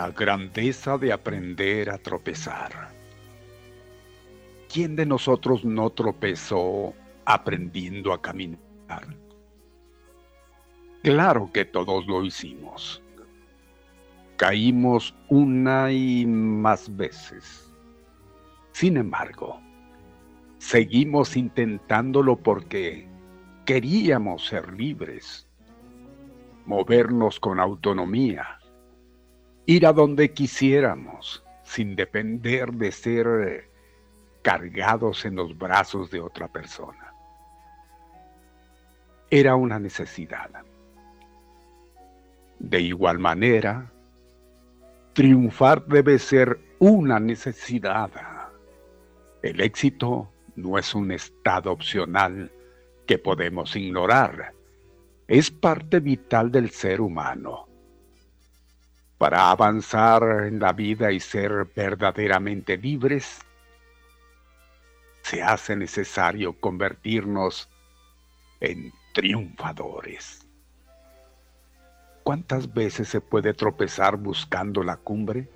La grandeza de aprender a tropezar. ¿Quién de nosotros no tropezó aprendiendo a caminar? Claro que todos lo hicimos. Caímos una y más veces. Sin embargo, seguimos intentándolo porque queríamos ser libres, movernos con autonomía ir a donde quisiéramos, sin depender de ser eh, cargados en los brazos de otra persona. Era una necesidad. De igual manera, triunfar debe ser una necesidad. El éxito no es un estado opcional que podemos ignorar. Es parte vital del ser humano para avanzar en la vida y ser verdaderamente libres, se hace necesario convertirnos en triunfadores. ¿Cuántas veces se puede tropezar buscando la cumbre?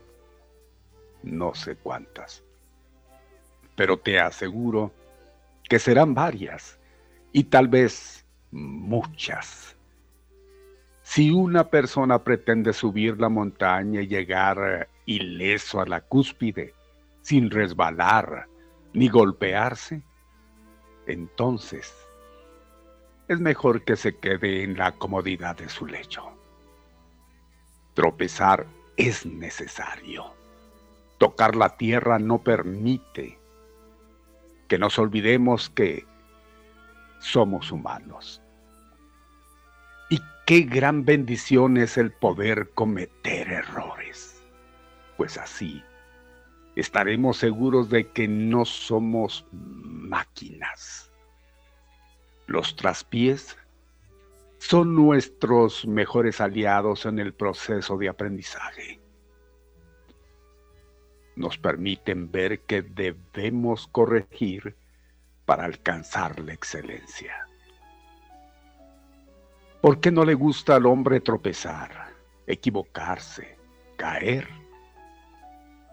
No sé cuántas. Pero te aseguro que serán varias y tal vez muchas Si una persona pretende subir la montaña y llegar ileso a la cúspide, sin resbalar ni golpearse, entonces es mejor que se quede en la comodidad de su lecho. Tropezar es necesario. Tocar la tierra no permite que nos olvidemos que somos humanos. Qué gran bendición es el poder cometer errores. Pues así estaremos seguros de que no somos máquinas. Los traspiés son nuestros mejores aliados en el proceso de aprendizaje. Nos permiten ver que debemos corregir para alcanzar la excelencia. ¿Por qué no le gusta al hombre tropezar, equivocarse, caer?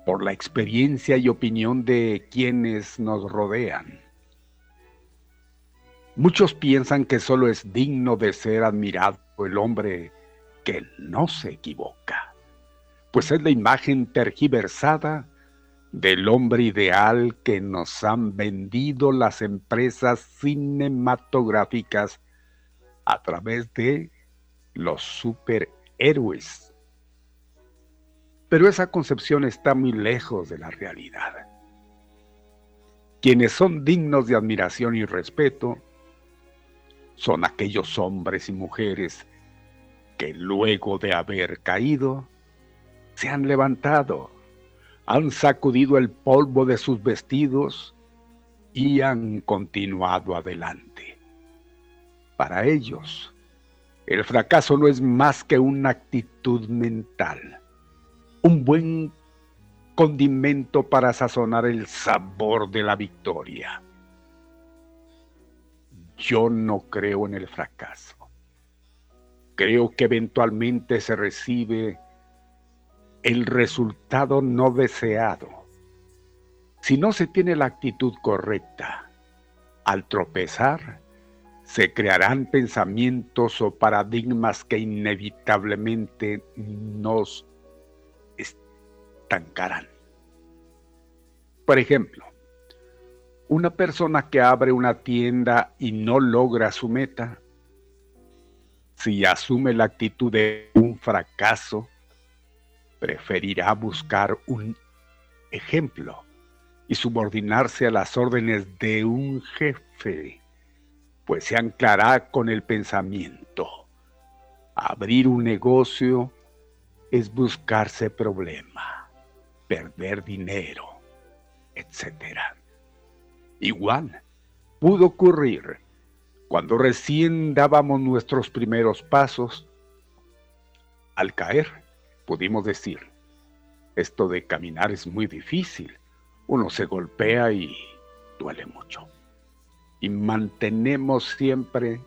Por la experiencia y opinión de quienes nos rodean. Muchos piensan que solo es digno de ser admirado el hombre que no se equivoca, pues es la imagen tergiversada del hombre ideal que nos han vendido las empresas cinematográficas a través de los superhéroes. Pero esa concepción está muy lejos de la realidad. Quienes son dignos de admiración y respeto son aquellos hombres y mujeres que luego de haber caído se han levantado han sacudido el polvo de sus vestidos y han continuado adelante. Para ellos, el fracaso no es más que una actitud mental, un buen condimento para sazonar el sabor de la victoria. Yo no creo en el fracaso. Creo que eventualmente se recibe el resultado no deseado. Si no se tiene la actitud correcta, al tropezar, se crearán pensamientos o paradigmas que inevitablemente nos estancarán. Por ejemplo, una persona que abre una tienda y no logra su meta, si asume la actitud de un fracaso, preferirá buscar un ejemplo y subordinarse a las órdenes de un jefe, pues se anclará con el pensamiento. Abrir un negocio es buscarse problema, perder dinero, etc. Igual pudo ocurrir cuando recién dábamos nuestros primeros pasos. Al caer, pudimos decir, esto de caminar es muy difícil. Uno se golpea y duele mucho. Y mantenemos siempre,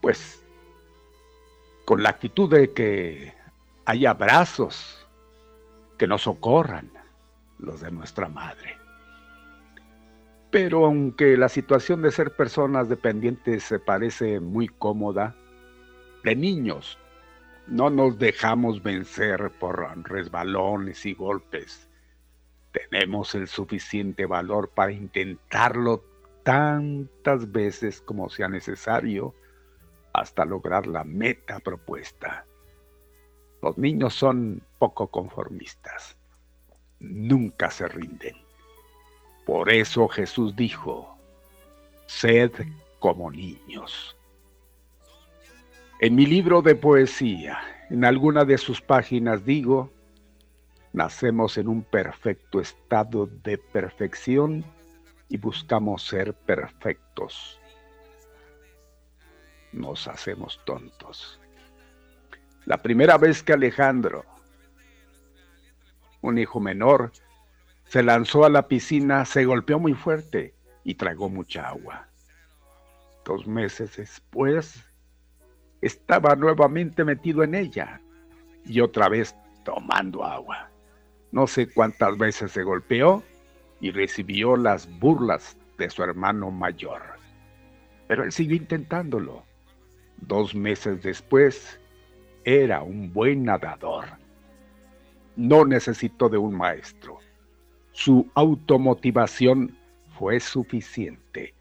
pues, con la actitud de que hay abrazos que nos socorran, los de nuestra madre. Pero aunque la situación de ser personas dependientes se parece muy cómoda, de niños no nos dejamos vencer por resbalones y golpes. Tenemos el suficiente valor para intentarlo tantas veces como sea necesario hasta lograr la meta propuesta. Los niños son poco conformistas. Nunca se rinden. Por eso Jesús dijo, sed como niños. En mi libro de poesía, en alguna de sus páginas digo, nacemos en un perfecto estado de perfección y buscamos ser perfectos. Nos hacemos tontos. La primera vez que Alejandro, un hijo menor, se lanzó a la piscina, se golpeó muy fuerte y tragó mucha agua. Dos meses después, estaba nuevamente metido en ella y otra vez tomando agua. No sé cuántas veces se golpeó y recibió las burlas de su hermano mayor. Pero él siguió intentándolo Dos meses después, era un buen nadador. No necesitó de un maestro. Su automotivación fue suficiente,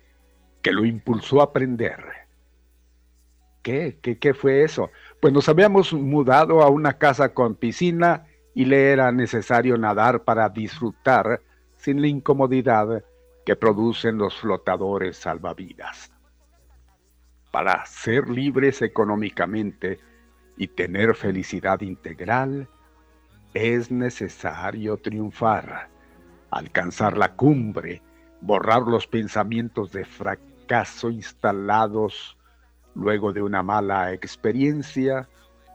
que lo impulsó a aprender. ¿Qué? ¿Qué, qué fue eso? Pues nos habíamos mudado a una casa con piscina y le era necesario nadar para disfrutar sin la incomodidad que producen los flotadores salvavidas. Para ser libres económicamente y tener felicidad integral, es necesario triunfar, alcanzar la cumbre, borrar los pensamientos de fracaso instalados luego de una mala experiencia,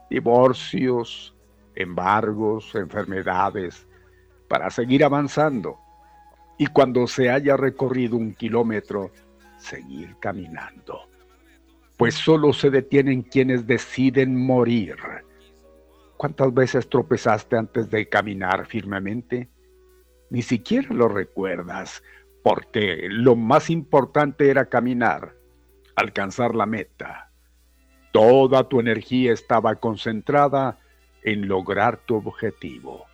divorcios, embargos, enfermedades, para seguir avanzando. Y cuando se haya recorrido un kilómetro, seguir caminando. Pues solo se detienen quienes deciden morir. ¿Cuántas veces tropezaste antes de caminar firmemente? Ni siquiera lo recuerdas, porque lo más importante era caminar, alcanzar la meta. Toda tu energía estaba concentrada en lograr tu objetivo.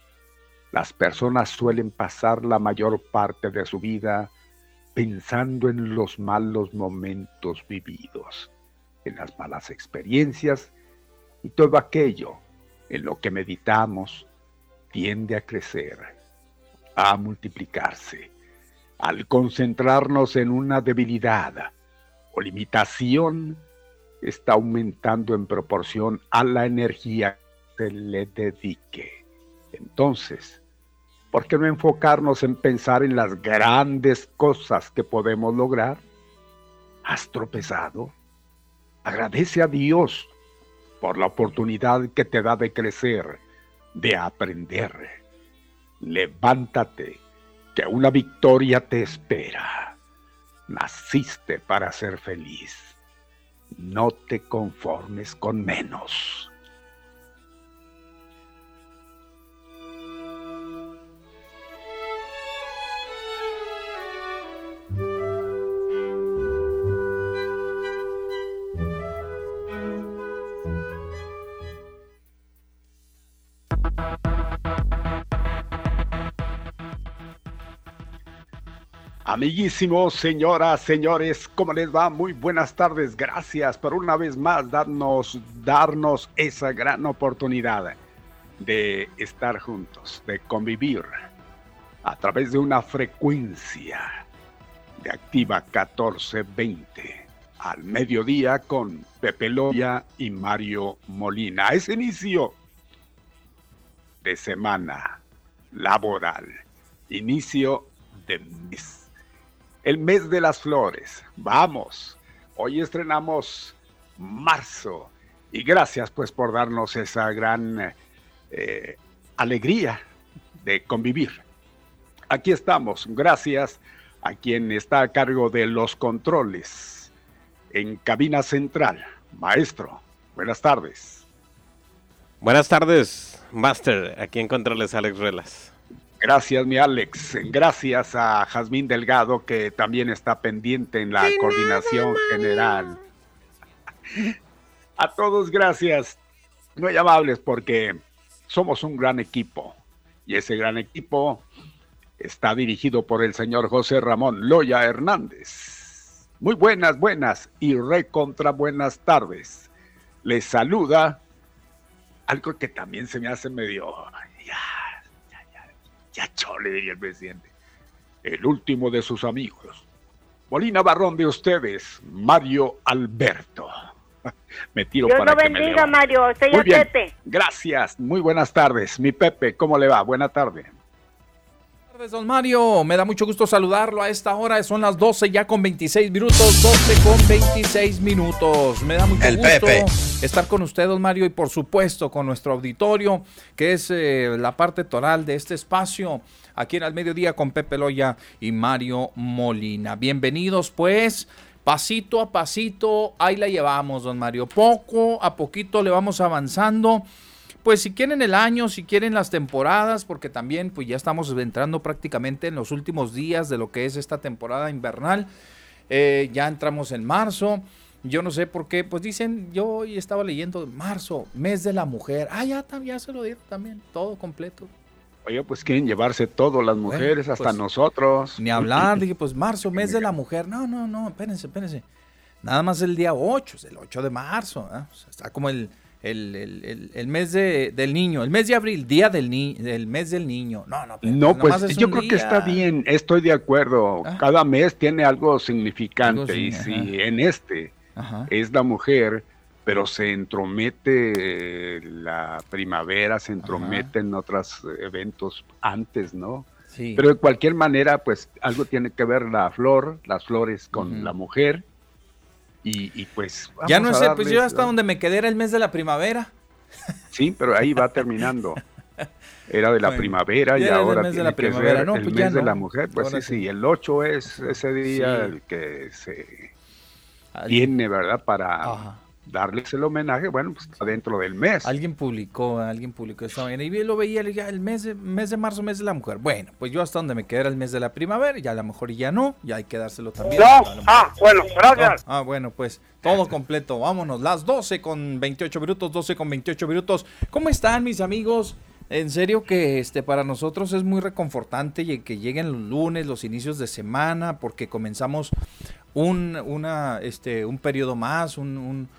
Las personas suelen pasar la mayor parte de su vida pensando en los malos momentos vividos, en las malas experiencias y todo aquello en lo que meditamos tiende a crecer, a multiplicarse. Al concentrarnos en una debilidad o limitación, está aumentando en proporción a la energía le dedique. Entonces, ¿por qué no enfocarnos en pensar en las grandes cosas que podemos lograr? ¿Has tropezado? Agradece a Dios por la oportunidad que te da de crecer, de aprender. Levántate, que una victoria te espera. Naciste para ser feliz. No te conformes con menos. Amiguísimos, señoras, señores, ¿cómo les va? Muy buenas tardes. Gracias por una vez más darnos, darnos esa gran oportunidad de estar juntos, de convivir a través de una frecuencia de Activa 1420 al mediodía con Pepe Loya y Mario Molina. Ese inicio de semana laboral, inicio de mes el mes de las flores. Vamos, hoy estrenamos marzo y gracias pues por darnos esa gran eh, alegría de convivir. Aquí estamos, gracias a quien está a cargo de los controles en cabina central. Maestro, buenas tardes. Buenas tardes, Master. Aquí en controles Alex Relas. Gracias, mi Alex. Gracias a Jazmín Delgado, que también está pendiente en la coordinación general. A todos, gracias. Muy amables, porque somos un gran equipo. Y ese gran equipo está dirigido por el señor José Ramón Loya Hernández. Muy buenas, buenas y recontra buenas tardes. Les saluda algo que también se me hace medio ya chole, diría el presidente. El último de sus amigos. Molina Barrón de ustedes, Mario Alberto. Me tiro Dios para lo bendiga, Mario. Soy Muy bien. Pepe. Gracias. Muy buenas tardes. Mi Pepe, ¿cómo le va? Buena tarde. Tardes, don Mario. Me da mucho gusto saludarlo a esta hora. Son las 12 ya con 26 minutos. 12 con 26 minutos. Me da mucho El gusto Pepe. estar con usted, don Mario, y por supuesto con nuestro auditorio, que es eh, la parte toral de este espacio, aquí en Al Mediodía con Pepe Loya y Mario Molina. Bienvenidos, pues. Pasito a pasito, ahí la llevamos, don Mario. Poco a poquito le vamos avanzando pues si quieren el año, si quieren las temporadas, porque también pues ya estamos entrando prácticamente en los últimos días de lo que es esta temporada invernal. Eh, ya entramos en marzo yo no sé por qué, pues dicen, yo hoy estaba leyendo marzo, mes de la mujer. Ah, ya, ya se lo dieron también, todo completo. Oye, pues quieren llevarse todo, las mujeres, hasta pues, nosotros. Ni hablar, dije, pues marzo, mes de la mujer. No, no, no, espérense, espérense. Nada más el día 8, es el 8 de marzo. ¿eh? está como el, el, el, mes de, del niño, el mes de abril, día del, ni, del mes del niño. No, no, no pues yo creo que está bien, estoy de acuerdo. Ah. Cada mes tiene algo significante y si en este es la mujer, pero se entromete la primavera, se entromete en otros eventos antes, ¿no? Sí. Pero de cualquier manera, pues algo tiene que ver la flor, las flores con la mujer y, pues... Ya no sé, pues yo hasta donde me quedé era el mes de la primavera. Sí, pero ahí va terminando. Era de la primavera y ahora tiene que ser el pues mes de la mujer. Pues sí, sí, el 8 es ese día el que se tiene, ¿verdad? Para darles el homenaje, bueno, pues está dentro del mes. Alguien publicó, alguien publicó esa y lo veía, el mes de, mes de marzo, mes de la mujer. Bueno, pues yo hasta donde me quedé era el mes de la primavera, ya a lo mejor ya no, ya hay que dárselo también. ah, bueno, gracias. ah, bueno, pues todo completo, vámonos, las 12 con 28 minutos, 12 con 28 minutos. ¿Cómo están mis amigos? En serio que este para nosotros es muy reconfortante que lleguen los lunes, los inicios de semana, porque comenzamos un, una, este, un periodo más, un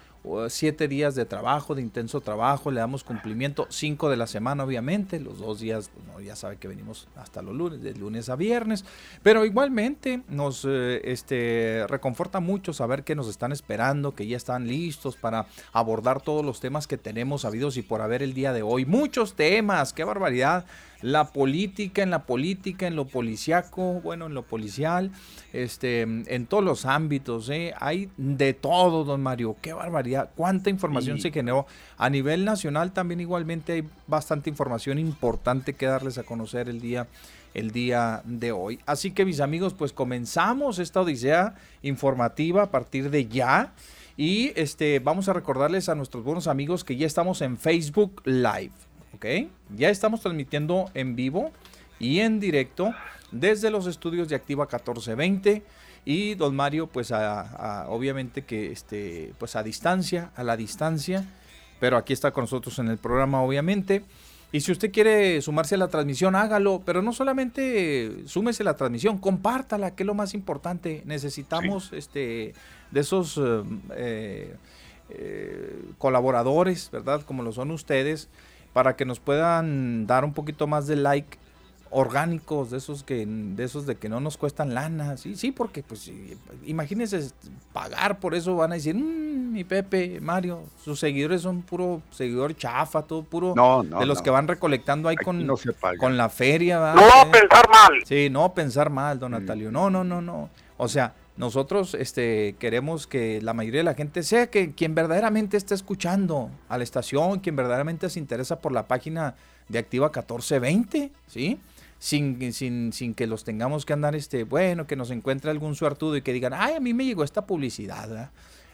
siete días de trabajo, de intenso trabajo, le damos cumplimiento, cinco de la semana obviamente, los dos días, pues, ya sabe que venimos hasta los lunes, de lunes a viernes, pero igualmente nos eh, este, reconforta mucho saber que nos están esperando, que ya están listos para abordar todos los temas que tenemos habidos y por haber el día de hoy. Muchos temas, qué barbaridad la política, en la política, en lo policiaco, bueno, en lo policial, este, en todos los ámbitos, ¿eh? hay de todo, don Mario, qué barbaridad, cuánta información se generó. A nivel nacional también igualmente hay bastante información importante que darles a conocer el día el día de hoy. Así que mis amigos, pues comenzamos esta odisea informativa a partir de ya. Y este, vamos a recordarles a nuestros buenos amigos que ya estamos en Facebook Live. Ya estamos transmitiendo en vivo y en directo desde los estudios de Activa 1420 y don Mario pues obviamente que este pues a distancia, a la distancia, pero aquí está con nosotros en el programa obviamente. Y si usted quiere sumarse a la transmisión, hágalo, pero no solamente súmese a la transmisión, compártala, que es lo más importante. Necesitamos este de esos eh, eh, colaboradores, ¿verdad? Como lo son ustedes, para que nos puedan dar un poquito más de like orgánicos, de esos que de esos de que no nos cuestan lana, sí, sí, porque pues imagínense pagar por eso van a decir, mmm, mi Pepe, Mario, sus seguidores son puro seguidor chafa, todo puro de los que van recolectando ahí con, con la feria, No pensar mal. Sí, no pensar mal, don mm. Natalio. No, no, no, no. O sea, nosotros este, queremos que la mayoría de la gente sea que quien verdaderamente está escuchando a la estación, quien verdaderamente se interesa por la página de Activa 1420, ¿sí? Sin, sin, sin que los tengamos que andar, este, bueno, que nos encuentre algún suertudo y que digan, ay, a mí me llegó esta publicidad,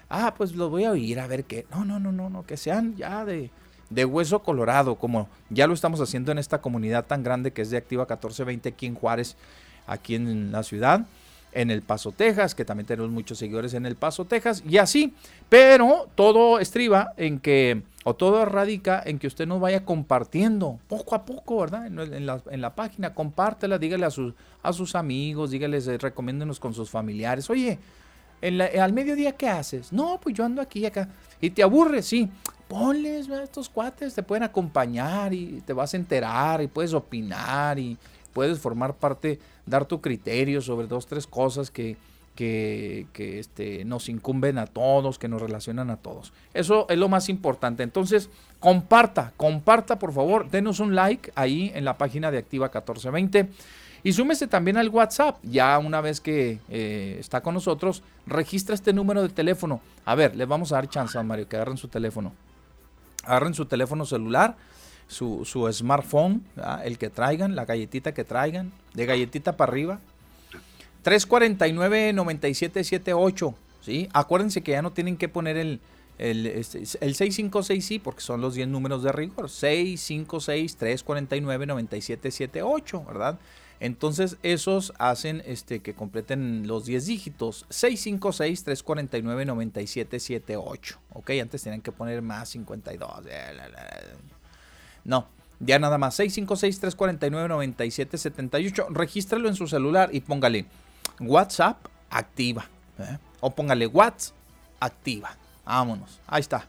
ah, pues lo voy a oír a ver qué. No, no, no, no, no, que sean ya de, de hueso colorado, como ya lo estamos haciendo en esta comunidad tan grande que es de Activa 1420 aquí en Juárez, aquí en la ciudad en El Paso, Texas, que también tenemos muchos seguidores en El Paso, Texas, y así. Pero todo estriba en que, o todo radica en que usted nos vaya compartiendo poco a poco, ¿verdad? En, la, en la, página, compártela, dígale a sus, a sus amigos, dígales, eh, recomiéndenos con sus familiares. Oye, en al mediodía, ¿qué haces? No, pues yo ando aquí y acá. Y te aburres, sí. Ponles, estos cuates te pueden acompañar y te vas a enterar y puedes opinar y puedes formar parte, dar tu criterio sobre dos, tres cosas que, que, este, nos incumben a todos, que nos relacionan a todos. Eso es lo más importante. Entonces, comparta, comparta por favor, denos un like ahí en la página de Activa 1420. Y súmese también al WhatsApp. Ya una vez que eh, está con nosotros, registra este número de teléfono. A ver, les vamos a dar chance a Mario que agarren su teléfono. Agarren su teléfono celular su, smartphone, el que traigan, la galletita que traigan, de galletita para arriba. 349-9778, ¿sí? Acuérdense que ya no tienen que poner el, el, este, el 656 sí, porque son los 10 números de rigor. 656-349-9778, ¿verdad? Entonces, esos hacen este, que completen los 10 dígitos. 656-349-9778. Ok, antes tenían que poner más 52. No, ya nada más. 656-349-9778. Regístralo en su celular y póngale WhatsApp activa. ¿eh? O póngale WhatsApp activa. Vámonos. Ahí está.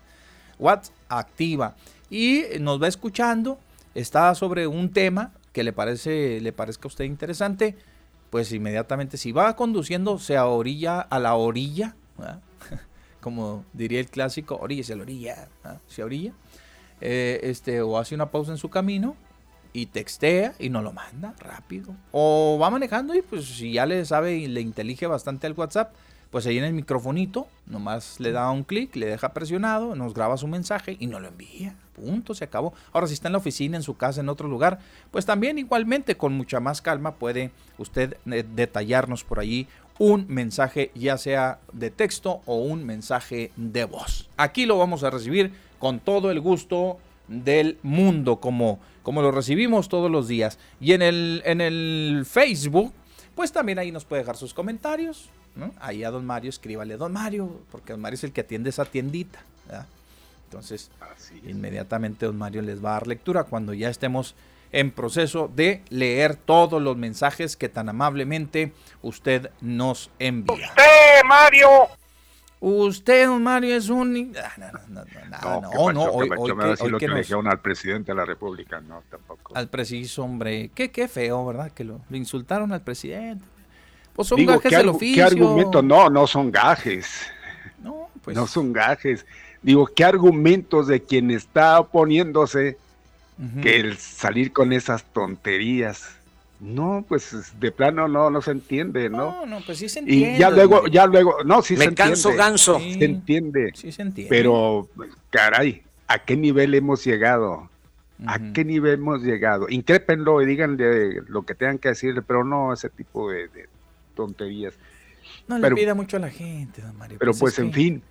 WhatsApp activa. Y nos va escuchando. Está sobre un tema que le parece le parezca a usted interesante. Pues inmediatamente, si va conduciendo, se orilla a la orilla. Como diría el clásico, orilla a la orilla. Se orilla eh, este, o hace una pausa en su camino y textea y no lo manda rápido. O va manejando y pues si ya le sabe y le intelige bastante al WhatsApp, pues ahí en el microfonito, nomás le da un clic, le deja presionado, nos graba su mensaje y nos lo envía. Punto, se acabó. Ahora, si está en la oficina, en su casa, en otro lugar, pues también igualmente con mucha más calma puede usted eh, detallarnos por allí un mensaje, ya sea de texto o un mensaje de voz. Aquí lo vamos a recibir con todo el gusto del mundo, como, como lo recibimos todos los días. Y en el, en el Facebook, pues también ahí nos puede dejar sus comentarios. Ahí a don Mario, escríbale, don Mario, porque don Mario es el que atiende esa tiendita. Entonces, inmediatamente don Mario les va a dar lectura cuando ya estemos en proceso de leer todos los mensajes que tan amablemente usted nos envía. Usted, Mario, Usted, don Mario, es un... Ah, no, no, no, no, no, hoy, hoy, hoy, lo que, le dijeron al presidente de la República, no, tampoco. Al preciso, hombre, qué, qué feo, ¿verdad? Que lo, insultaron al presidente. Pues son gajes del oficio. ¿Qué argumento? No, no son gajes. No, pues... No son gajes. Digo, ¿qué argumentos de quien está oponiéndose que el salir con esas tonterías? No, pues de plano no, no se entiende, ¿no? No, no, pues sí se entiende. Y ya luego, ya luego, no, sí Me se canso ganso. Se entiende. Sí se entiende. Pero, caray, ¿a qué nivel hemos llegado? ¿A qué nivel hemos llegado? Incrépenlo y díganle lo que tengan que decirle, pero no ese tipo de, tonterías. No le pida mucho a la gente, don Mario. Pero pues, pues en fin,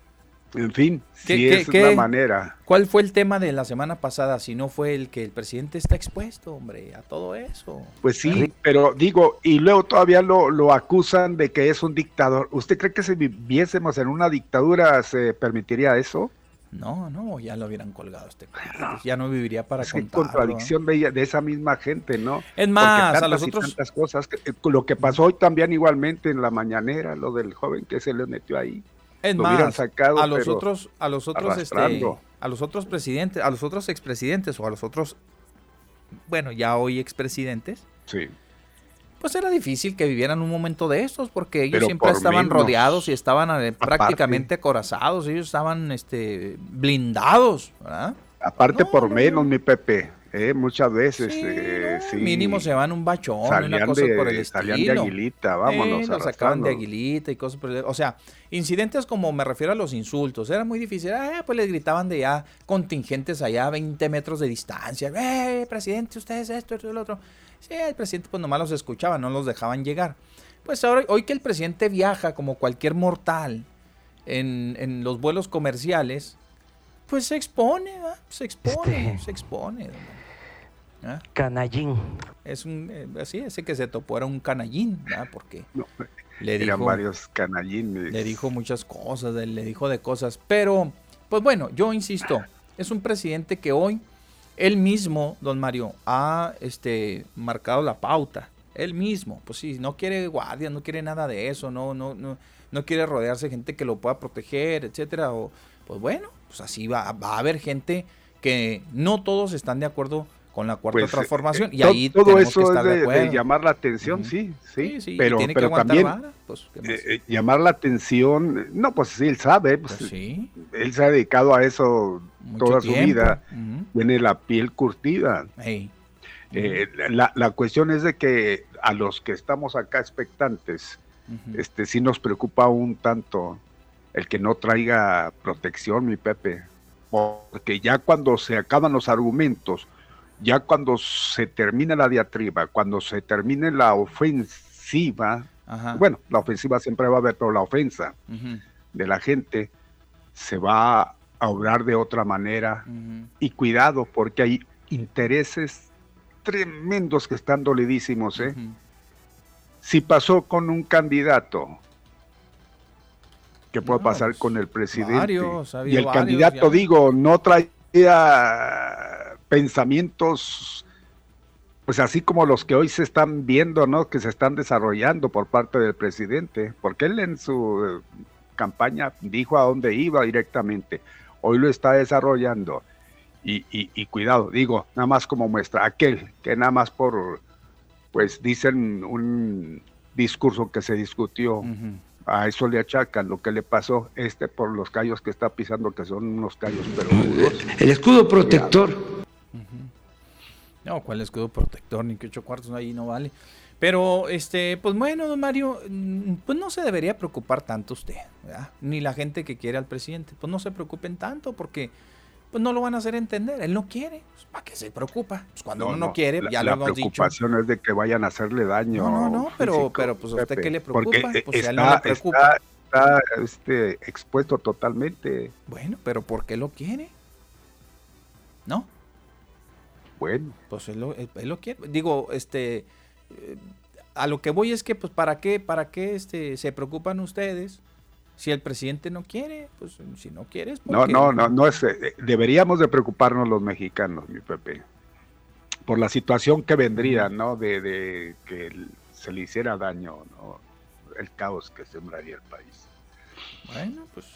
en fin, si es una manera. ¿Cuál fue el tema de la semana pasada si no fue el que el presidente está expuesto, hombre, a todo eso? Pues sí, pero digo, y luego todavía lo, lo acusan de que es un dictador. ¿Usted cree que si viviésemos en una dictadura se permitiría eso? No, no, ya lo hubieran colgado este ya no viviría para es contradicción de, de, esa misma gente, ¿no? Es más, a los otros tantas cosas, eh, lo que pasó hoy también igualmente en la mañanera, lo del joven que se le metió ahí. Es más, a los otros, a los otros, este, a los otros presidentes, a los otros expresidentes o a los otros, bueno, ya hoy expresidentes. Sí. Pues era difícil que vivieran un momento de estos, porque ellos siempre estaban rodeados y estaban eh, prácticamente acorazados, ellos estaban este, blindados, ¿verdad? Aparte por menos, mi Pepe. Eh, muchas veces. Eh, mínimo se van un bachón, una cosa por el estilo. de aguilita, vámonos. los sacaban de aguilita y cosas por el O sea, incidentes como me refiero a los insultos, era muy difícil. Ah, pues les gritaban de ya contingentes allá a 20 metros de distancia. ¡Eh, presidente, ustedes esto, esto y lo otro! Sí, el presidente pues nomás los escuchaba, no los dejaban llegar. Pues ahora, hoy que el presidente viaja como cualquier mortal en, en los vuelos comerciales, pues se expone, se expone, este, se expone. ¿Ah? Canallín. Es un, eh, así, ese que se topó era un canallín, ¿verdad? Porque le dijo, varios canallines. Le dijo muchas cosas, le dijo de cosas, pero, pues bueno, yo insisto, es un presidente que hoy, él mismo, don Mario, ha este, marcado la pauta. Él mismo, pues sí, no quiere guardia, no quiere nada de eso, no, no, no, no quiere rodearse de gente que lo pueda proteger, etcétera. O, pues bueno, pues así va, va a haber gente que no todos están de acuerdo con la cuarta pues, transformación. y ahí todo eso es de, llamar la atención, sí, sí, pero, pero también pues, eh, eh, llamar la atención, no, pues sí, él sabe, pues, pues él se ha dedicado a eso toda su vida, tiene la piel curtida. Eh, la, la, cuestión es de que a los que estamos acá expectantes, este sí nos preocupa un tanto el que no traiga protección, mi Pepe, porque ya cuando se acaban los argumentos, ya cuando se termina la diatriba, cuando se termine la ofensiva, bueno, la ofensiva siempre va a haber, pero la ofensa de la gente se va a obrar de otra manera. Y cuidado, porque hay intereses tremendos que están dolidísimos, ¿eh? Si pasó con un candidato, ¿qué puede pasar con el presidente? y el candidato, digo, no traía pensamientos, pues así como los que hoy se están viendo, ¿no? Que se están desarrollando por parte del presidente, porque él en su campaña dijo a dónde iba directamente. Hoy lo está desarrollando. Y, y, cuidado, digo, nada más como muestra, aquel que nada más por, pues dicen un discurso que se discutió, a eso le achacan lo que le pasó, este por los callos que está pisando, que son unos callos pero El escudo protector. No, ¿cuál escudo protector? Ni que ocho cuartos ahí no vale. Pero, este, pues bueno, don Mario, mm, pues no se debería preocupar tanto usted, ¿verdad? Ni la gente que quiere al presidente. Pues no se preocupen tanto porque pues no lo van a hacer entender. Él no quiere. Pues, ¿Para qué se preocupa? Pues cuando uno no quiere, ya lo hemos dicho. La preocupación es de que vayan a hacerle daño. No, no, no, pero, pero pues a usted qué le preocupa. Porque pues está, no le preocupa. Está, este, expuesto totalmente. Bueno, pero ¿por qué lo quiere? ¿No? Bueno. Pues él lo, él lo quiere. Digo, este a lo que voy es que, pues, ¿para qué, para qué este, se preocupan ustedes? Si el presidente no quiere, pues si no quieres. No, no, no, no es, eh, deberíamos de preocuparnos los mexicanos, mi Pepe, por la situación que vendría, ¿no? De, que se le hiciera daño, ¿no? El caos que sembraría el país. Bueno, pues,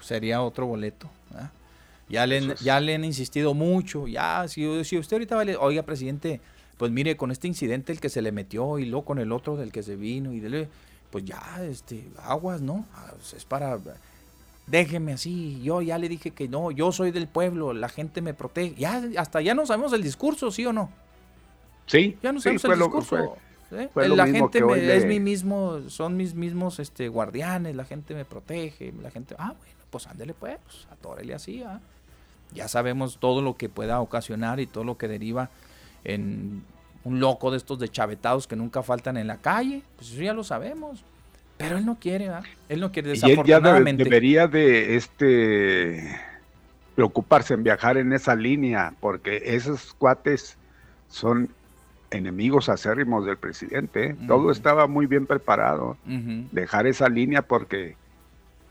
sería otro boleto. Ya le, ya le han insistido mucho, ya, si, si usted ahorita vale, oiga, presidente, pues mire, con este incidente el que se le metió y luego con el otro del que se vino y dele, pues ya, este, aguas, ¿no? Ah, es para, déjeme así, yo ya le dije que no, yo soy del pueblo, la gente me protege, ya, hasta ya no sabemos el discurso, ¿sí o no? Sí, ya no sabemos el discurso. la gente es mi mismo, son mis mismos este, guardianes, la gente me protege, la gente, ah, bueno, pues ándele pues, pues atórele así, ¿ah? Ya sabemos todo lo que pueda ocasionar y todo lo que deriva en un loco de estos de chavetados que nunca faltan en la calle, pues eso ya lo sabemos. Pero él no quiere. Él no quiere desafortunadamente. Y él ya debería de este preocuparse en viajar en esa línea, porque esos cuates son enemigos acérrimos del presidente. ¿eh? Todo estaba muy bien preparado. Dejar esa línea porque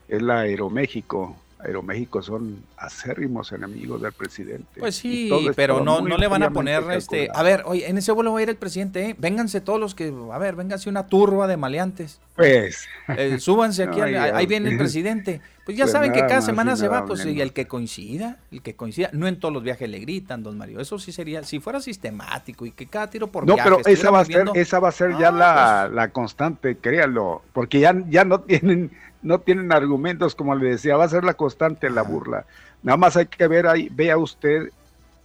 es la Aeroméxico Aeroméxico son acérrimos enemigos del presidente. Pues sí, pero no, no le van a poner este. A ver, oye, en ese vuelo va a ir el presidente, ¿eh? Vénganse todos los que. A ver, vénganse una turba de maleantes. Pues. Eh, súbanse aquí, ahí viene el presidente. Pues ya pues saben que cada semana se va, pues y el que coincida, el que coincida. No en todos los viajes le gritan, don Mario. Eso sí sería, si fuera sistemático y que cada tiro por No, pero esa va, a ser, esa va a ser ya la, pues la constante, créalo. Porque ya, ya no tienen no tienen argumentos, como le decía, va a ser la constante la burla. Nada más hay que ver ahí, vea usted,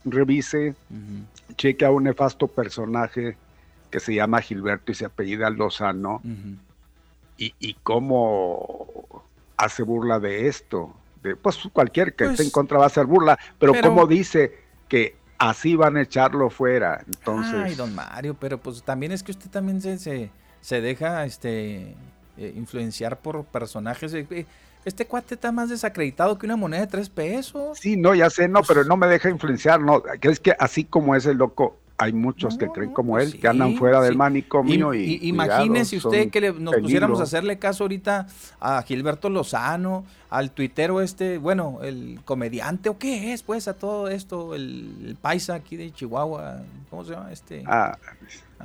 revise, cheque a un nefasto personaje que se llama Gilberto y se apellida Lozano, y, y, cómo hace burla de esto. De, pues cualquier que esté en pues, contra va a hacer burla, pero, pero como dice que así van a echarlo fuera. Entonces. Ay, don Mario, pero pues también es que usted también se, se, se deja este eh, influenciar por personajes. Eh, eh, este cuate está más desacreditado que una moneda de tres pesos. Sí, no, ya sé, no, pero pues no me deja influenciar, no. Es que así como es el loco, hay muchos que creen como él, que andan fuera del manicomio y, imagínese usted que nos pusiéramos a hacerle caso ahorita a Gilberto Lozano, al tuitero este, bueno, el comediante o qué es pues a todo esto, el, paisa aquí de Chihuahua, ¿cómo se llama este? Ah,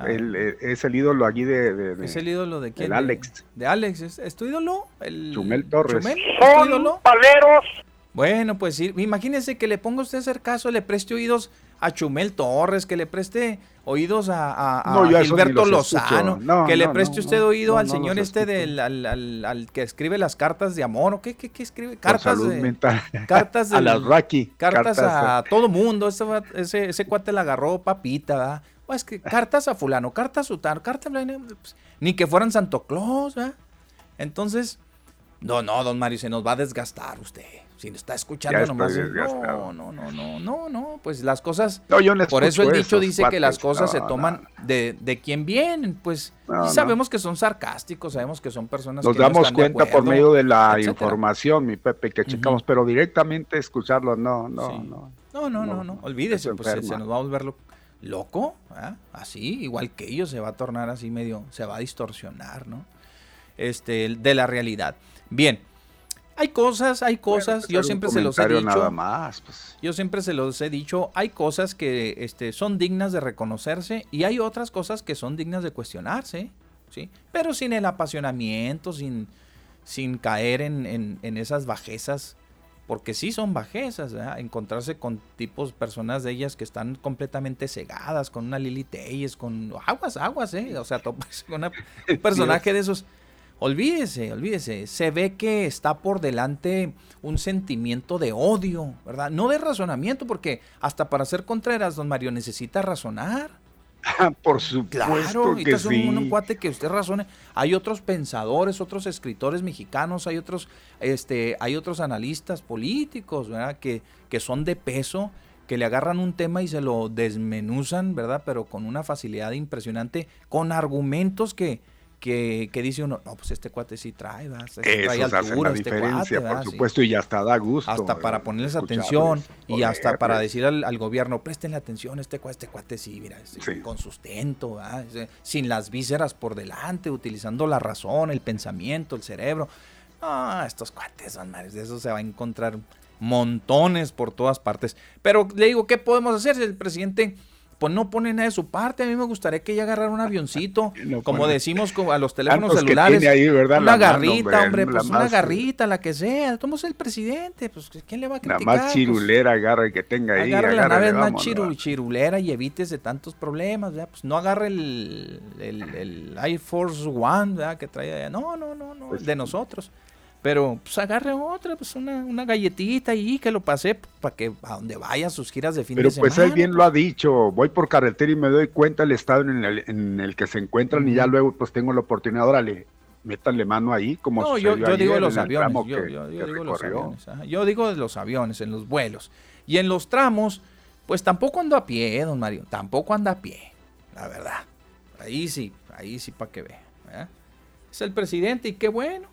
ah. eh, es el ídolo aquí de, ¿Es el ídolo de quién? De Alex. De, Alex, ¿es, tu ídolo? El, Chumel Torres. Chumel, ¿es ídolo? paleros. Bueno, pues sí, imagínese que le ponga usted a hacer caso, le preste oídos a Chumel Torres, que le preste oídos a, Gilberto Lozano, que le preste usted oído al señor este del al, que escribe las cartas de amor, ¿o qué, qué, qué escribe? Cartas de, cartas a las Raki, cartas, a, todo mundo, ese, ese, ese, cuate la agarró papita, ¿verdad? O es que cartas a fulano, cartas a sutano, cartas pues, ni que fueran Santo Claus, ¿verdad? Entonces, no, no, don Mario, se nos va a desgastar usted si está escuchando nomás. No, no, no, no, no, no, pues las cosas. por eso el dicho dice que las cosas se toman de, de quien vienen, pues. sabemos que son sarcásticos, sabemos que son personas Nos damos cuenta por medio de la información, mi Pepe, que checamos, pero directamente escucharlo, no, no, no. No, no, no, no, olvídese, pues se, nos va a volver loco, así, igual que ellos, se va a tornar así medio, se va a distorsionar, ¿no? Este, de la realidad. Bien, hay cosas, hay cosas, yo siempre se los he dicho. Nada más, pues. Yo siempre se los he dicho, hay cosas que este, son dignas de reconocerse y hay otras cosas que son dignas de cuestionarse, ¿sí? Pero sin el apasionamiento, sin, sin caer en, en, esas bajezas, porque sí son bajezas, encontrarse con tipos, personas de ellas que están completamente cegadas, con una Lili Telles, con aguas, aguas, ¿eh? O sea, con un personaje de esos Olvídese, olvídese. Se ve que está por delante un sentimiento de odio, ¿verdad? No de razonamiento, porque hasta para ser Contreras, don Mario, necesita razonar. por supuesto claro, que sí. Un, un, cuate que usted razone. Hay otros pensadores, otros escritores mexicanos, hay otros, este, hay otros analistas políticos, ¿verdad? Que, que son de peso, que le agarran un tema y se lo desmenuzan, ¿verdad? Pero con una facilidad impresionante, con argumentos que, que, dice uno, no, pues este cuate sí trae, ¿verdad? Este trae altura, la este diferencia, por supuesto, y ya hasta da gusto. Hasta para ponerles atención y hasta para decir al, gobierno, prestenle atención, este cuate, este cuate sí, mira, con sustento, sin las vísceras por delante, utilizando la razón, el pensamiento, el cerebro. Ah, estos cuates son madres, de eso se va a encontrar montones por todas partes. Pero le digo, ¿qué podemos hacer? El presidente pues no pone nada de su parte. A mí me gustaría que ella agarrara un avioncito, como decimos a los teléfonos celulares. una garrita, hombre, pues una garrita, la que sea. Somos el presidente, pues ¿quién le va a criticar? La más chirulera agarra que tenga ahí. Agarre la nave más chirulera y evites de tantos problemas, Pues no agarre el, el, Air Force One, ¿verdad? Que trae allá. No, no, no, no, pues de nosotros. Pero pues agarre otra, pues una, una galletita ahí que lo pasé para que a donde vaya sus giras de fin de semana. Pero pues él bien lo ha dicho, voy por carretera y me doy cuenta del estado en el, en el que se encuentran y ya luego pues tengo la oportunidad, órale, métanle mano ahí como No, yo, yo digo los aviones, yo, yo, digo los aviones, yo digo de los aviones, en los vuelos. Y en los tramos, pues tampoco ando a pie, don Mario, tampoco anda a pie, la verdad. Ahí sí, ahí sí para que vea. Es el presidente y qué bueno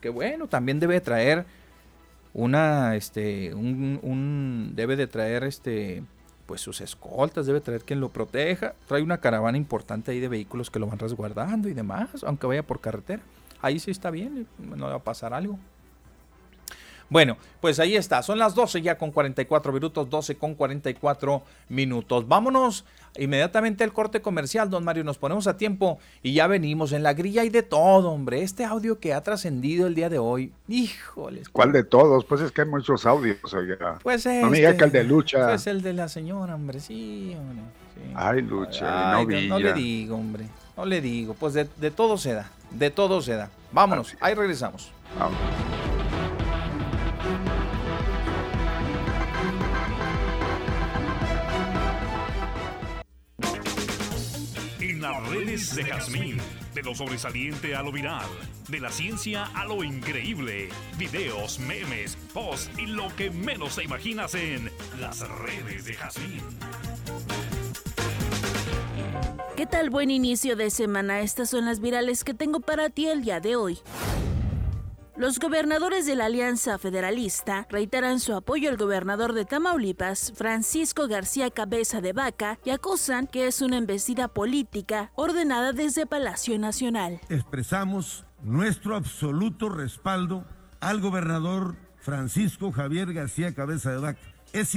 que bueno, también debe traer una, este, un, debe de traer, este, pues sus escoltas, debe traer quien lo proteja, trae una caravana importante ahí de vehículos que lo van resguardando y demás, aunque vaya por carretera. Ahí sí está bien, no va a pasar algo. Bueno, pues ahí está. Son las 12 ya con 44 minutos, 12 con 44 minutos. Vámonos inmediatamente al corte comercial, don Mario. Nos ponemos a tiempo y ya venimos. En la grilla y de todo, hombre. Este audio que ha trascendido el día de hoy. Híjoles. ¿Cuál de todos? Pues es que hay muchos audios. Oiga. Pues este, no diga que el de Lucha. Pues el de la señora, hombre. Sí, hombre. Ay, Lucha. no, no, le digo, hombre. No le digo. Pues de, todo se da. De todo se da. Vámonos. Ahí regresamos. Vamos. Las redes de Jazmín. De lo sobresaliente a lo viral. De la ciencia a lo increíble. Videos, memes, posts y lo que menos te imaginas en las redes de Jazmín. ¿Qué tal? Buen inicio de semana. Estas son las virales que tengo para ti el día de hoy. Los gobernadores de la Alianza Federalista reiteran su apoyo al gobernador de Tamaulipas, Francisco García Cabeza de Vaca, y acusan que es una embestida política ordenada desde Palacio Nacional. Expresamos nuestro absoluto respaldo al gobernador Francisco Javier García Cabeza de Vaca. Es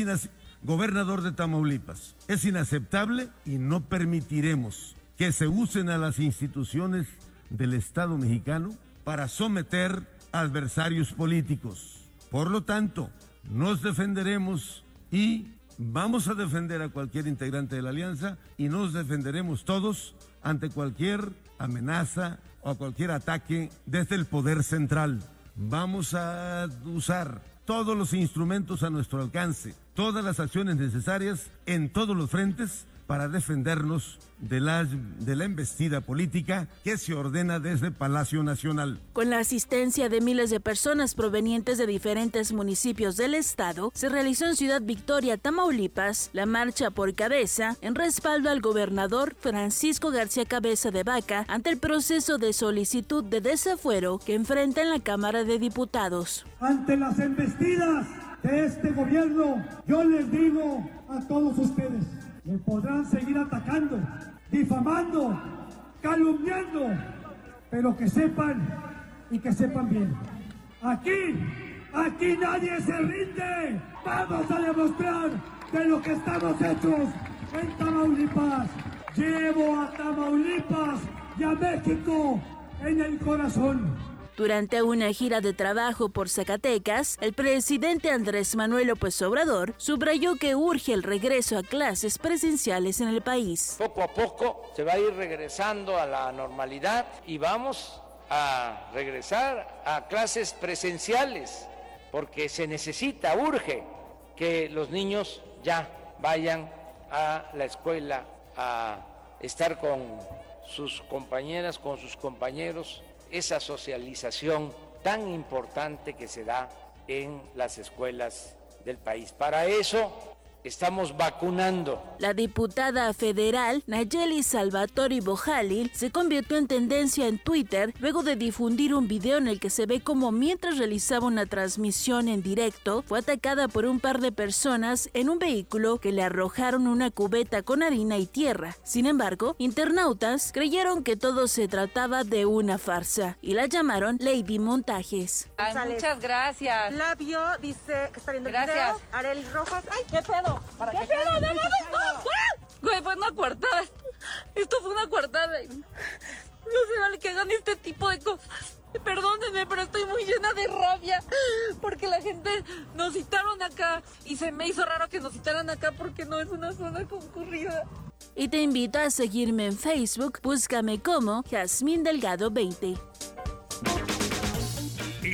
gobernador de Tamaulipas. Es inaceptable y no permitiremos que se usen a las instituciones del Estado mexicano para someter adversarios políticos. Por lo tanto, nos defenderemos y vamos a defender a cualquier integrante de la alianza y nos defenderemos todos ante cualquier amenaza o cualquier ataque desde el poder central. Vamos a usar todos los instrumentos a nuestro alcance, todas las acciones necesarias en todos los frentes para defendernos de la, de la embestida política que se ordena desde Palacio Nacional. Con la asistencia de miles de personas provenientes de diferentes municipios del estado, se realizó en Ciudad Victoria, Tamaulipas, la marcha por cabeza en respaldo al gobernador Francisco García Cabeza de Vaca ante el proceso de solicitud de desafuero que enfrenta en la Cámara de Diputados. Ante las embestidas de este gobierno, yo les digo a todos ustedes, Me podrán seguir atacando, difamando, calumniando, pero que sepan y que sepan bien. Aquí, aquí nadie se rinde. Vamos a demostrar de lo que estamos hechos en Tamaulipas. Llevo a Tamaulipas y a México en el corazón. Durante una gira de trabajo por Zacatecas, el presidente Andrés Manuel López Obrador subrayó que urge el regreso a clases presenciales en el país. Poco a poco se va a ir regresando a la normalidad y vamos a regresar a clases presenciales porque se necesita, urge que los niños ya vayan a la escuela a estar con sus compañeras, con sus compañeros esa socialización tan importante que se da en las escuelas del país. Para eso estamos vacunando. La diputada federal Nayeli Salvatori Bojalil se convirtió en tendencia en Twitter luego de difundir un video en el que se ve como mientras realizaba una transmisión en directo fue atacada por un par de personas en un vehículo que le arrojaron una cubeta con harina y tierra. Sin embargo, internautas creyeron que todo se trataba de una farsa y la llamaron Lady Montajes. muchas gracias. La vio, dice que está viendo gracias. el video. Arely Rojas. ¡Ay, qué pedo! ¿Qué pedo? ¡No mames! Güey, fue una coartada. Esto fue una coartada. No se vale que hagan este tipo de cosas. Perdónenme, pero estoy muy llena de rabia porque la gente nos citaron acá y se me hizo raro que nos citaran acá porque no es una zona concurrida. Y te invito a seguirme en Facebook, búscame como Jazmín Delgado 20.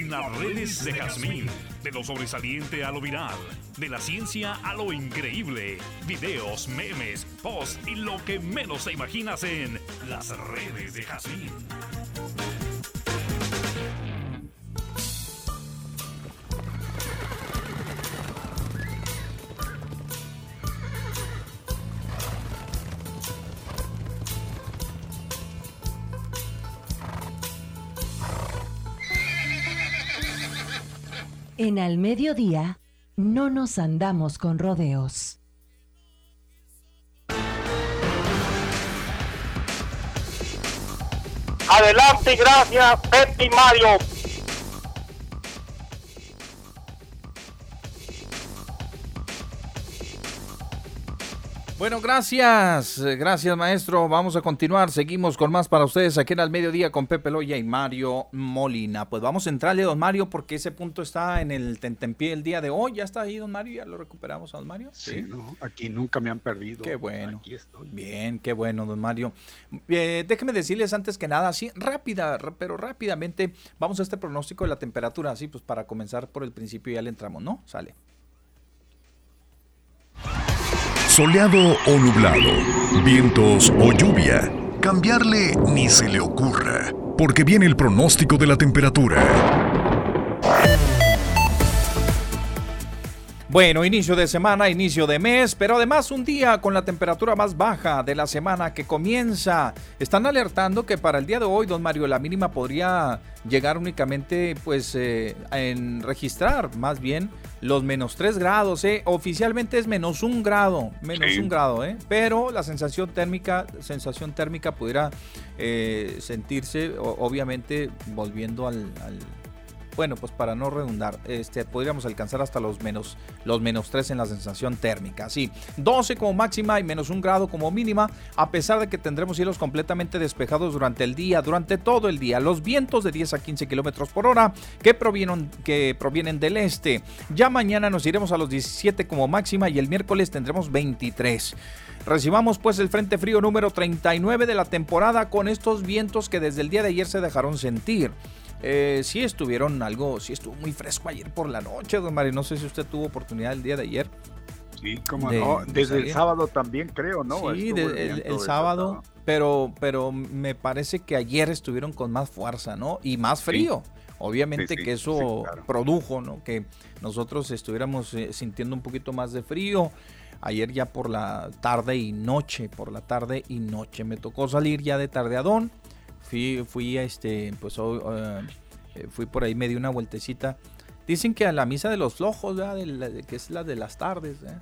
Las redes de Jazmín, de lo sobresaliente a lo viral, de la ciencia a lo increíble, videos, memes, posts y lo que menos te imaginas en las redes de Jazmín. En al mediodía, no nos andamos con rodeos. Adelante, gracias, Pepe y Mario. Bueno, gracias, eh, gracias maestro. Vamos a continuar, seguimos con más para ustedes aquí en Al Mediodía con Pepe Loya y Mario Molina. Pues vamos a entrarle, don Mario, porque ese punto está en el tentempié el día de hoy. ¿Ya está ahí, don Mario? ¿Ya lo recuperamos, don Mario? Sí, no, aquí nunca me han perdido. Qué bueno. Aquí estoy. Bien, qué bueno, don Mario. Eh, déjeme decirles antes que nada, así rápida, pero rápidamente, vamos a este pronóstico de la temperatura, así pues para comenzar por el principio ya le entramos, ¿no? Sale. Soleado o nublado, vientos o lluvia. Cambiarle ni se le ocurra, porque viene el pronóstico de la temperatura. Bueno, inicio de semana, inicio de mes, pero además un día con la temperatura más baja de la semana que comienza. Están alertando que para el día de hoy, don Mario, la mínima podría llegar únicamente pues eh, en registrar más bien los menos 3 grados, ¿eh? Oficialmente es menos un grado, menos Sí. un grado, ¿eh? Pero la sensación térmica, sensación térmica pudiera eh, sentirse, obviamente, volviendo al, al- bueno, pues para no redundar, este, podríamos alcanzar hasta los menos, los menos 3 en la sensación térmica. Sí, 12 como máxima y menos un grado como mínima, a pesar de que tendremos cielos completamente despejados durante el día, durante todo el día. Los vientos de 10 a 15 kilómetros por hora que provienen, que provienen del este. Ya mañana nos iremos a los 17 como máxima y el miércoles tendremos 23. Recibamos pues el frente frío número 39 de la temporada con estos vientos que desde el día de ayer se dejaron sentir. Eh, sí estuvieron algo, sí estuvo muy fresco ayer por la noche, don Mario. No sé si usted tuvo oportunidad el día de ayer. Sí, cómo de- no. de Desde el sábado también creo, ¿no? Sí, de- el sábado, pero, pero me parece que ayer estuvieron con más fuerza, ¿no? Y más frío. Obviamente Sí, sí, que eso claro. produjo, ¿no? Que nosotros estuviéramos eh, sintiendo un poquito más de frío. Ayer ya por la tarde y noche, por la tarde y noche. Me tocó salir ya de tardeadón. Fui, fui a este, pues eh, fui por ahí, me di una vueltecita. Dicen que a la misa de los flojos. De la- de- que es la de las tardes, ¿eh?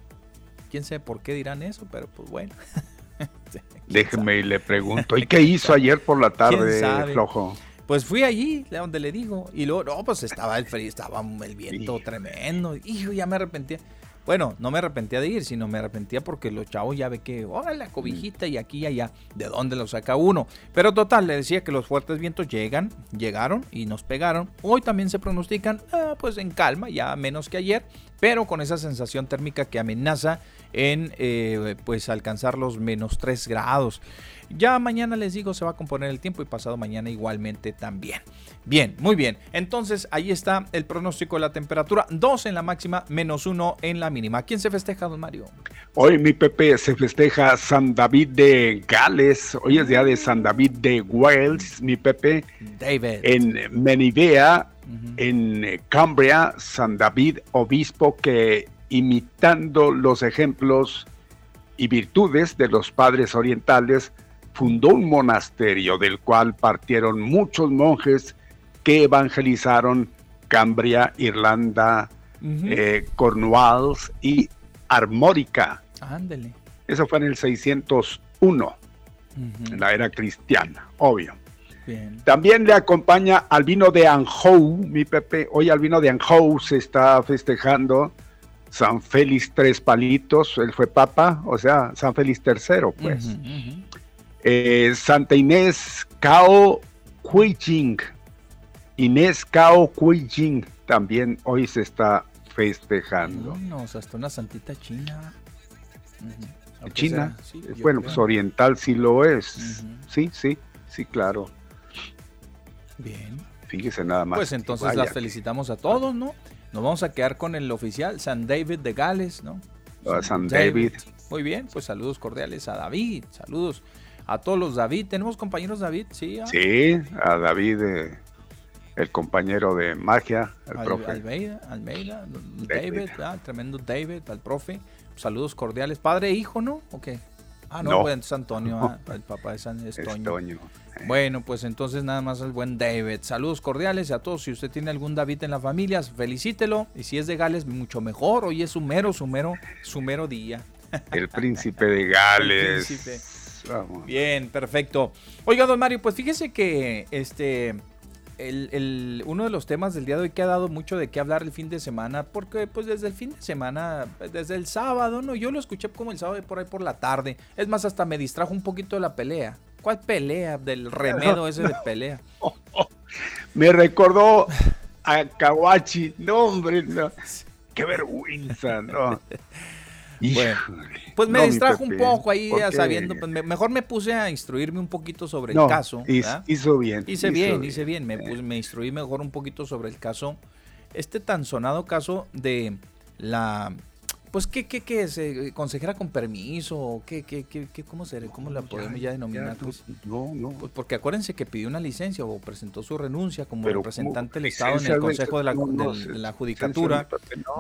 quién sabe por qué dirán eso, pero pues bueno. Déjeme y le pregunto, ¿y qué hizo ayer por la ¿Quién tarde, flojo? Pues fui allí, donde le digo, y luego, no, pues estaba el frío, estaba el viento tremendo. Hijo, ya me arrepentía. Bueno, no me arrepentía de ir, sino me arrepentía porque los chavos ya ve que, órale, la cobijita y aquí y allá, ¿de dónde lo saca uno? Pero total, le decía que los fuertes vientos llegan, llegaron y nos pegaron. Hoy también se pronostican, ah, pues en calma, ya menos que ayer, pero con esa sensación térmica que amenaza en eh, pues alcanzar los menos 3 grados. Ya mañana les digo, se va a componer el tiempo y pasado mañana igualmente también. Bien, muy bien. Entonces ahí está el pronóstico de la temperatura. 2 en la máxima, menos 1 en la mínima. ¿Quién se festeja, don Mario? Hoy mi Pepe se festeja San David de Gales, hoy es día de San David de Wales, mi Pepe. David. En Menivea, en Cambria, San David, obispo que imitando los ejemplos y virtudes de los padres orientales, fundó un monasterio del cual partieron muchos monjes que evangelizaron Cambria, Irlanda, Ujú. eh, Cornwalls y Armórica. Ándele. Eso fue en el 601, en la era cristiana, obvio. Bien. También le acompaña Albino de Anjou, mi Pepe. Hoy Albino de Anjou se está festejando San Félix Tres Palitos, él fue papa, o sea, San Félix III, pues. Eh, Santa Inés Cao Kuijing. Inés Cao Kuijing también hoy se está festejando. Vámonos, hasta una santita china. ¿O China? Sí, bueno, pues oriental sí lo es. Sí, sí, sí, claro. Bien. Fíjese nada más. Pues entonces las que- felicitamos a todos, ¿no? Nos vamos a quedar con el oficial, San David de Gales, ¿no? A San David. Muy bien, pues saludos cordiales a David, saludos a todos los David. ¿Tenemos compañeros David? Sí, ah? Sí, a David, eh, el compañero de magia, el Al- profe. Almeida, Almeida, David. David, ah, tremendo David, al profe. Saludos cordiales. Padre e hijo, ¿no? ¿O qué? Ah, no, No. pues es Antonio, ah, el papá de San es Es Toño. Toño. Bueno, pues entonces nada más el buen David. Saludos cordiales a todos. Si usted tiene algún David en la familia, felicítelo. Y si es de Gales, mucho mejor. Hoy es su mero, su mero, su mero día. El príncipe de Gales. El príncipe. Vamos. Bien, perfecto. Oiga, don Mario, pues fíjese que este el, el- uno de los temas del día de hoy que ha dado mucho de qué hablar el fin de semana, porque pues desde el fin de semana, desde el sábado, ¿no? Yo lo escuché como el sábado por ahí por la tarde. Es más, hasta me distrajo un poquito de la pelea. ¿Cuál pelea? Del remedo ese de pelea. Me recordó a Kawachi. No, hombre, no. Qué vergüenza, no. Bueno. Pues me No, distrajo un poco ahí, sabiendo, pues me- mejor me puse a instruirme un poquito sobre No, el caso. hizo bien, Hice hizo bien, bien. hice bien. Me, puse- me instruí mejor un poquito sobre el caso. Este tan sonado caso de la. Pues, ¿qué, qué, qué es? Eh, ¿Consejera con permiso? ¿O ¿Qué, qué, qué, qué- ¿Cómo, se, cómo la podemos ya, denominar? ya, pues? No, no. Pues porque acuérdense que pidió una licencia o presentó su renuncia como Pero, representante del Estado en el Consejo de la, no, no, del- de la licencia, Judicatura,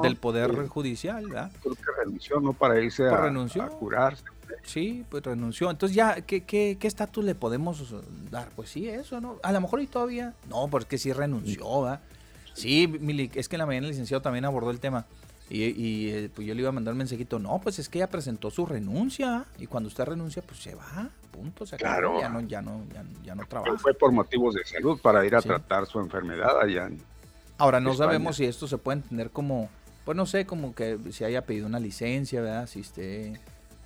del Poder. Judicial, ¿verdad? Creo que renunció, ¿no? Para irse Pues a, renunció. a curarse. Sí, pues renunció. Entonces ya, ¿qué qué- qué estatus le podemos dar? Pues sí, eso, ¿no? A lo mejor y todavía... No, porque sí renunció, ¿va? Sí, Mili, es que en la mañana el licenciado también abordó el tema. Y, y, eh, pues yo le iba a mandar un mensajito. No, pues es que ella presentó su renuncia. Y cuando usted renuncia, pues se va. Punto, se acabó. Claro. Ya no, ya no, ya, ya no Pero trabaja. fue por motivos de salud, para ir a Sí. tratar su enfermedad allá. en- Ahora, no España. sabemos si esto se puede entender como, pues no sé, como que si haya pedido una licencia, ¿verdad? Si esté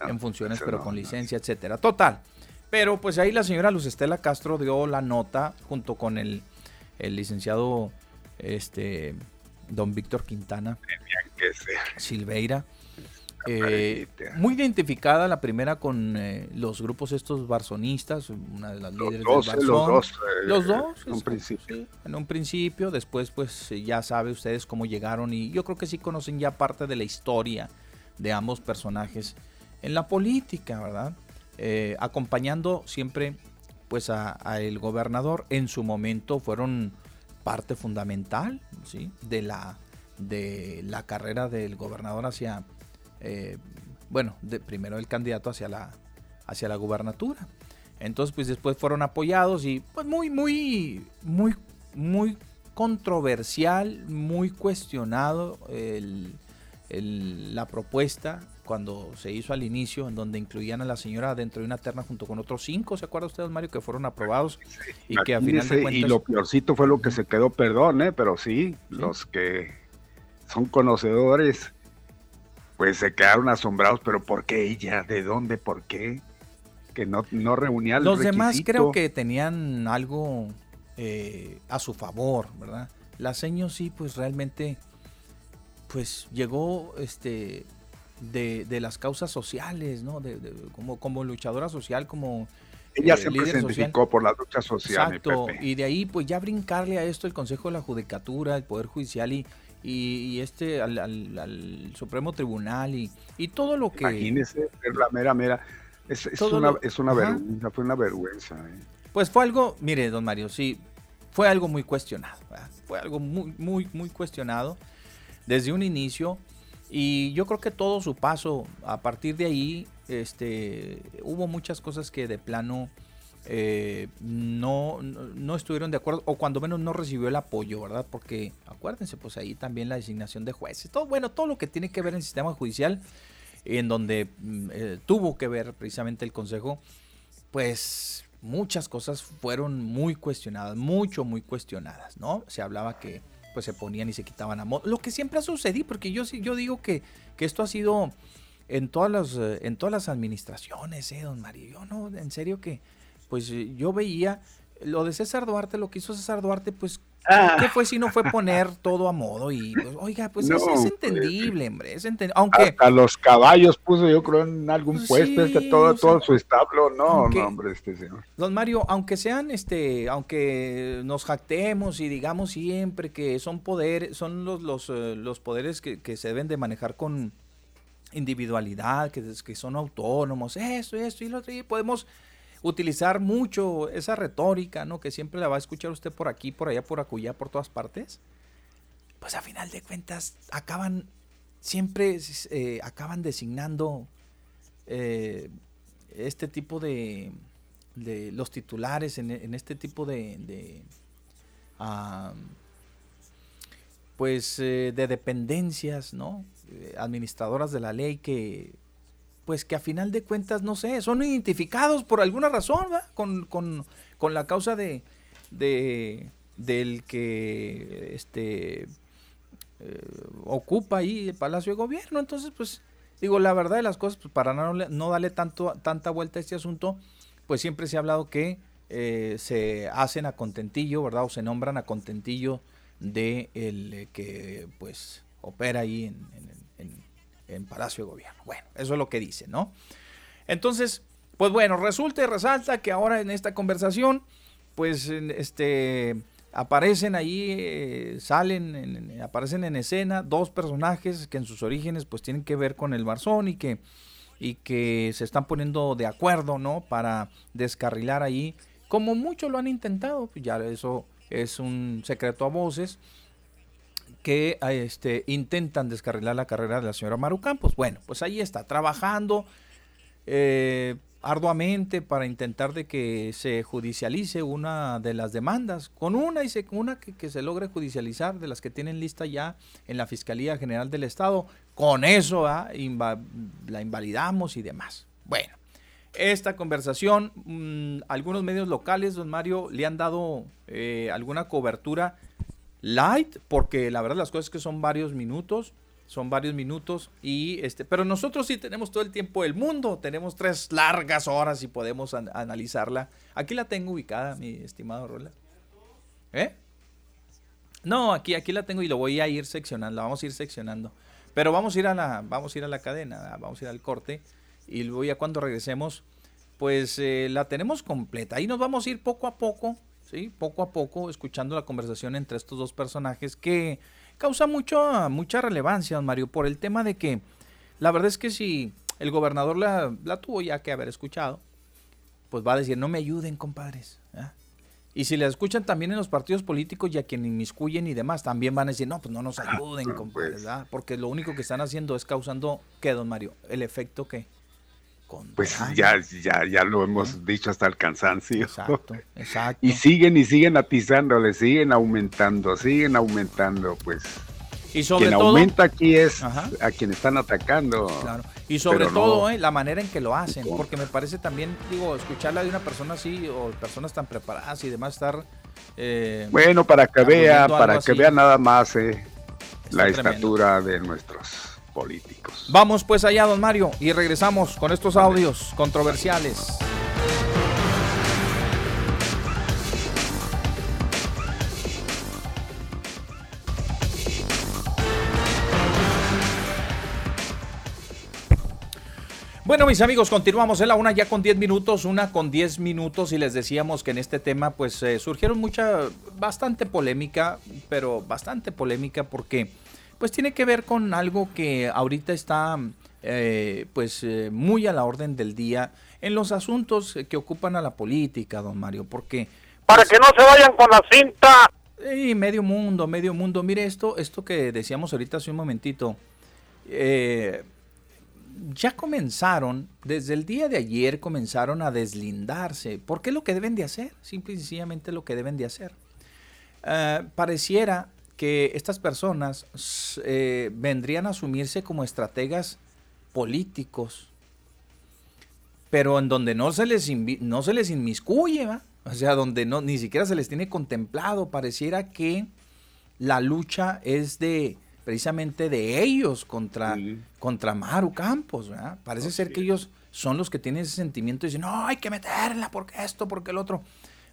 en funciones, pero no, con no. licencia, etcétera. Total. Pero pues ahí la señora Luz Estela Castro dio la nota junto con el, el licenciado este don Víctor Quintana que. Silveira. Eh, muy identificada la primera con eh, los grupos estos barzonistas, una de las líderes dos, del eh, los dos, eh, los dos, en un principio. sí, en un principio, después pues eh, ya sabe ustedes cómo llegaron y yo creo que sí conocen ya parte de la historia de ambos personajes en la política, ¿verdad? Eh, acompañando siempre pues a, a el gobernador en su momento fueron parte fundamental, ¿sí? De la de la carrera del gobernador hacia eh, bueno, de, primero el candidato hacia la hacia la gubernatura. Entonces, pues después fueron apoyados y pues muy, muy, muy, muy controversial, muy cuestionado el- el- la propuesta cuando se hizo al inicio, en donde incluían a la señora dentro de una terna junto con otros cinco, ¿se acuerda usted, Mario, que fueron aprobados? Y que a final de cuentas... Y lo peorcito fue lo que se quedó, perdón, ¿eh? pero sí, los que son conocedores, pues se quedaron asombrados, pero ¿por qué ella? ¿De dónde? ¿Por qué? Que no, no reunía Los demás creo que tenían algo eh, a su favor, ¿verdad? La seño sí, pues realmente, pues llegó, este de, las causas sociales, ¿no? De, como, como luchadora social, como... Ella se identificó por la lucha social. Exacto, y de ahí pues ya brincarle a esto el Consejo de la Judicatura, el Poder Judicial y, y, este al, Supremo Tribunal y, y todo lo que... Imagínese, la mera, mera, es, una, es una vergüenza, fue una vergüenza. ¿eh? Pues fue algo, mire, don Mario, sí, fue algo muy cuestionado, fue algo muy, muy, muy cuestionado desde un inicio y yo creo que todo su paso, a partir de ahí, este, hubo muchas cosas que de plano eh, no, no estuvieron de acuerdo, o cuando menos no recibió el apoyo, ¿verdad? Porque acuérdense, pues ahí también la designación de jueces, todo, bueno, todo lo que tiene que ver en el sistema judicial, en donde mm, eh, tuvo que ver precisamente el Consejo, pues muchas cosas fueron muy cuestionadas, mucho, muy cuestionadas, ¿no? Se hablaba que pues se ponían y se quitaban a modo. Lo que siempre ha sucedido, porque yo, yo digo que, que esto ha sido en todas las, eh, en todas las administraciones, ¿eh, don Mario? Yo no, en serio que, pues yo veía lo de César Duarte, lo que hizo César Duarte, pues Ah. ¿Qué fue si no fue poner todo a modo? Y pues, oiga, pues es, pues, entendible, hombre. Es Aunque hasta los caballos puso, yo creo, en algún pues puesto, este, todo, todo su establo. No, no, hombre, este señor. Don Mario, aunque sean, este, aunque nos jactemos y digamos siempre que son poderes, son los, los, eh, los poderes que, que se deben de manejar con individualidad, que, que son autónomos, esto, esto y lo otro, y podemos utilizar mucho esa retórica, ¿no? Que siempre la va a escuchar usted por aquí, por allá, por acullá, por todas partes. Pues a final de cuentas acaban, siempre eh, acaban designando eh, este tipo de, de, los titulares en, este tipo de, pues eh, de dependencias, ¿no? administradoras de la ley que pues que a final de cuentas, no sé, son identificados por alguna razón, Con, con, con, la causa de, de del que este eh, ocupa ahí el Palacio de Gobierno. Entonces, pues, digo, la verdad de las cosas, pues para no, no darle tanto, tanta vuelta a este asunto, pues siempre se ha hablado que eh, se hacen a contentillo, ¿verdad? O se nombran a contentillo de el que pues opera ahí en, en en Palacio de Gobierno. Bueno, eso es lo que dice, ¿no? Entonces, pues bueno, resulta y resalta que ahora en esta conversación, pues este aparecen ahí, eh, salen, aparecen en escena dos personajes que en sus orígenes pues tienen que ver con el Barzón y que, y que se están poniendo de acuerdo, ¿no? Para descarrilar ahí, como muchos lo han intentado, ya eso es un secreto a voces, que este, intentan descarrilar la carrera de la señora Maru Campos. Bueno, pues ahí está, trabajando eh, arduamente para intentar de que se judicialice una de las demandas, con una y se, una que, se logre judicializar de las que tienen lista ya en la Fiscalía General del Estado. Con eso la invalidamos y demás. Bueno, esta conversación, mm, algunos medios locales, don Mario, le han dado eh, alguna cobertura light, porque la verdad las cosas es que son varios minutos, son varios minutos y este, pero nosotros sí tenemos todo el tiempo del mundo, tenemos tres largas horas y podemos analizarla. Aquí la tengo ubicada, mi estimado Rola. ¿Eh? No, aquí, aquí la tengo y lo voy a ir seccionando, la vamos a ir seccionando. Pero vamos a ir a la, vamos a ir a la cadena, vamos a ir al corte y luego ya cuando regresemos, pues eh, la tenemos completa. Ahí nos vamos a ir poco a poco poco a poco, escuchando la conversación entre estos dos personajes que causa mucho, mucha relevancia, Mario, por el tema de que la verdad es que si el gobernador la, tuvo ya que haber escuchado, pues va a decir, no me ayuden, compadres. Y si la escuchan también en los partidos políticos y a quien inmiscuyen y demás, también van a decir, no, pues no nos ah, ayuden, compadres, Porque lo único que están haciendo es causando, ¿qué, don Mario? El efecto que pues ya, ya, ya lo hemos dicho hasta el cansancio. Exacto, exacto. Y siguen y siguen atizándole, siguen aumentando, siguen aumentando, pues. Y sobre quien todo, aumenta aquí es a quien están atacando. Claro. Y sobre Pero no- todo, eh, la manera en que lo hacen, porque me parece también, digo, escucharla de una persona así o personas tan preparadas y demás estar... eh, Bueno, para que vea, para que así. vea nada más eh, la tremendo. estatura de nuestros Vamos pues allá, don Mario, y regresamos con estos audios controversiales. Bueno, mis amigos, continuamos en la una ya con 10 minutos, una con 10 minutos y les decíamos que en este tema pues eh, surgieron mucha, bastante polémica, pero bastante polémica porque pues tiene que ver con algo que ahorita está eh, pues eh, muy a la orden del día en los asuntos que ocupan a la política, don Mario, porque... Para que no se vayan con la cinta. Y medio mundo, medio mundo. Mire esto, esto que decíamos ahorita hace un momentito. eh, ya comenzaron, desde el día de ayer comenzaron a deslindarse. ¿Por qué lo que deben de hacer? Simple y sencillamente lo que deben de hacer. Pareciera que estas personas eh, vendrían a asumirse como estrategas políticos, pero en donde no se les, no se les inmiscuye, ¿va? o sea, donde no, ni siquiera se les tiene contemplado. Pareciera que la lucha es de precisamente de ellos contra, contra Maru Campos. ¿verdad? Parece ser que ellos son los que tienen ese sentimiento y dicen, no, hay que meterla, porque esto, porque el otro.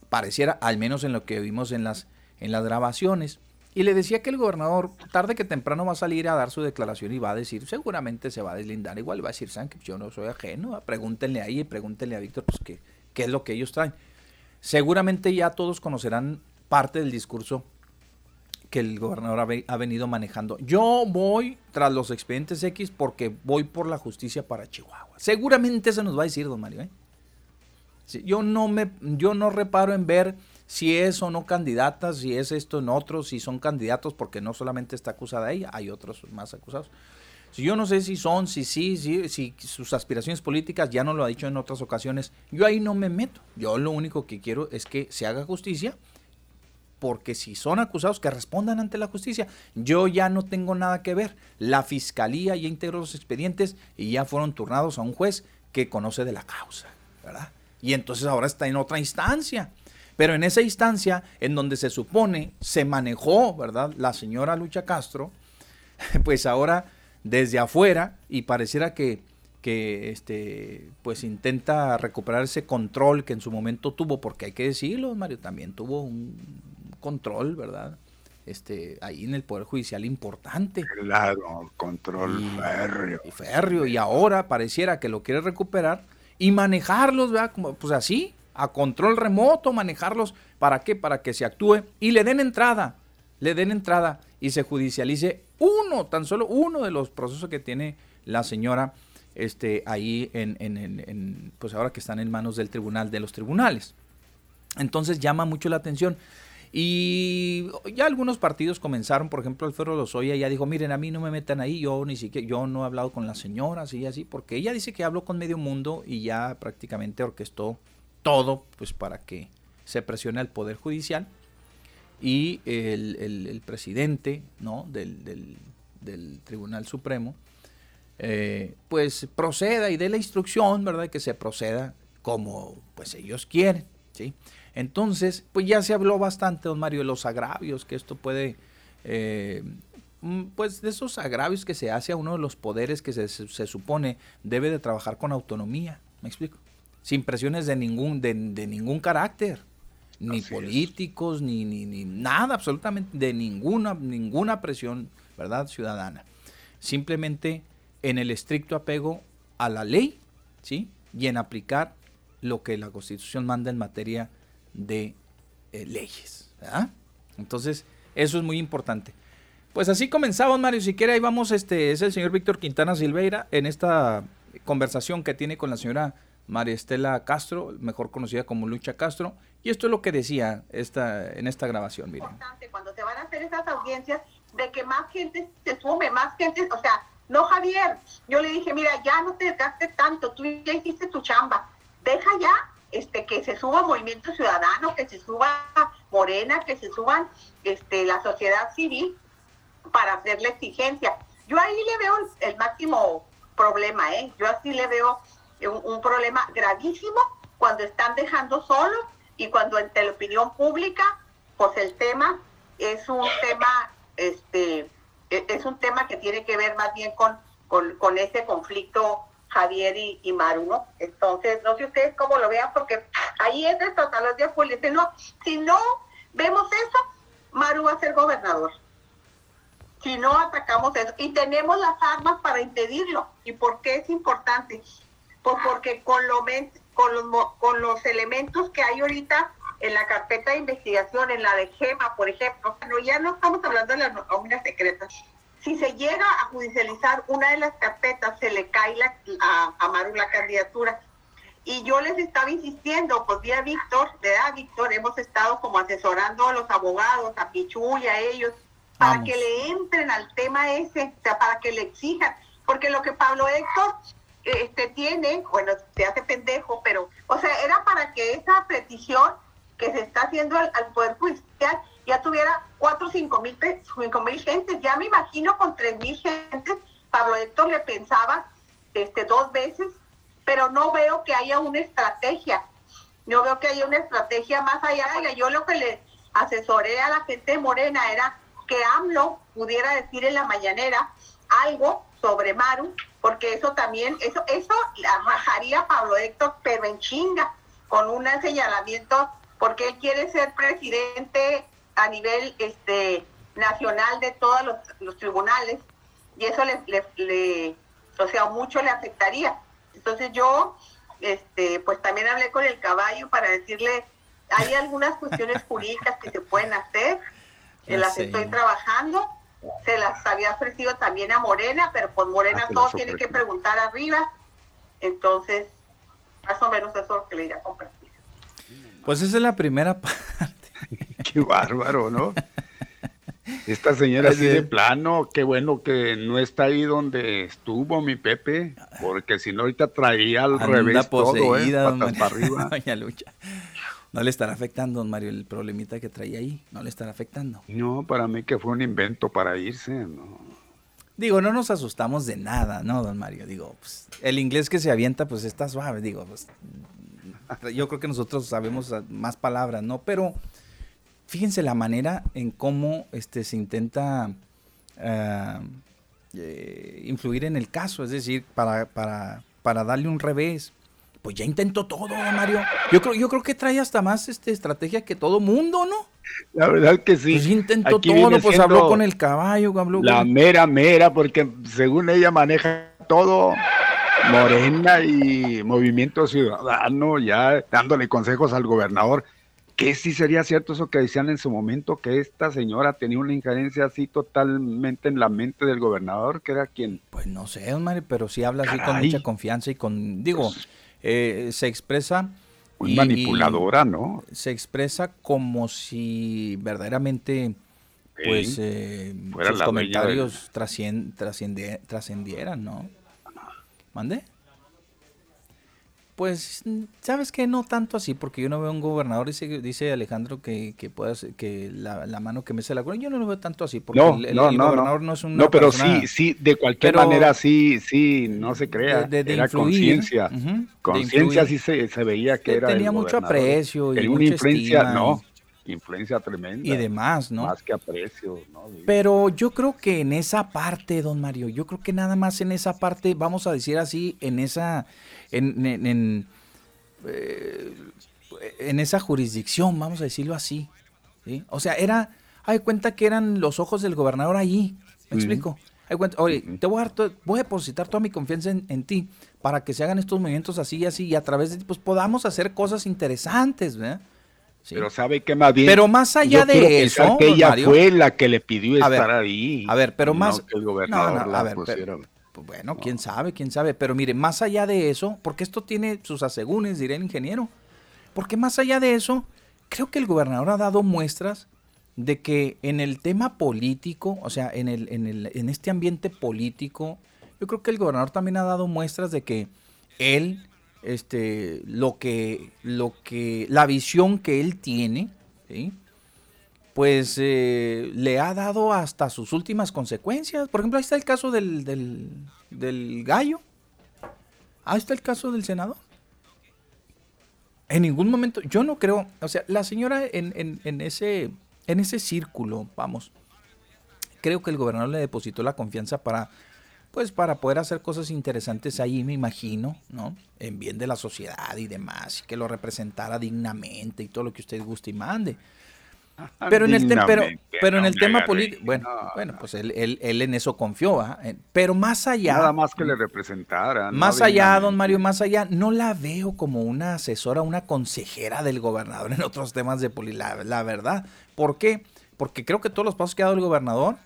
Pareciera, al menos en lo que vimos en las, en las grabaciones. Y le decía que el gobernador tarde que temprano va a salir a dar su declaración y va a decir, seguramente se va a deslindar, igual va a decir, ¿saben que yo no soy ajeno? ¿va? Pregúntenle ahí y pregúntenle a Víctor, pues, qué, qué es lo que ellos traen. Seguramente ya todos conocerán parte del discurso que el gobernador ha, ve- ha venido manejando. Yo voy tras los expedientes X porque voy por la justicia para Chihuahua. Seguramente eso nos va a decir, don Mario. ¿eh? Yo, no me, yo no reparo en ver si es o no candidata, si es esto en otro, si son candidatos, porque no solamente está acusada ella, hay otros más acusados. Si yo no sé si son, si sí, si, sus aspiraciones políticas, ya no lo ha dicho en otras ocasiones, yo ahí no me meto. Yo lo único que quiero es que se haga justicia porque si son acusados que respondan ante la justicia. Yo ya no tengo nada que ver. La fiscalía ya integró los expedientes y ya fueron turnados a un juez que conoce de la causa, ¿verdad? Y entonces ahora está en otra instancia. Pero en esa instancia en donde se supone se manejó, ¿verdad? La señora Lucha Castro, pues ahora desde afuera y pareciera que que este pues intenta recuperar ese control que en su momento tuvo porque hay que decirlo Mario también tuvo un control verdad este ahí en el poder judicial importante Claro, control férreo. y férreo y ahora pareciera que lo quiere recuperar y manejarlos ¿verdad? como pues así a control remoto manejarlos para qué para que se actúe y le den entrada le den entrada y se judicialice uno tan solo uno de los procesos que tiene la señora este, ahí en, en- pues ahora que están en manos del tribunal, de los tribunales. Entonces llama mucho la atención. Y ya algunos partidos comenzaron, por ejemplo, Alfredo Lozoya ya dijo, miren, a mí no me metan ahí, yo ni siquiera, yo no he hablado con las señoras y así, porque ella dice que habló con medio mundo y ya prácticamente orquestó todo, pues para que se presione al Poder Judicial y el, el- presidente ¿no? del, del- del Tribunal Supremo, eh, pues proceda y dé la instrucción, ¿verdad? Que se proceda como pues ellos quieren, ¿sí? Entonces, pues ya se habló bastante, don Mario, de los agravios, que esto puede, eh, mm, pues de esos agravios que se hace a uno de los poderes que se, se supone debe de trabajar con autonomía, ¿me explico? Sin presiones de ningún, de, de ningún carácter, ni políticos, ni, ni, ni nada, absolutamente, de ninguna, ninguna presión, ¿verdad? Ciudadana. Simplemente en el estricto apego a la ley, ¿sí? Y en aplicar lo que la Constitución manda en materia de eh, leyes, ¿verdad? Entonces, eso es muy importante. Pues así comenzamos, Mario. Si quiere, ahí vamos, este, es el señor Víctor Quintana Silveira en esta conversación que tiene con la señora María Estela Castro, mejor conocida como Lucha Castro. Y esto es lo que decía esta, en esta grabación, miren. importante cuando se van a hacer esas audiencias de que más gente se sume, más gente, o sea, no Javier, yo le dije, mira, ya no te desgastes tanto, tú ya hiciste tu chamba, deja ya este que se suba Movimiento Ciudadano, que se suba Morena, que se suban este la sociedad civil, para hacer la exigencia. Yo ahí le veo el, el máximo problema, ¿eh? Yo así le veo un, problema gravísimo cuando están dejando solo y cuando entre la opinión pública, pues el tema es un tema, este, e, es un tema que tiene que ver más bien con, con, ese conflicto Javier y, Maru, ¿no? Entonces, no sé ustedes cómo lo vean, porque ahí es de total días pues, no, si no vemos eso, Maru va a ser gobernador. Si no atacamos eso, y tenemos las armas para impedirlo. ¿Y por qué es importante? Pues porque con, lo, con, los, con los elementos que hay ahorita en la carpeta de investigación, en la de GEMA, por ejemplo, no, ya no estamos hablando de las nóminas secretas. Si se llega a judicializar una de las carpetas, se le cae la, a, a Maru la candidatura. Y yo les estaba insistiendo, pues vía Víctor, ¿verdad, Víctor? Hemos estado como asesorando a los abogados, a Pichu y a ellos, para Vamos. que le entren al tema ese, o sea, para que le exijan. Porque lo que Pablo Héctor este, tiene, bueno, se hace pendejo, pero, o sea, era para que esa petición que se está haciendo al, al Poder Judicial ya tuviera cuatro o cinco mil, cinco mil gentes. Ya me imagino con tres mil gentes, Pablo Héctor le pensaba este, dos veces, pero no veo que haya una estrategia. No veo que haya una estrategia más allá. Yo lo que le asesoré a la gente de Morena era que AMLO pudiera decir en la mañanera algo sobre Maru, porque eso también, eso, eso la rajaría Pablo Héctor, pero en chinga, con un señalamiento, porque él quiere ser presidente a nivel este nacional de todos los, los tribunales, y eso le, le, le, o sea, mucho le afectaría. Entonces yo, este, pues también hablé con el caballo para decirle, hay algunas cuestiones jurídicas que se pueden hacer, en las estoy trabajando, se las había ofrecido también a Morena, pero por Morena ah, todo tiene que preguntar arriba. Entonces, más o menos eso es lo que le iría a compartir. Pues esa es la primera parte. Qué bárbaro, ¿no? Esta señora así de plano, qué bueno que no está ahí donde estuvo mi Pepe, porque si no ahorita traía al Anda revés poseída, todo, ¿eh? Patas para arriba. Doña Lucha. No le estará afectando, don Mario, el problemita que traía ahí. No le estará afectando. No, para mí que fue un invento para irse, ¿no? Digo, no nos asustamos de nada, ¿no, don Mario? Digo, pues, el inglés que se avienta, pues está suave, digo, pues, yo creo que nosotros sabemos más palabras, ¿no? Pero fíjense la manera en cómo este, se intenta uh, eh, influir en el caso, es decir, para, para, para darle un revés. Pues ya intentó todo, Mario. Yo creo, yo creo que trae hasta más este, estrategia que todo mundo, ¿no? La verdad que sí. Pues intentó Aquí todo, pues habló con el caballo, habló La con- mera, mera, porque según ella maneja todo, Morena y Movimiento Ciudadano, ya dándole consejos al gobernador, que sí sería cierto eso que decían en su momento, que esta señora tenía una injerencia así totalmente en la mente del gobernador, que era quien... Pues no sé, don Mario, pero sí habla así con mucha confianza y con, digo, eh, se expresa... Muy y- manipuladora, ¿no? Se expresa como si verdaderamente, pues, eh, sus comentarios trasciende- trascendieran, ¿no? ¿Mande? Pues, ¿sabes qué? No tanto así, porque yo no veo un gobernador, dice, dice Alejandro, que, que pueda que la, la mano que mece la cola. Yo no lo veo tanto así, porque No, el, el- no, el no, gobernador no. no, es una No, pero persona- sí, sí, de cualquier Pero- manera sí, sí, no se crea. de- de era conciencia. Conciencia sí se, se veía que Que era. el tenía mucho aprecio y Tenía una mucha influencia, estima no, influencia tremenda. y demás, ¿no? Más que aprecio, ¿no? Pero yo creo que en esa parte, don Mario, yo creo que nada más en esa parte, vamos a decir así, en esa, en, en, en, eh, en esa jurisdicción, vamos a decirlo así. ¿sí? O sea, era, hay cuenta que eran los ojos del gobernador allí, ¿me explico? Hay cuenta, oye, te voy a, dar to- voy a depositar toda mi confianza en, en ti para que se hagan estos movimientos así y así y a través de ti, pues podamos hacer cosas interesantes, ¿verdad? Sí. Pero sabe que más bien. Pero más allá de eso, que ella Mario- fue la que le pidió A ver, estar ahí. a ver, pero no más- que el gobernador no, no, la a ver, pero- pusiera. Pues bueno, quién sabe, quién sabe. Pero mire, más allá de eso, porque esto tiene sus asegúnes, diré el ingeniero. Porque más allá de eso, creo que el gobernador ha dado muestras de que en el tema político, o sea, en, el, en, el, en este ambiente político, yo creo que el gobernador también ha dado muestras de que él, este, lo que, lo que, la visión que él tiene, pues eh, le ha dado hasta sus últimas consecuencias. Por ejemplo, ahí está el caso del, del, del gallo. Ahí está el caso del senador. En ningún momento, yo no creo, o sea, la señora en, en, en, ese, en ese círculo, vamos, creo que el gobernador le depositó la confianza para, pues, para poder hacer cosas interesantes ahí, me imagino, ¿no? En bien de la sociedad y demás, y que lo representara dignamente y todo lo que usted guste y mande. Pero en el, pero, pero en el tema político, bueno, bueno, pues él, él, él en eso confió, ¿ah? Eh, pero más allá, Nada más que le representara. no más allá, don Mario, más allá, no la veo como una asesora, una consejera del gobernador en otros temas de política, la, la verdad. ¿Por qué? Porque creo que todos los pasos que ha dado el gobernador,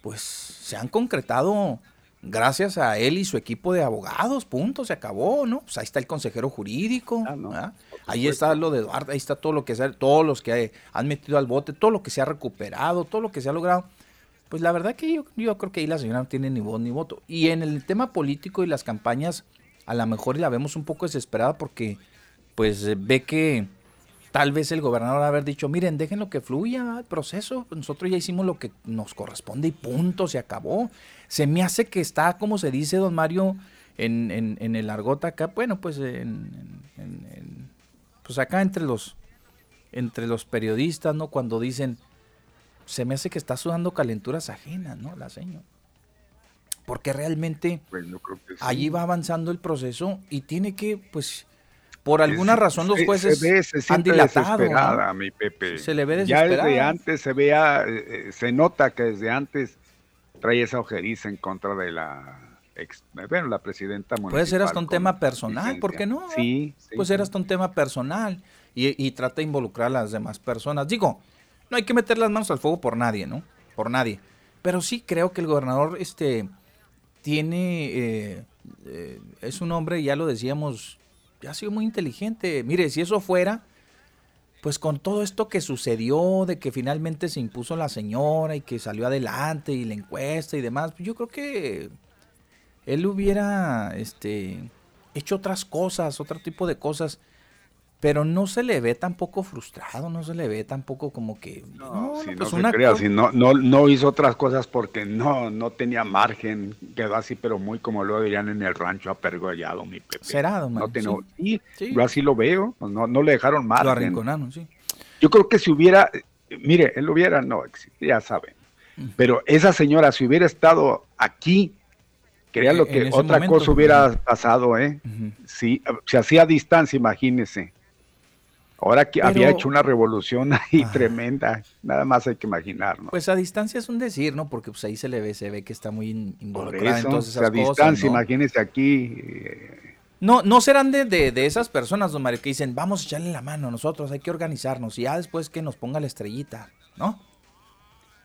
pues se han concretado gracias a él y su equipo de abogados, punto, se acabó, ¿no? Pues ahí está el consejero jurídico, ¿verdad? ahí está lo de Eduardo, ahí está todo lo que se todos los que han metido al bote, todo lo que se ha recuperado, todo lo que se ha logrado. Pues la verdad que yo, yo creo que ahí la señora no tiene ni voz ni voto. Y en el tema político y las campañas, a lo mejor la vemos un poco desesperada porque pues ve que tal vez el gobernador haber dicho, miren, déjenlo que fluya el proceso, nosotros ya hicimos lo que nos corresponde y punto, se acabó. Se me hace que está, como se dice, don Mario, en, en, en el argot acá, bueno, pues en, pues acá entre los entre los periodistas, ¿no? Cuando dicen, se me hace que está sudando calenturas ajenas, ¿no? La señora. Porque realmente Pues sí. allí va avanzando el proceso y tiene que, pues, por alguna razón los jueces se ve, se han dilatado. desesperada, ¿no? mi Pepe. Se le ve Ya desde desesperada. antes se veía, eh, eh, se nota que desde antes trae esa ojeriza en contra de la ex, bueno, la presidenta municipal. Puede ser hasta un tema personal, ¿por qué no? Sí, sí. Puede ser hasta un tema personal y, y trata de involucrar a las demás personas. Digo, no hay que meter las manos al fuego por nadie, ¿no? Por nadie. Pero sí creo que el gobernador este, tiene, eh, eh, es un hombre, ya lo decíamos, ha sido muy inteligente. Mire, si eso fuera, pues con todo esto que sucedió, de que finalmente se impuso la señora y que salió adelante y la encuesta y demás, yo creo que él hubiera este, hecho otras cosas, otro tipo de cosas, pero no se le ve tampoco frustrado, no se le ve tampoco como que... No, Si pues no una se crea, si no, no, no hizo otras cosas porque no, no tenía margen, quedó así, pero muy como lo dirían en el rancho apergollado, mi Pepe. Será, don no tenía- sí. sí, Sí. yo así lo veo, pues no, no le dejaron margen. Lo arrinconaron, sí. Yo creo que si hubiera, mire, él hubiera, no, ya saben, pero esa señora, si hubiera estado aquí, creía lo En que otra momento. cosa hubiera pasado, ¿eh? Sí, se hacía a distancia, imagínese. Ahora que había hecho una revolución ahí tremenda, nada más hay que imaginar, ¿no? Pues a distancia es un decir, ¿no? Porque pues ahí se le ve, se ve que está muy involucrada en todas esas a cosas, distancia, ¿no? imagínese aquí. eh, No, no serán de, de, de esas personas, don Mario, que dicen, vamos a echarle la mano a nosotros, hay que organizarnos, y ya después que nos ponga la estrellita, ¿no?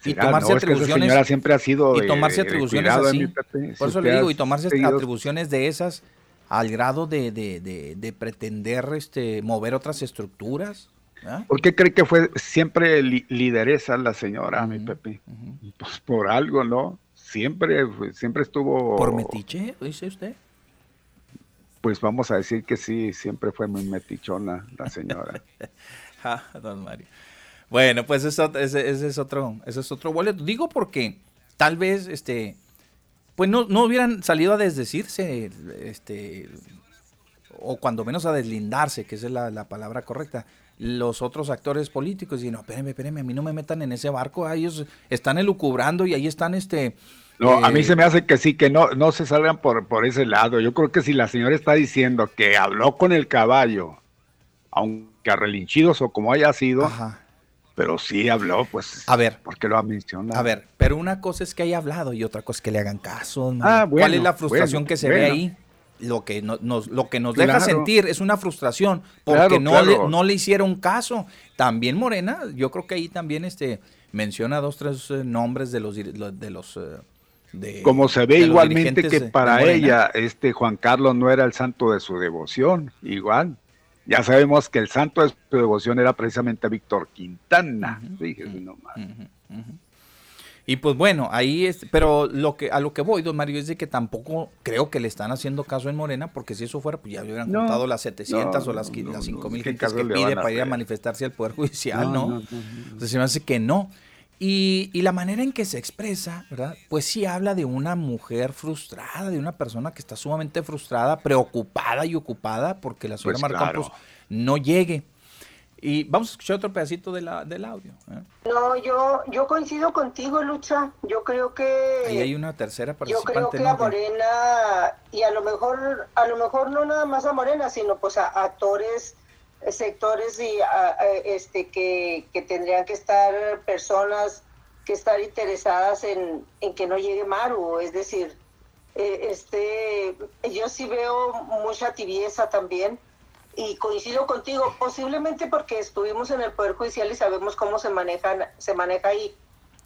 Y tomarse no, es que esa atribuciones. señora siempre ha sido y tomarse de atribuciones así. mi Pepe. Si Por eso le digo, y tomarse atribuciones de esas al grado de, de, de, de pretender este, mover otras estructuras. ¿ah? ¿Por qué cree que fue siempre li- lideresa la señora, mi Pepe? Pues por algo, ¿no? Siempre, fue- siempre estuvo. Por metiche, dice usted. Pues vamos a decir que sí, siempre fue muy metichona la señora. Ah, don Mario. Bueno, pues eso, ese, ese es otro, ese es otro boleto. Digo porque tal vez, este, pues no, no hubieran salido a desdecirse, este, o cuando menos a deslindarse, que esa es la, la palabra correcta, los otros actores políticos. Y no, espérenme, espérenme, a mí no me metan en ese barco, ah, ellos están elucubrando y ahí están, este... No, a mí eh, se me hace que sí, que no, no se salgan por, por ese lado. Yo creo que si la señora está diciendo que habló con el caballo, aunque a relinchidos o como haya sido, pero sí habló, pues. A ver. porque lo ha mencionado? A ver, pero una cosa es que haya hablado y otra cosa es que le hagan caso. Ah, Mario. ¿Cuál bueno, es la frustración bueno, que se ve bueno. ahí? Lo que no- nos, lo que nos deja sentir es una frustración porque Claro, no, claro. Le, no le hicieron caso. También Morena, yo creo que ahí también este menciona dos, tres eh, nombres de los, de los eh, de- Como se ve igualmente que para ella, este Juan Carlos no era el santo de su devoción, igual. Ya sabemos que el santo de su devoción era precisamente Víctor Quintana. Fíjese nomás. Y pues bueno, ahí es, pero lo que a lo que voy, don Mario, es de que tampoco creo que le están haciendo caso en Morena, porque si eso fuera, pues ya le hubieran No, contado las 700 no, o las, no, las no, 5000 ¿qué gentes caso que pide para ir a manifestarse al Poder Judicial, no, Entonces se me hace que no. Y, y la manera en que se expresa, ¿verdad? Pues sí habla de una mujer frustrada, de una persona que está sumamente frustrada, preocupada y ocupada porque la señora Pues Mar claro. Campos no llegue. Y vamos a escuchar otro pedacito de la, del audio. ¿eh? No, yo, yo coincido contigo, Lucha. Yo creo que Ahí hay una tercera yo creo participante. que ¿no? a Morena y a lo mejor, a lo mejor no nada más a Morena, sino pues a actores, eh, sectores y a- a, este que, que tendrían que estar personas que estar interesadas en, en que no llegue Maru, es decir, eh, este, yo sí veo mucha tibieza también y coincido contigo, posiblemente porque estuvimos en el Poder Judicial y sabemos cómo se manejan, se maneja ahí.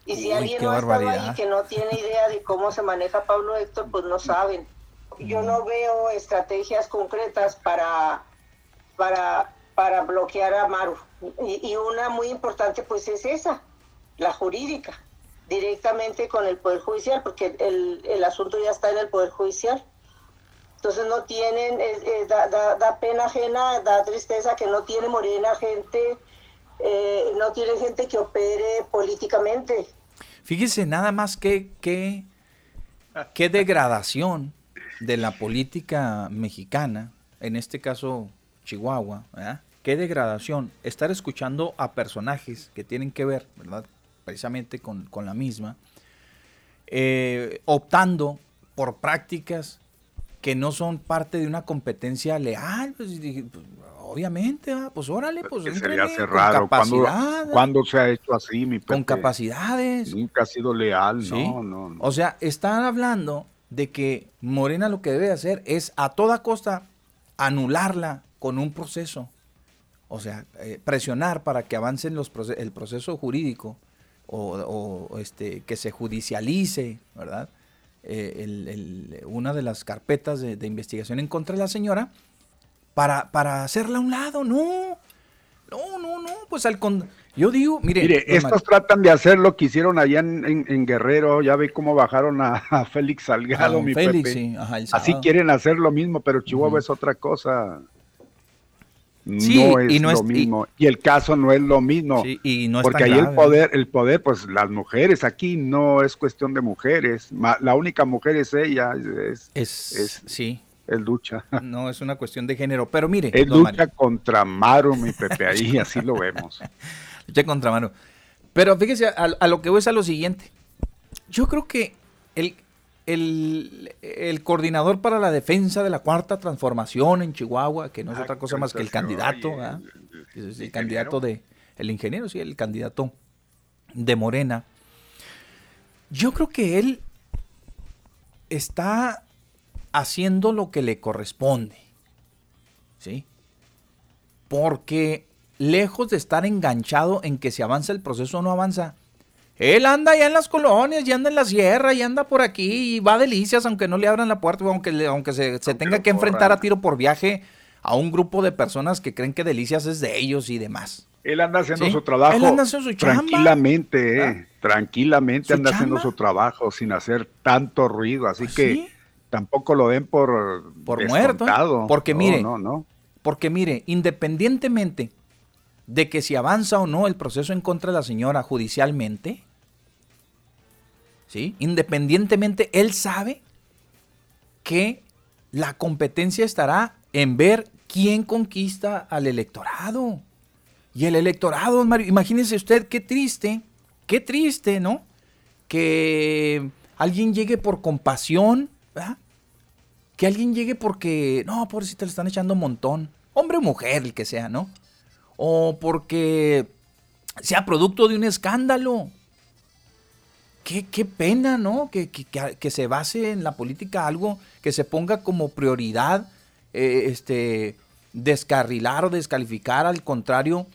Y si Uy, alguien no ha estado ahí barbaridad. que no tiene idea de cómo se maneja Pablo Héctor, pues no saben. Yo no veo estrategias concretas para, para, para bloquear a Maru. Y, una muy importante pues es esa, la jurídica, directamente con el Poder Judicial, porque el, el asunto ya está en el Poder Judicial. Entonces no tienen, eh, eh, da, da- da pena ajena, da tristeza que no tiene Morena gente, eh, no tiene gente que opere políticamente. Fíjese nada más que, que, qué degradación de la política mexicana, en este caso Chihuahua, ¿verdad? Qué degradación estar escuchando a personajes que tienen que ver, ¿verdad? Precisamente con, con la misma, eh, optando por prácticas que no son parte de una competencia leal. Pues, pues, obviamente, ¿verdad? pues órale, pues Que se le éntrenle hace con raro. ¿Cuándo, capacidad, cuándo se ha hecho así, mi con capacidades. Nunca ha sido leal, ¿sí? no, no, no. O sea, están hablando de que Morena lo que debe hacer es a toda costa anularla con un proceso. O sea, eh, presionar para que avancen los proce- el proceso jurídico o, o, este, que se judicialice, ¿verdad? Eh, el- el- una de las carpetas de, de investigación en contra de la señora para, para hacerla a un lado. No, no, no, no. Pues al con... Yo digo, mire, Mire, estos Mario, tratan de hacer lo que hicieron allá en, en- en Guerrero, ya ve cómo bajaron a, a Félix Salgado, A mi Félix, Pepe. sí, ajá, el Así quieren hacer lo mismo, pero Chihuahua es otra cosa. Sí, no es y no lo es- mismo. Y, el caso no es lo mismo. Sí, y no porque ahí el poder, el poder, pues las mujeres, aquí no es cuestión de mujeres. La única mujer es ella, es, es, es, sí. es lucha. No es una cuestión de género, pero mire, Es lucha Mario, contra Maru, mi Pepe, ahí así lo vemos. lucha contra mano. Pero fíjese, a, a lo que voy es a lo siguiente. Yo creo que el, el, el coordinador para la defensa de la cuarta transformación en Chihuahua, que no es Ah, otra cosa más que el candidato, oye, ¿verdad? el- Es el, el candidato de, el ingeniero, sí, el candidato de Morena. Yo creo que él está haciendo lo que le corresponde, ¿sí? Porque lejos de estar enganchado en que si avanza el proceso o no avanza, él anda ya en las colonias, y anda en la sierra, y anda por aquí, y va a delicias, aunque no le abran la puerta, aunque, le- aunque se, se tenga que enfrentar a tiro por viaje a un grupo de personas que creen que delicias es de ellos y demás. Él anda haciendo ¿Sí? su trabajo Él anda haciendo su chamba. tranquilamente, eh, ¿Ah? tranquilamente ¿Su anda haciendo su trabajo sin hacer tanto ruido, así Pues que sí. tampoco lo den por, Por muerto, ¿eh? Porque No, mire, no, no. Porque mire, independientemente de que si avanza o no el proceso en contra de la señora judicialmente, ¿sí? Independientemente, él sabe que la competencia estará en ver quién conquista al electorado. Y el electorado, Mario, imagínese usted qué triste, qué triste, ¿no? Que alguien llegue por compasión, ¿verdad? Que alguien llegue porque, no, pobrecito, le están echando un montón. Hombre o mujer, el que sea, ¿no? O porque sea producto de un escándalo. Qué, qué pena, ¿no? Que, que- que- se base en la política algo que se ponga como prioridad, eh, este, descarrilar o descalificar al contrario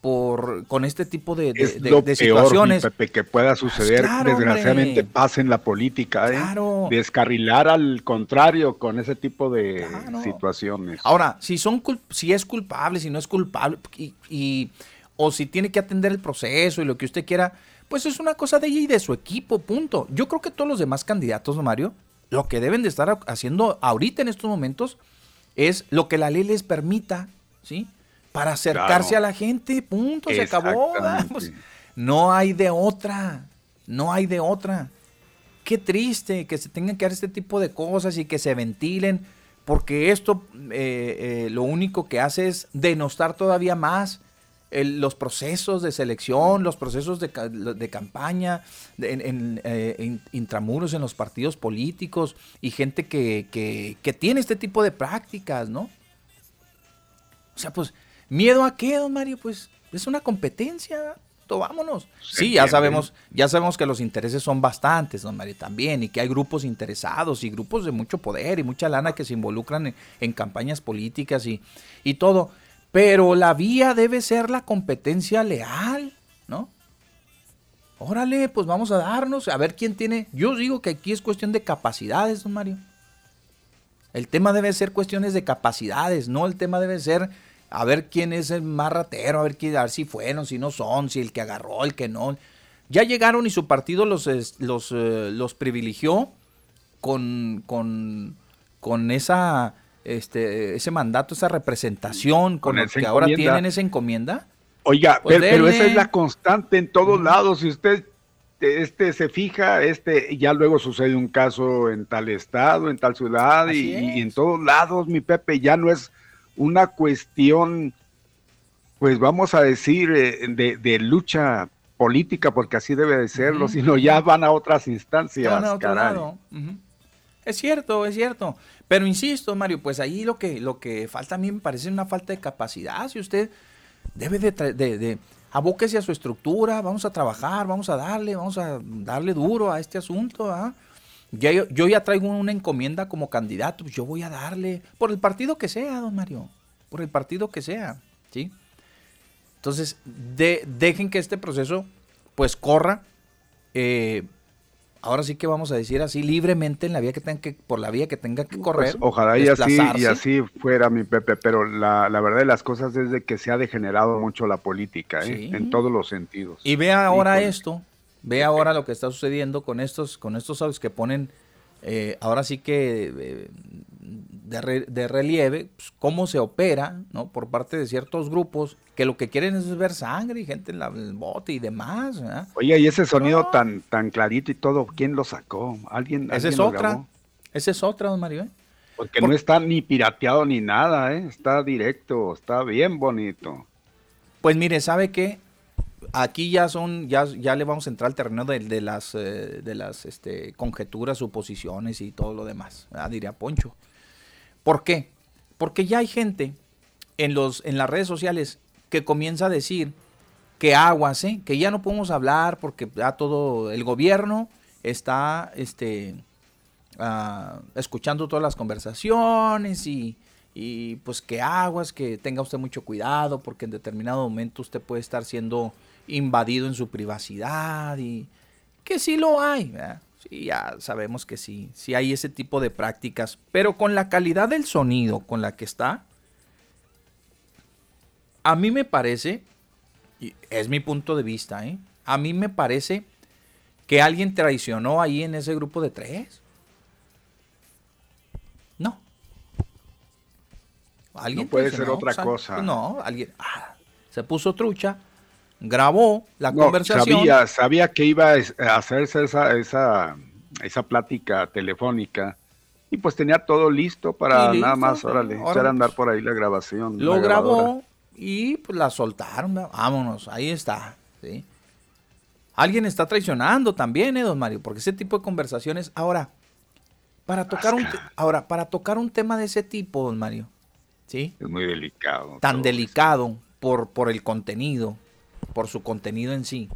por con este tipo de, de- Es de- lo de peor, mi situaciones. Pepe, que pueda suceder. claro, Desgraciadamente hombre. pasa en la política, ¿eh? Claro. Descarrilar al contrario con ese tipo de situaciones. Ahora, si son si es culpable, si no es culpable, y, y- o si tiene que atender el proceso y lo que usted quiera, pues es una cosa de ella y de su equipo, punto. Yo creo que todos los demás candidatos, Mario, lo que deben de estar haciendo ahorita en estos momentos es lo que la ley les permita, ¿sí? Para acercarse a la gente, punto, se acabó. Pues, no hay de otra, no hay de otra. Qué triste que se tengan que hacer este tipo de cosas y que se ventilen, porque esto eh, eh, lo único que hace es denostar todavía más los procesos de selección, los procesos de, campaña, en, eh, intramuros en los partidos políticos y gente que, que, tiene este tipo de prácticas, ¿no? O sea, pues, ¿miedo a qué, don Mario? Pues es una competencia, vámonos. Sí, ya sabemos, ya sabemos que los intereses son bastantes, don Mario, también, y que hay grupos interesados y grupos de mucho poder y mucha lana que se involucran en, campañas políticas y, y todo. Pero la vía debe ser la competencia leal, ¿no? Órale, pues vamos a darnos, a ver quién tiene. Yo digo que aquí es cuestión de capacidades, don Mario. El tema debe ser cuestiones de capacidades, no el tema debe ser a ver quién es el más ratero, a ver, quién, a ver si fueron, si no son, si el que agarró, el que no. Ya llegaron y su partido los, los, eh, los privilegió con, con, con esa este, ese mandato, esa representación con, el que ahora tienen esa encomienda. Oiga, pues pero, esa es la constante en todos lados. Si usted este se fija, este ya luego sucede un caso en tal estado, en tal ciudad y, en todos lados, mi Pepe, ya no es una cuestión, pues vamos a decir, eh, de, lucha política, porque así debe de serlo, sino ya van a otras instancias. Es cierto, es cierto. Pero insisto, Mario, pues ahí lo que, lo que falta a mí me parece una falta de capacidad. Si usted debe de, de, abóquese a su estructura, vamos a trabajar, vamos a darle, vamos a darle duro a este asunto. ¿ah? Ya, yo, ya traigo una encomienda como candidato, pues yo voy a darle, por el partido que sea, don Mario, por el partido que sea, ¿sí? Entonces, de, dejen que este proceso, pues, corra. Eh, ahora sí que vamos a decir así libremente en la vía que tenga que por la vía que tenga que correr. Pues, ojalá y así y así fuera mi Pepe, pero la, la, verdad de las cosas es de que se ha degenerado mucho la política, ¿eh? en todos los sentidos. Y vea ahora esto, ve ahora lo que está sucediendo con estos con estos que ponen eh, ahora sí que eh, de, relieve pues, cómo se opera ¿no? por parte de ciertos grupos que lo que quieren es ver sangre y gente en, el bote y demás. Oye, y ese sonido tan, tan clarito y todo, ¿quién lo sacó? ¿Alguien, Esa es otra. Esa es otra, don Mario. ¿eh? Porque no está ni pirateado ni nada, ¿eh? está directo, está bien bonito. Pues mire, ¿sabe qué? Aquí ya son, ya, ya le vamos a entrar al terreno de, de las, de las este, conjeturas, suposiciones y todo lo demás, diría Poncho. ¿Por qué? Porque ya hay gente en, los, en las redes sociales que comienza a decir que aguas, ¿eh? que ya no podemos hablar porque ya todo el gobierno está este, ah, escuchando todas las conversaciones y, y pues que aguas, que tenga usted mucho cuidado porque en determinado momento usted puede estar siendo invadido en su privacidad y que sí lo hay. ¿verdad? Sí, ya sabemos que sí, sí hay ese tipo de prácticas, pero con la calidad del sonido con la que está, a mí me parece, y es mi punto de vista, ¿eh? a mí me parece que alguien traicionó ahí en ese grupo de tres. No. ¿Alguien no puede ser otra cosa. No, alguien ah, se puso trucha grabó la conversación. Sabía, sabía que iba a hacerse esa, esa, esa plática telefónica y pues tenía todo listo para nada más, órale, echar a andar por ahí la grabación. Lo grabó y pues la soltaron, vámonos, ahí está, ¿sí? Alguien está traicionando también, ¿eh, don Mario? Porque ese tipo de conversaciones, ahora, para tocar un, ahora, para tocar un tema de ese tipo, don Mario, ¿sí? Es muy delicado. Tan delicado por, por el contenido, por su contenido en sí,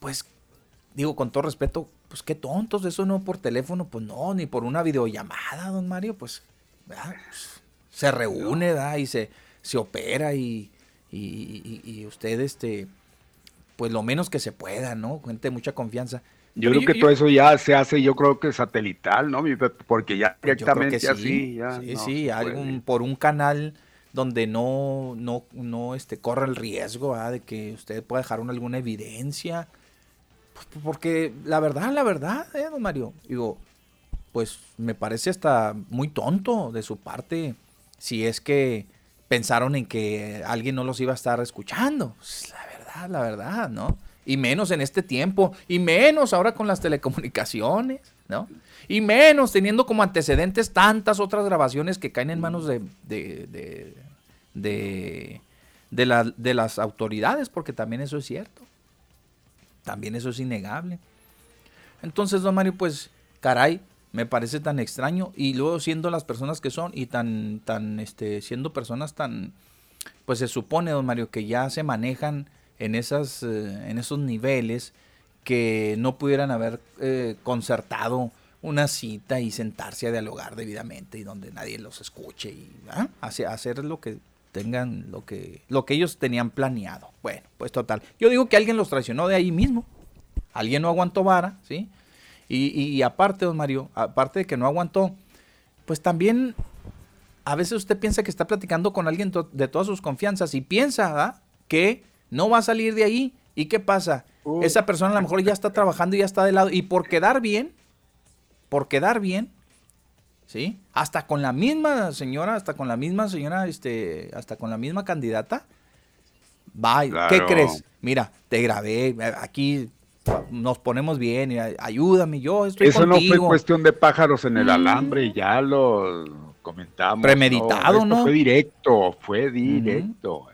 pues digo con todo respeto, pues qué tontos, eso no por teléfono, pues no, ni por una videollamada, don Mario, pues, pues se reúne y se, se opera y, y, usted, este, pues lo menos que se pueda, ¿no? Gente de mucha confianza. Yo creo que todo eso ya se hace, yo creo que satelital, ¿no? Porque ya directamente así, Sí, sí, algún, por un canal donde no, no, no este, corre el riesgo ¿ah? de que usted pueda dejar una, alguna evidencia. Pues, porque la verdad, la verdad, eh, don Mario, digo, pues me parece hasta muy tonto de su parte si es que pensaron en que alguien no los iba a estar escuchando. Pues, la verdad, la verdad, ¿no? Y menos en este tiempo, y menos ahora con las telecomunicaciones, ¿no? Y menos teniendo como antecedentes tantas otras grabaciones que caen en manos de, de, de, de las autoridades, porque también eso es cierto. También eso es innegable. Entonces, don Mario, pues, caray, me parece tan extraño. Y luego siendo las personas que son y tan, tan, este, siendo personas tan, pues se supone, don Mario, que ya se manejan en, esas, eh, en esos niveles que no pudieran haber eh, concertado una cita y sentarse a dialogar debidamente y donde nadie los escuche y ¿ah? Hace- hacer lo que tengan, lo que, lo que ellos tenían planeado. Bueno, pues total. Yo digo que alguien los traicionó de ahí mismo. Alguien no aguantó vara, ¿sí? Y, y- y aparte, don Mario, aparte de que no aguantó, pues también a veces usted piensa que está platicando con alguien to- de todas sus confianzas y piensa ¿verdad? que no va a salir de ahí. ¿Y qué pasa? Esa persona a lo mejor ya está trabajando y ya está de lado. Y por quedar bien, por quedar bien, ¿sí? Hasta con la misma señora, hasta con la misma señora, este, hasta con la misma candidata, y, ¿qué crees? Mira, te grabé, eh, aquí nos ponemos bien, y, ayúdame, yo estoy Eso no fue cuestión de pájaros en el alambre, ya lo comentamos. Premeditado, Esto ¿no? Fue directo, fue directo.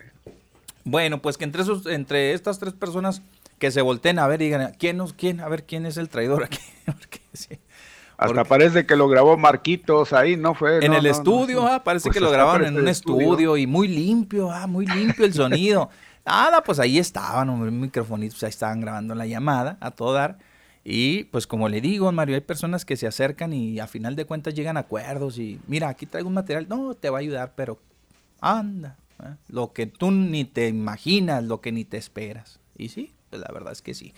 Bueno, pues que entre esos, entre estas tres personas que se volteen a ver y digan, ¿quién nos, quién? A ver quién es el traidor aquí. Porque sí. Hasta parece que lo grabó Marquitos ahí, ¿no fue? En No, el no, no, estudio, sí. ah, parece Pues que lo hasta grabaron en un estudio. y muy limpio, ah, muy limpio el sonido. Nada, pues ahí estaban, hombre, un microfonito, pues ahí estaban grabando la llamada a todo dar. Y pues como le digo, Mario, hay personas que se acercan y a final de cuentas llegan a acuerdos y mira, aquí traigo un material, no, te va a ayudar, pero anda, ¿eh? lo que tú ni te imaginas, lo que ni te esperas. Y sí, pues la verdad es que sí.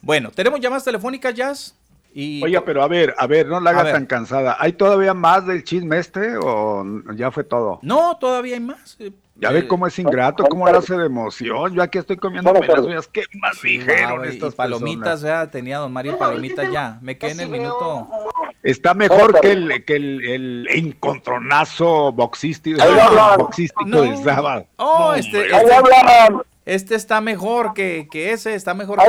Bueno, tenemos llamadas telefónicas, Jazz. Y Oiga, pero a ver, a ver, no la A haga ver. tan cansada. ¿Hay todavía más del chisme este o ya fue todo? No, todavía hay más. eh, Ya eh, ve cómo es ingrato, cómo le hace de emoción. Yo aquí estoy comiendo uñas. ¿Qué más Sí, dijeron estas palomitas personas? ya tenía don Mario palomitas ya. Me quedé en el minuto. Está mejor que el, que el, el encontronazo boxístico, del sábado. Oh, este, hombre. Este, está mejor que, que ese, está mejor que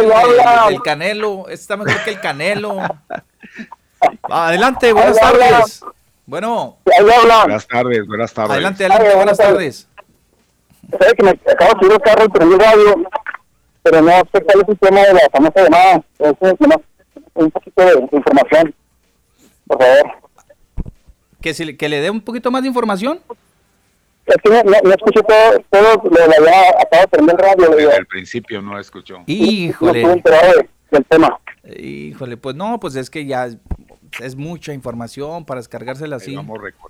el, Canelo, este está mejor que el Canelo. Adelante, buenas Ahí hablan. tardes. Bueno, Buenas tardes, buenas tardes. adelante, adelante, buenas tardes. Sabes que me acabo de subir el carro y prendí el radio, pero no sé cuál es el tema de la famosa llamada. Es un, tema- un poquito de información, por favor. Que, si le- que le dé un poquito más de información. Es que no, no, no escuché todo, todo lo de la llamada, acabo de prender el radio. digo, Al principio no escuchó. Híjole. No de- del tema. Híjole, pues no, pues es que ya es- es mucha información para descargársela así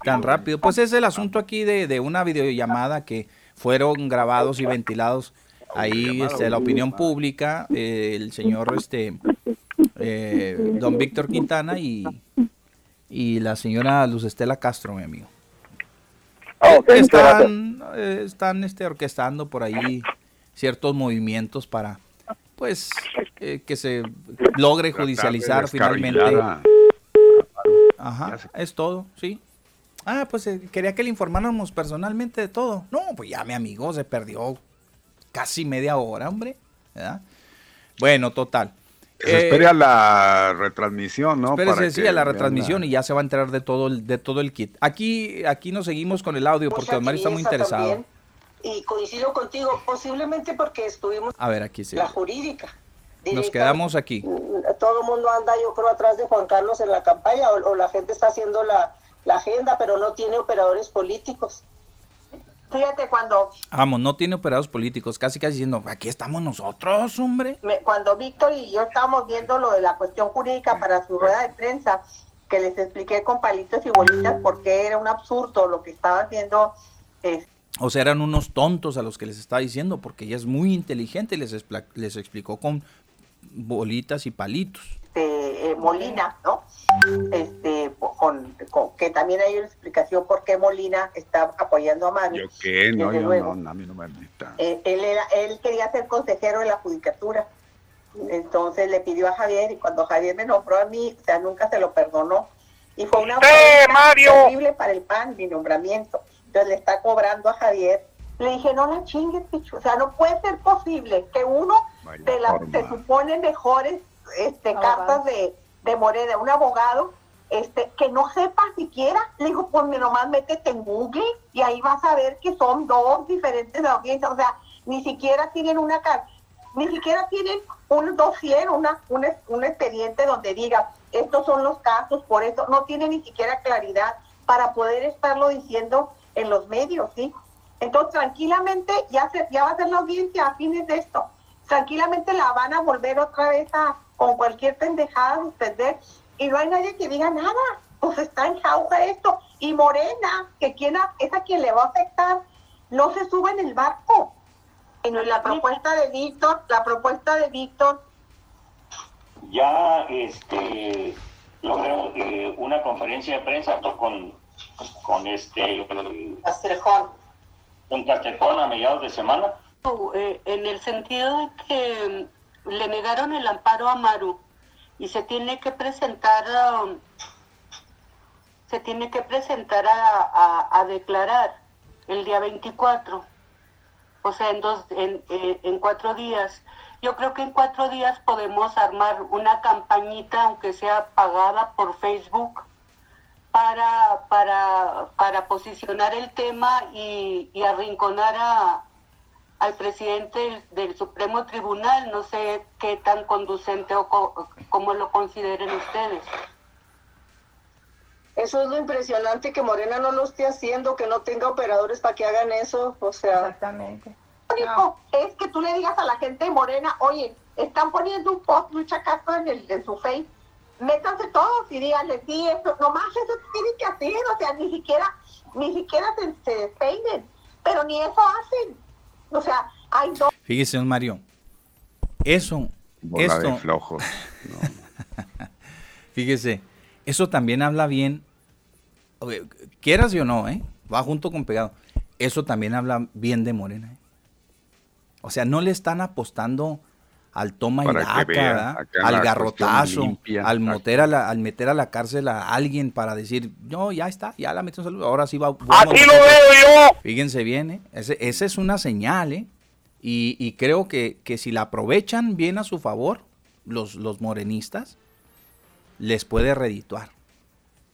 tan rápido. Pues es el asunto aquí de, de una videollamada que fueron grabados y ventilados ahí este, la opinión pública, eh, el señor este eh, don Víctor Quintana y, y la señora Luz Estela Castro, mi amigo. Están eh, están este, orquestando por ahí ciertos movimientos para pues eh, que se logre de judicializar finalmente. Ajá, es todo, sí. Ah, pues eh, quería que le informáramos personalmente de todo. No, pues ya mi amigo se perdió casi media hora, hombre. ¿verdad? Bueno, total. Eh, espere a la retransmisión, ¿no? Espérese, Para sí, que a la retransmisión y ya se va a enterar de todo el, de todo el kit. Aquí, aquí nos seguimos con el audio porque Don Mario está muy interesado. también, Y coincido contigo, posiblemente porque estuvimos A ver, aquí sí. la jurídica. Nos directa. quedamos aquí. Todo el mundo anda, yo creo, atrás de Juan Carlos en la campaña, o, o la gente está haciendo la, la agenda, pero no tiene operadores políticos. Fíjate, cuando, Vamos, no tiene operados políticos, casi casi diciendo, aquí estamos nosotros, hombre. me- cuando Víctor y yo estábamos viendo lo de la cuestión jurídica para su rueda de prensa, que les expliqué con palitos y bolitas por qué era un absurdo lo que estaba haciendo eh, O sea, eran unos tontos a los que les estaba diciendo, porque ella es muy inteligente y les, les explicó con bolitas y palitos. Este, eh, Molina, ¿no? Este, con, con- que también hay una explicación por qué Molina está apoyando a Mario. Yo qué, no, yo luego. no, a mí no me. Eh, él, era, él quería ser consejero de la judicatura. Entonces le pidió a Javier y cuando Javier me nombró a mí, o sea, nunca se lo perdonó. Y fue una Mario! terrible para el PAN, mi nombramiento. Entonces le está cobrando a Javier. Le dije, no la chingues, pichu. O sea, no puede ser posible que uno de las se supone mejores este, cartas de, de Morena, un abogado, este, que no sepa siquiera, le digo, pues nomás métete en Google y ahí vas a ver que son dos diferentes audiencias, o sea, ni siquiera tienen una ni siquiera tienen un dossier, una, un, un expediente donde diga, estos son los casos, por eso, no tiene ni siquiera claridad para poder estarlo diciendo en los medios, ¿sí? Entonces, tranquilamente, ya, se, ya va a ser la audiencia a fines de esto. Tranquilamente la van a volver otra vez a, con cualquier pendejada a suspender. Y no hay nadie que diga nada. Pues está en jauja esto. Y Morena, que quien a- es a quien le va a afectar, no se sube en el barco. Y no, la propuesta de Víctor, la propuesta de Víctor, ya este logró eh, una conferencia de prensa con con este Castrejón con Castrejón a mediados de semana en el sentido de que mm, le negaron el amparo a Maru y se tiene que presentar um, se tiene que presentar a, declarar el día 24 o sea en dos en, eh, en cuatro días. Yo creo que en cuatro días podemos armar una campañita aunque sea pagada por Facebook para para para posicionar el tema y arrinconar a, al presidente del, del Supremo Tribunal. No sé qué tan conducente o co- cómo lo consideren ustedes. Eso es lo impresionante que Morena no lo esté haciendo, que no tenga operadores para que hagan eso, o sea. Exactamente. único es que tú le digas a la gente de Morena, oye, están poniendo un post lucha caso en, el, en su face, métanse todos y díganle, sí, eso, nomás eso tienen que hacer, o sea, ni siquiera, ni siquiera se, se despeinen, pero ni eso hacen. O sea, hay dos. Fíjese, don Mario, eso, Bola de esto, flojos. fíjese, eso también habla bien, quieras o no, ¿eh? va junto con pegado, eso también habla bien de Morena. ¿eh? O sea, no le están apostando al toma y daca, al garrotazo, limpia, al, meter a la, al meter a la cárcel a alguien para decir, no, ya está, ya la meto en salud, ahora sí va. Así lo veo yo. Fíjense bien, ¿eh? Ese- esa es una señal, ¿eh? Y, y creo que, que si la aprovechan bien a su favor, los, los morenistas, les puede redituar.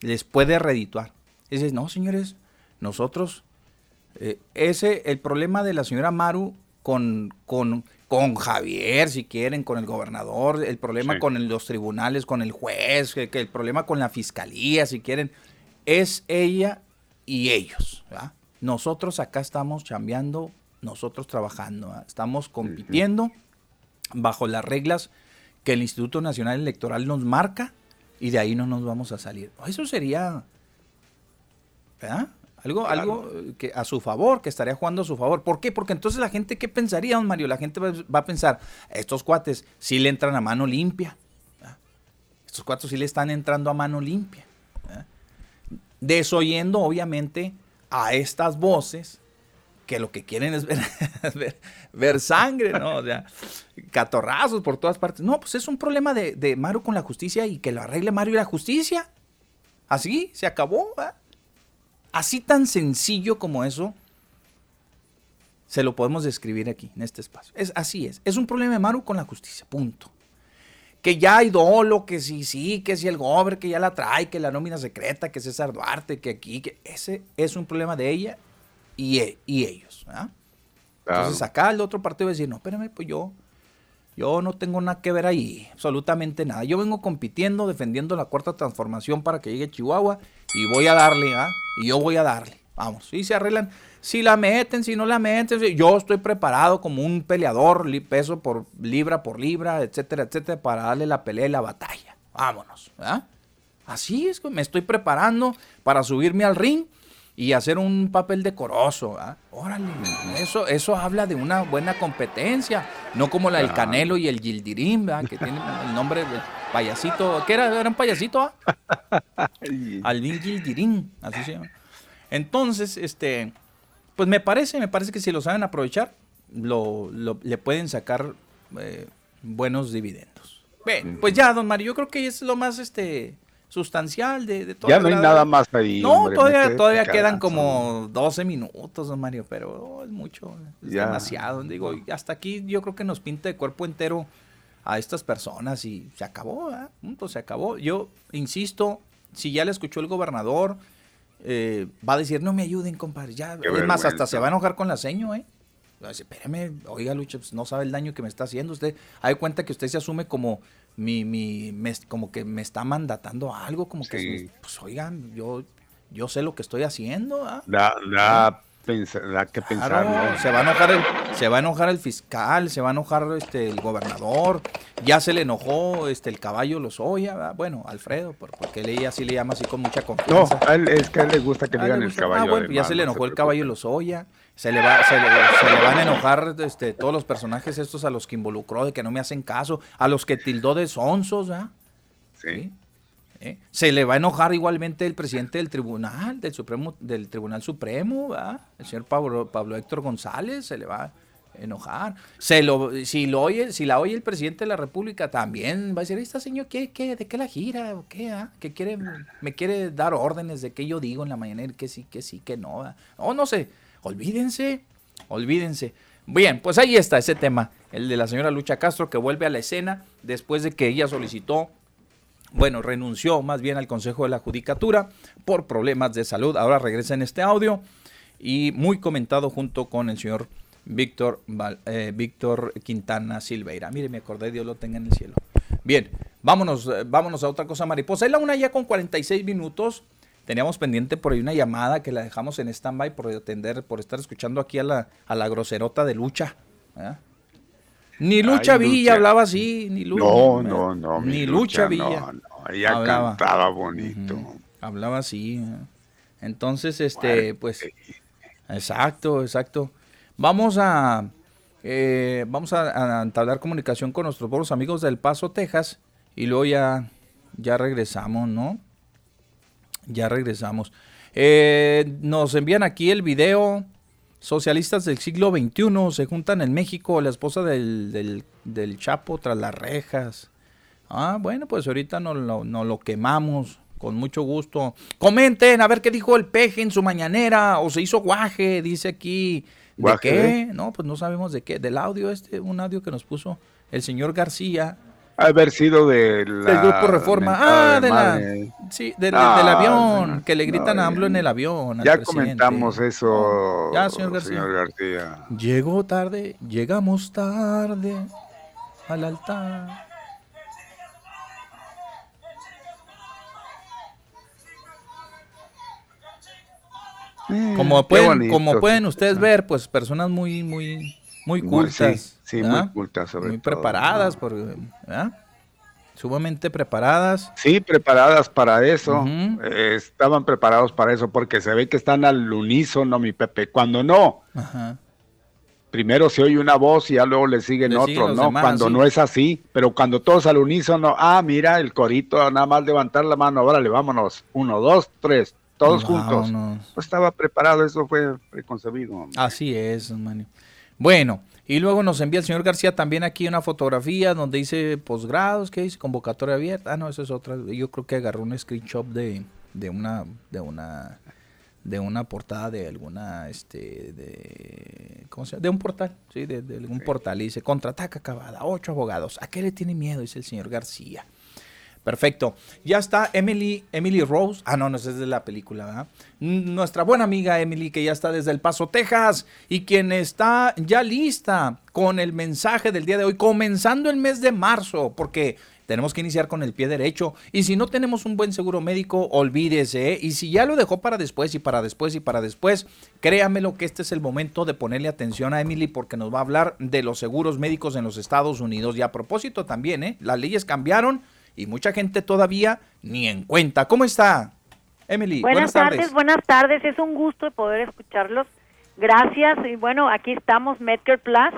Les puede redituar. Dices, no, señores, nosotros, eh, ese, el problema de la señora Maru con, con, con Javier, si quieren, con el gobernador, el problema Sí. con el- los tribunales, con el juez, que, que el problema con la fiscalía, si quieren, es ella y ellos. ¿verdad? Nosotros acá estamos chambeando, nosotros trabajando, ¿verdad? estamos compitiendo bajo las reglas que el Instituto Nacional Electoral nos marca y de ahí no nos vamos a salir. Eso sería, ¿verdad? Algo, algo eh, que a su favor, que estaría jugando a su favor. ¿Por qué? Porque entonces la gente, ¿qué pensaría, don Mario? La gente va, va a pensar, estos cuates sí le entran a mano limpia. ¿verdad? Estos cuates sí le están entrando a mano limpia. ¿verdad? Desoyendo, obviamente, a estas voces que lo que quieren es ver, ver, ver sangre, ¿no? O sea, catorrazos por todas partes. No, pues es un problema de, de Mario con la justicia y que lo arregle Mario y la justicia. Así, se acabó. ¿verdad? Así tan sencillo como eso, se lo podemos describir aquí, en este espacio. Es, así es. Es un problema de Maru con la justicia, punto. Que ya hay dolo, que sí, sí, que si el gober, que ya la trae, que la nómina secreta, que César Duarte, que aquí, que ese es un problema de ella y, e- y ellos. ¿verdad? Entonces acá el otro partido va a decir, no, espérame, pues yo, yo no tengo nada que ver ahí, absolutamente nada. Yo vengo compitiendo, defendiendo la cuarta transformación para que llegue Chihuahua y voy a darle, ¿ah? Y yo voy a darle. Vamos, si se arreglan, si la meten, si no la meten, yo estoy preparado como un peleador, peso por libra por libra, etcétera, etcétera, para darle la pelea y la batalla. Vámonos, ¿verdad? Así es, me estoy preparando para subirme al ring y hacer un papel decoroso. ¿verdad? Órale, eso, eso habla de una buena competencia. No como la del Canelo y el Gildirim, ¿verdad? que tiene el nombre de payasito. ¿Qué era? ¿Era un payasito? ah? Alvin Gildirim, así se llama. Entonces, este, pues me parece, me parece que si lo saben aprovechar, lo, lo- le pueden sacar eh, buenos dividendos. Bien, pues ya, don Mario, yo creo que es lo más este sustancial de, de todo. Ya no hay nada más ahí. No, hombre, todavía, todavía quedan como 12 minutos, don Mario, pero oh, es mucho, es Ya. demasiado. Digo, hasta aquí yo creo que nos pinta de cuerpo entero a estas personas y se acabó, ¿verdad? Punto, se acabó. Yo insisto, si ya le escuchó el gobernador, eh, va a decir, no me ayuden, compadre. Ya, Qué es más, hasta se va a enojar con la seño, ¿eh? Espérame, oiga, Lucha, pues, no sabe el daño que me está haciendo. Usted, hay cuenta que usted se asume como mi, mi, me- como que me está mandatando algo, como que, pues, oigan, yo, yo sé lo que estoy haciendo, ¿ah? Da, da, pensa- da que pensar. ¿no? se va a enojar el, se va a enojar el fiscal, se va a enojar este el gobernador, ya se le enojó este el caballo Lozoya, ¿verdad? bueno, Alfredo, por- porque él ella sí le llama así con mucha No, confianza. a él, es que a él le gusta que Ah, le digan le el gusta. caballo. Ah, bueno, ya se le no enojó el caballo Lozoya. Se le, va, se, le, se le van a enojar este, todos los personajes estos a los que involucró, de que no me hacen caso, a los que tildó de sonsos, ¿verdad? Sí. ¿Eh? Se le va a enojar igualmente el presidente del tribunal, del Supremo, del Tribunal Supremo, ¿verdad? El señor Pablo, Pablo Héctor González, se le va a enojar. Se lo, si lo oye, si la oye el presidente de la República, también va a decir, esta señor, ¿qué, qué, ¿de qué la gira? ¿O qué? ah? ¿Que quiere, me quiere dar órdenes de qué yo digo en la mañana, que sí, que sí, que no. ¿verdad? No, no sé. Olvídense, olvídense. Bien, pues ahí está ese tema, el de la señora Lucha Castro, que vuelve a la escena después de que ella solicitó bueno, renunció más bien al Consejo de la Judicatura por problemas de salud. Ahora regresa en este audio y muy comentado junto con el señor Víctor, eh, Víctor Quintana Silveira. Mire, me acordé, Dios lo tenga en el cielo. Bien, vámonos, eh, vámonos a otra cosa, mariposa. Es la una ya con 46 minutos. Teníamos pendiente por ahí una llamada que la dejamos en stand-by por atender, por estar escuchando aquí a la, a la groserota de Lucha. ¿verdad? Ni Lucha Ay, Villa Lucha. hablaba así, ni Lucha. No, no, no. Ni Lucha, Villa. No, no, ella Hablaba. cantaba bonito. Hablaba así. ¿eh? Entonces, este, pues, exacto, exacto. Vamos a, eh, vamos a, a entablar comunicación con nuestros buenos amigos del Paso, Texas, y luego ya, ya regresamos, ¿no? Ya regresamos. Eh, nos envían aquí el video. Socialistas del siglo XXI se juntan en México. La esposa del, del, del Chapo tras las rejas. Ah, bueno, pues ahorita nos lo, nos lo quemamos con mucho gusto. Comenten a ver qué dijo el peje en su mañanera o se hizo guaje, dice aquí. ¿De ¿Guaje qué? No, pues no sabemos de qué. Del audio este, un audio que nos puso el señor García Haber sido de la. del grupo Reforma. Ah, de la, sí, del, Ah, del avión, que le gritan a AMLO en el avión. Ya comentamos eso, Ya, señor García. García. Llegó tarde, llegamos tarde al altar. Como Eh, Qué pueden, como pueden ustedes ver, pues personas muy, muy, muy Muy- cultas. sí, sí, ¿verdad? muy cultas sobre Muy todo, preparadas, por, ¿verdad? Sumamente preparadas. Sí, preparadas para eso. Eh, estaban preparados para eso porque se ve que están al unísono, mi Pepe. Cuando no, Ajá. primero se oye una voz y ya luego le siguen Le otros, siguen ¿no? demás, Cuando sí. no es así, pero cuando todos al unísono, ah, mira el corito, nada más levantar la mano, órale, vámonos. Uno, dos, tres, todos juntos. Vámonos. No estaba preparado, eso fue preconcebido. Así es, Manny. Bueno, y luego nos envía el señor García también aquí una fotografía donde dice posgrados, ¿qué dice? Convocatoria abierta. Ah, no, eso es otra. Yo creo que agarró un screenshot de, de una, de una, de una portada de alguna, este, de, ¿cómo se llama? De un portal, sí, de, de algún portal. Y dice, contraataca acabada, ocho abogados. ¿A qué le tiene miedo? Dice el señor García. Perfecto. Ya está Emily, Emily Rose. Ah, no, no, es de la película, ¿verdad? Nuestra buena amiga Emily, que ya está desde El Paso, Texas, y quien está ya lista con el mensaje del día de hoy, comenzando el mes de marzo, porque tenemos que iniciar con el pie derecho. Y si no tenemos un buen seguro médico, olvídese. ¿eh? Y si ya lo dejó para después y para después y para después, créamelo que este es el momento de ponerle atención a Emily porque nos va a hablar de los seguros médicos en los Estados Unidos. Y a propósito también, ¿eh? las leyes cambiaron y mucha gente todavía ni en cuenta. ¿Cómo está, Emily? Buenas, tardes. buenas tardes. Es un gusto poder escucharlos. Gracias. Y bueno, aquí estamos, Medcare Plus.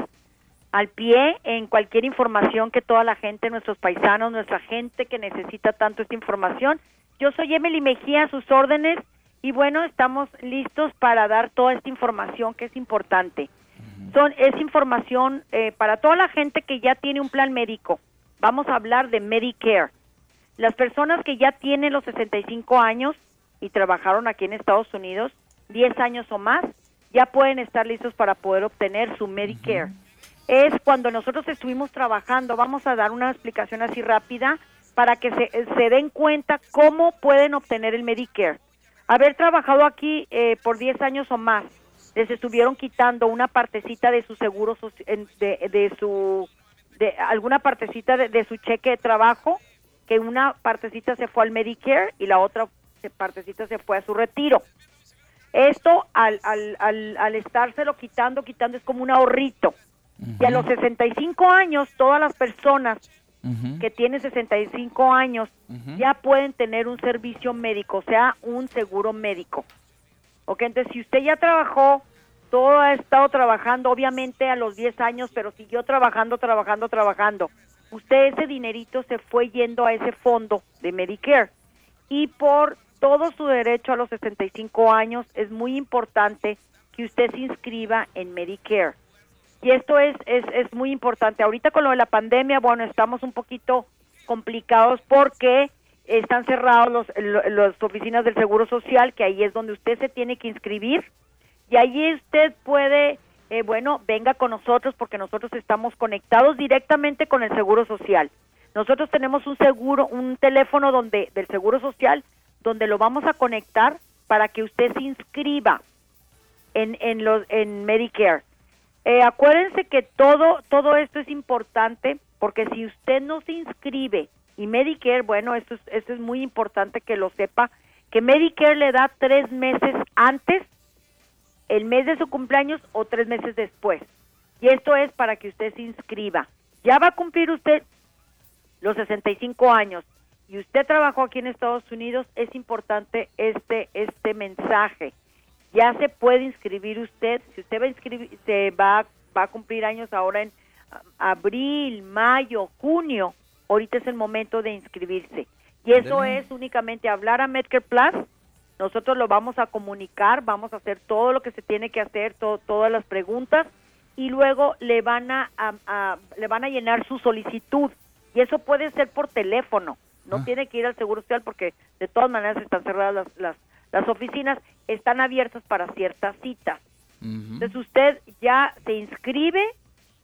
al pie en cualquier información que toda la gente, nuestros paisanos, nuestra gente que necesita tanto esta información. Yo soy Emily Mejía, a sus órdenes, y bueno, estamos listos para dar toda esta información que es importante. Son, es información eh, para toda la gente que ya tiene un plan médico. Vamos a hablar de Medicare. Las personas que ya tienen los 65 años y trabajaron aquí en Estados Unidos, 10 años o más, ya pueden estar listos para poder obtener su Medicare. Es cuando nosotros estuvimos trabajando, vamos a dar una explicación así rápida para que se, se den cuenta cómo pueden obtener el Medicare. Haber trabajado aquí eh, por 10 años o más, les estuvieron quitando una partecita de su seguro, de, de su, de alguna partecita de, de su cheque de trabajo, que una partecita se fue al Medicare y la otra partecita se fue a su retiro. Esto al, al, al, al estárselo quitando, quitando es como un ahorrito. Y a los 65 años, todas las personas que tienen 65 años ya pueden tener un servicio médico, o sea, un seguro médico. Ok, entonces si usted ya trabajó, todo ha estado trabajando, obviamente a los 10 años, pero siguió trabajando, trabajando, trabajando. Usted ese dinerito se fue yendo a ese fondo de Medicare. Y por todo su derecho a los 65 años es muy importante que usted se inscriba en Medicare. Y esto es, es, es muy importante. Ahorita con lo de la pandemia, bueno, estamos un poquito complicados porque están cerrados los, lo- las oficinas del Seguro Social, que ahí es donde usted se tiene que inscribir. Y allí usted puede, eh, bueno, venga con nosotros porque nosotros estamos conectados directamente con el Seguro Social. Nosotros tenemos un seguro, un teléfono donde del Seguro Social donde lo vamos a conectar para que usted se inscriba en, en, los, en Medicare. Eh, acuérdense que todo, todo esto es importante porque si usted no se inscribe y Medicare, bueno, esto es, esto es muy importante que lo sepa, que Medicare le da tres meses antes, el mes de su cumpleaños o tres meses después. Y esto es para que usted se inscriba. Ya va a cumplir usted los 65 años y usted trabajó aquí en Estados Unidos, es importante este este mensaje. Ya se puede inscribir usted, si usted va a inscribir, se va, va a cumplir años ahora en abril, mayo, junio, ahorita es el momento de inscribirse. Y eso es únicamente hablar a Medicare Plus, nosotros lo vamos a comunicar, vamos a hacer todo lo que se tiene que hacer, to- todas las preguntas y luego le van a, a- a- le van a llenar su solicitud y eso puede ser por teléfono, no Ah. tiene que ir al Seguro Social porque de todas maneras están cerradas las, las, las oficinas, están abiertas para ciertas citas. Entonces usted ya se inscribe,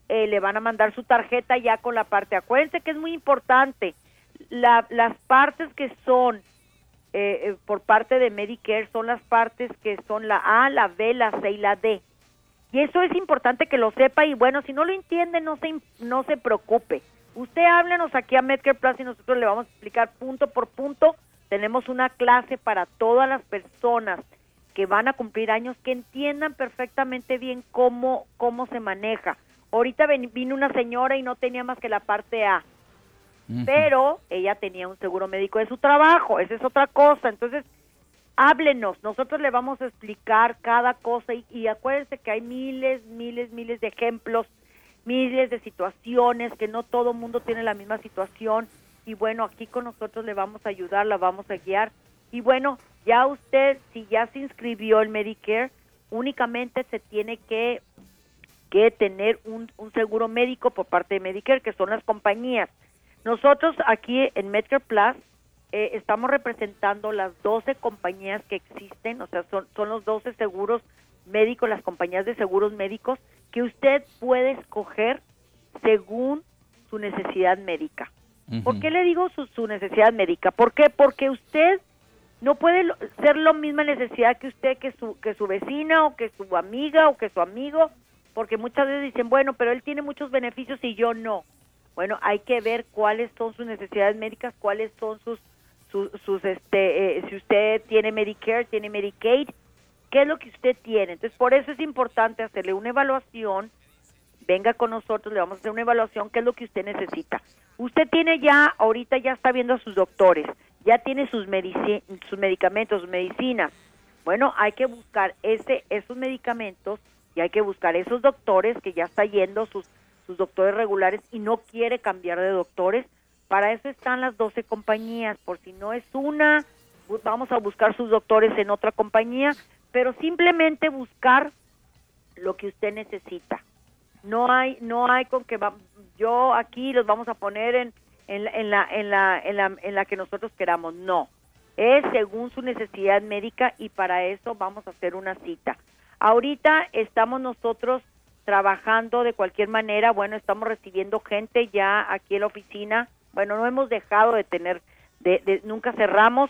eh, le van a mandar su tarjeta ya con la parte. Acuérdense que es muy importante. La- las partes que son eh, eh, por parte de Medicare son las partes que son la A, la B, la C y la D. Y eso es importante que lo sepa y bueno, si no lo entiende, no se, no se preocupe. Usted háblenos aquí a Medicare Plus y nosotros le vamos a explicar punto por punto. Tenemos una clase para todas las personas que van a cumplir años que entiendan perfectamente bien cómo, cómo se maneja. Ahorita vino una señora y no tenía más que la parte A, pero ella tenía un seguro médico de su trabajo, esa es otra cosa. Entonces, háblenos, nosotros le vamos a explicar cada cosa y, y acuérdense que hay miles, miles, miles de ejemplos, miles de situaciones, que no todo mundo tiene la misma situación y bueno, aquí con nosotros le vamos a ayudar, la vamos a guiar y bueno, ya usted, si ya se inscribió en Medicare, únicamente se tiene que que tener un, un seguro médico por parte de Medicare, que son las compañías. Nosotros aquí en Medicare Plus eh, estamos representando las 12 compañías que existen, o sea, son, son los 12 seguros médicos, las compañías de seguros médicos, que usted puede escoger según su necesidad médica. ¿Por qué le digo su, su necesidad médica? ¿Por qué? Porque usted no puede lo- ser la misma necesidad que usted, que su, que su vecina o que su amiga o que su amigo, porque muchas veces dicen, bueno, pero él tiene muchos beneficios y yo no. Bueno, hay que ver cuáles son sus necesidades médicas, cuáles son sus, sus, sus, este, eh, si usted tiene Medicare, tiene Medicaid, qué es lo que usted tiene. Entonces, por eso es importante hacerle una evaluación, venga con nosotros, le vamos a hacer una evaluación, qué es lo que usted necesita. Usted tiene ya, ahorita ya está viendo a sus doctores, ya tiene sus, medici- sus medicamentos, sus medicinas. Bueno, hay que buscar ese, esos medicamentos y hay que buscar esos doctores que ya está yendo, sus, sus doctores regulares y no quiere cambiar de doctores, para eso están las 12 compañías, por si no es una, vamos a buscar sus doctores en otra compañía, pero simplemente buscar lo que usted necesita. No hay no hay con que va- yo aquí los vamos a poner en en, la- en la en la en la en la que nosotros queramos, no. Es según su necesidad médica y para eso vamos a hacer una cita. Ahorita estamos nosotros trabajando de cualquier manera, bueno, estamos recibiendo gente ya aquí en la oficina. Bueno, no hemos dejado de tener de, de- nunca cerramos,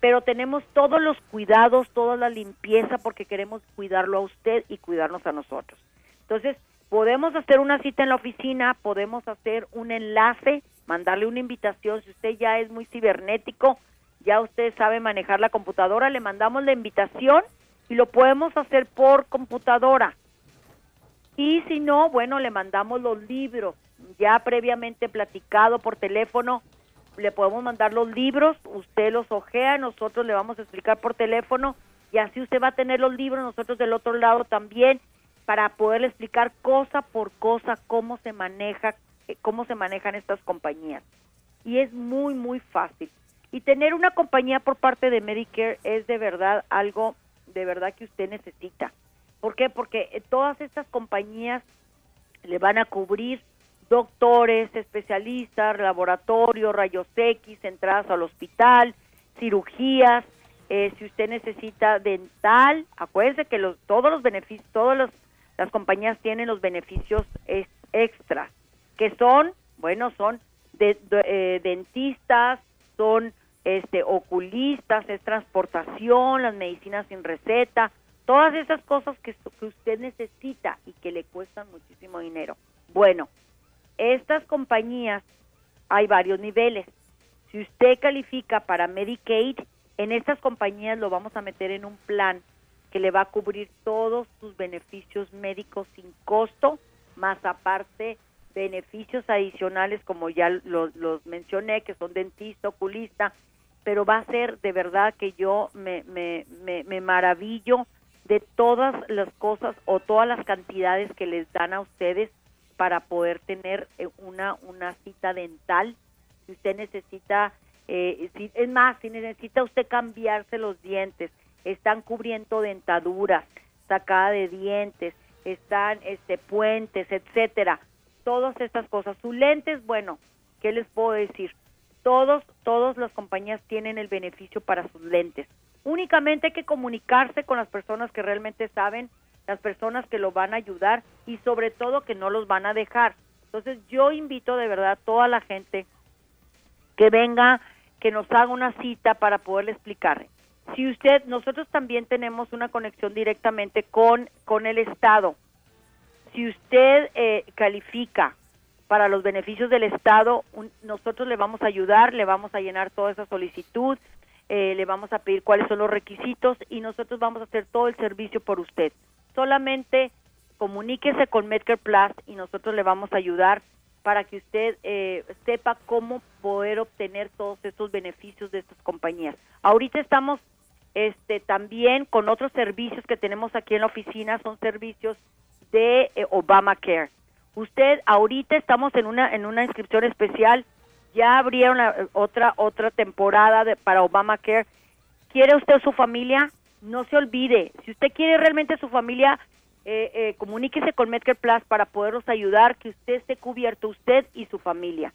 pero tenemos todos los cuidados, toda la limpieza porque queremos cuidarlo a usted y cuidarnos a nosotros. Entonces, podemos hacer una cita en la oficina, podemos hacer un enlace, mandarle una invitación, si usted ya es muy cibernético, ya usted sabe manejar la computadora, le mandamos la invitación y lo podemos hacer por computadora. Y si no, bueno, le mandamos los libros, ya previamente platicado por teléfono, le podemos mandar los libros, usted los ojea, nosotros le vamos a explicar por teléfono y así usted va a tener los libros, nosotros del otro lado también, para poderle explicar cosa por cosa cómo se maneja, eh, cómo se manejan estas compañías. Y es muy, muy fácil. Y tener una compañía por parte de Medicare es de verdad algo de verdad que usted necesita. ¿Por qué? Porque eh, todas estas compañías le van a cubrir doctores, especialistas, laboratorios, rayos X, entradas al hospital, cirugías, eh, si usted necesita dental, acuérdese que los, todos los beneficios, todas los- las compañías tienen los beneficios ex- extras, que son, bueno, son de- eh, dentistas, son este oculistas, es transportación, las medicinas sin receta, todas esas cosas que, usted necesita y que le cuestan muchísimo dinero. Bueno, estas compañías hay varios niveles. Si usted califica para Medicaid, en estas compañías lo vamos a meter en un plan que le va a cubrir todos sus beneficios médicos sin costo, más aparte beneficios adicionales como ya lo- los mencioné, que son dentista, oculista, pero va a ser de verdad que yo me, me, me, me maravillo de todas las cosas o todas las cantidades que les dan a ustedes para poder tener eh, una, una cita dental. Si usted necesita, eh, si- es más, si necesita usted cambiarse los dientes, están cubriendo dentaduras, sacada de dientes, están este puentes, etcétera. Todas estas cosas. Sus lentes, bueno, ¿qué les puedo decir? Todos, todas las compañías tienen el beneficio para sus lentes. Únicamente hay que comunicarse con las personas que realmente saben, las personas que lo van a ayudar y sobre todo que no los van a dejar. Entonces yo invito de verdad a toda la gente que venga, que nos haga una cita para poderle explicar. Si usted, nosotros también tenemos una conexión directamente con, con el Estado. Si usted eh, califica para los beneficios del Estado, un- nosotros le vamos a ayudar, le vamos a llenar toda esa solicitud, eh, le vamos a pedir cuáles son los requisitos y nosotros vamos a hacer todo el servicio por usted. Solamente comuníquese con Medicare Plus y nosotros le vamos a ayudar para que usted eh, sepa cómo poder obtener todos estos beneficios de estas compañías. Ahorita estamos este también con otros servicios que tenemos aquí en la oficina, son servicios de eh, Obamacare. Usted ahorita estamos en una en una inscripción especial, ya abrieron la- otra otra temporada de- para Obamacare. ¿Quiere usted su familia? No se olvide, si usted quiere realmente su familia, eh, eh, comuníquese con Medicare Plus para poderlos ayudar, que usted esté cubierto, usted y su familia.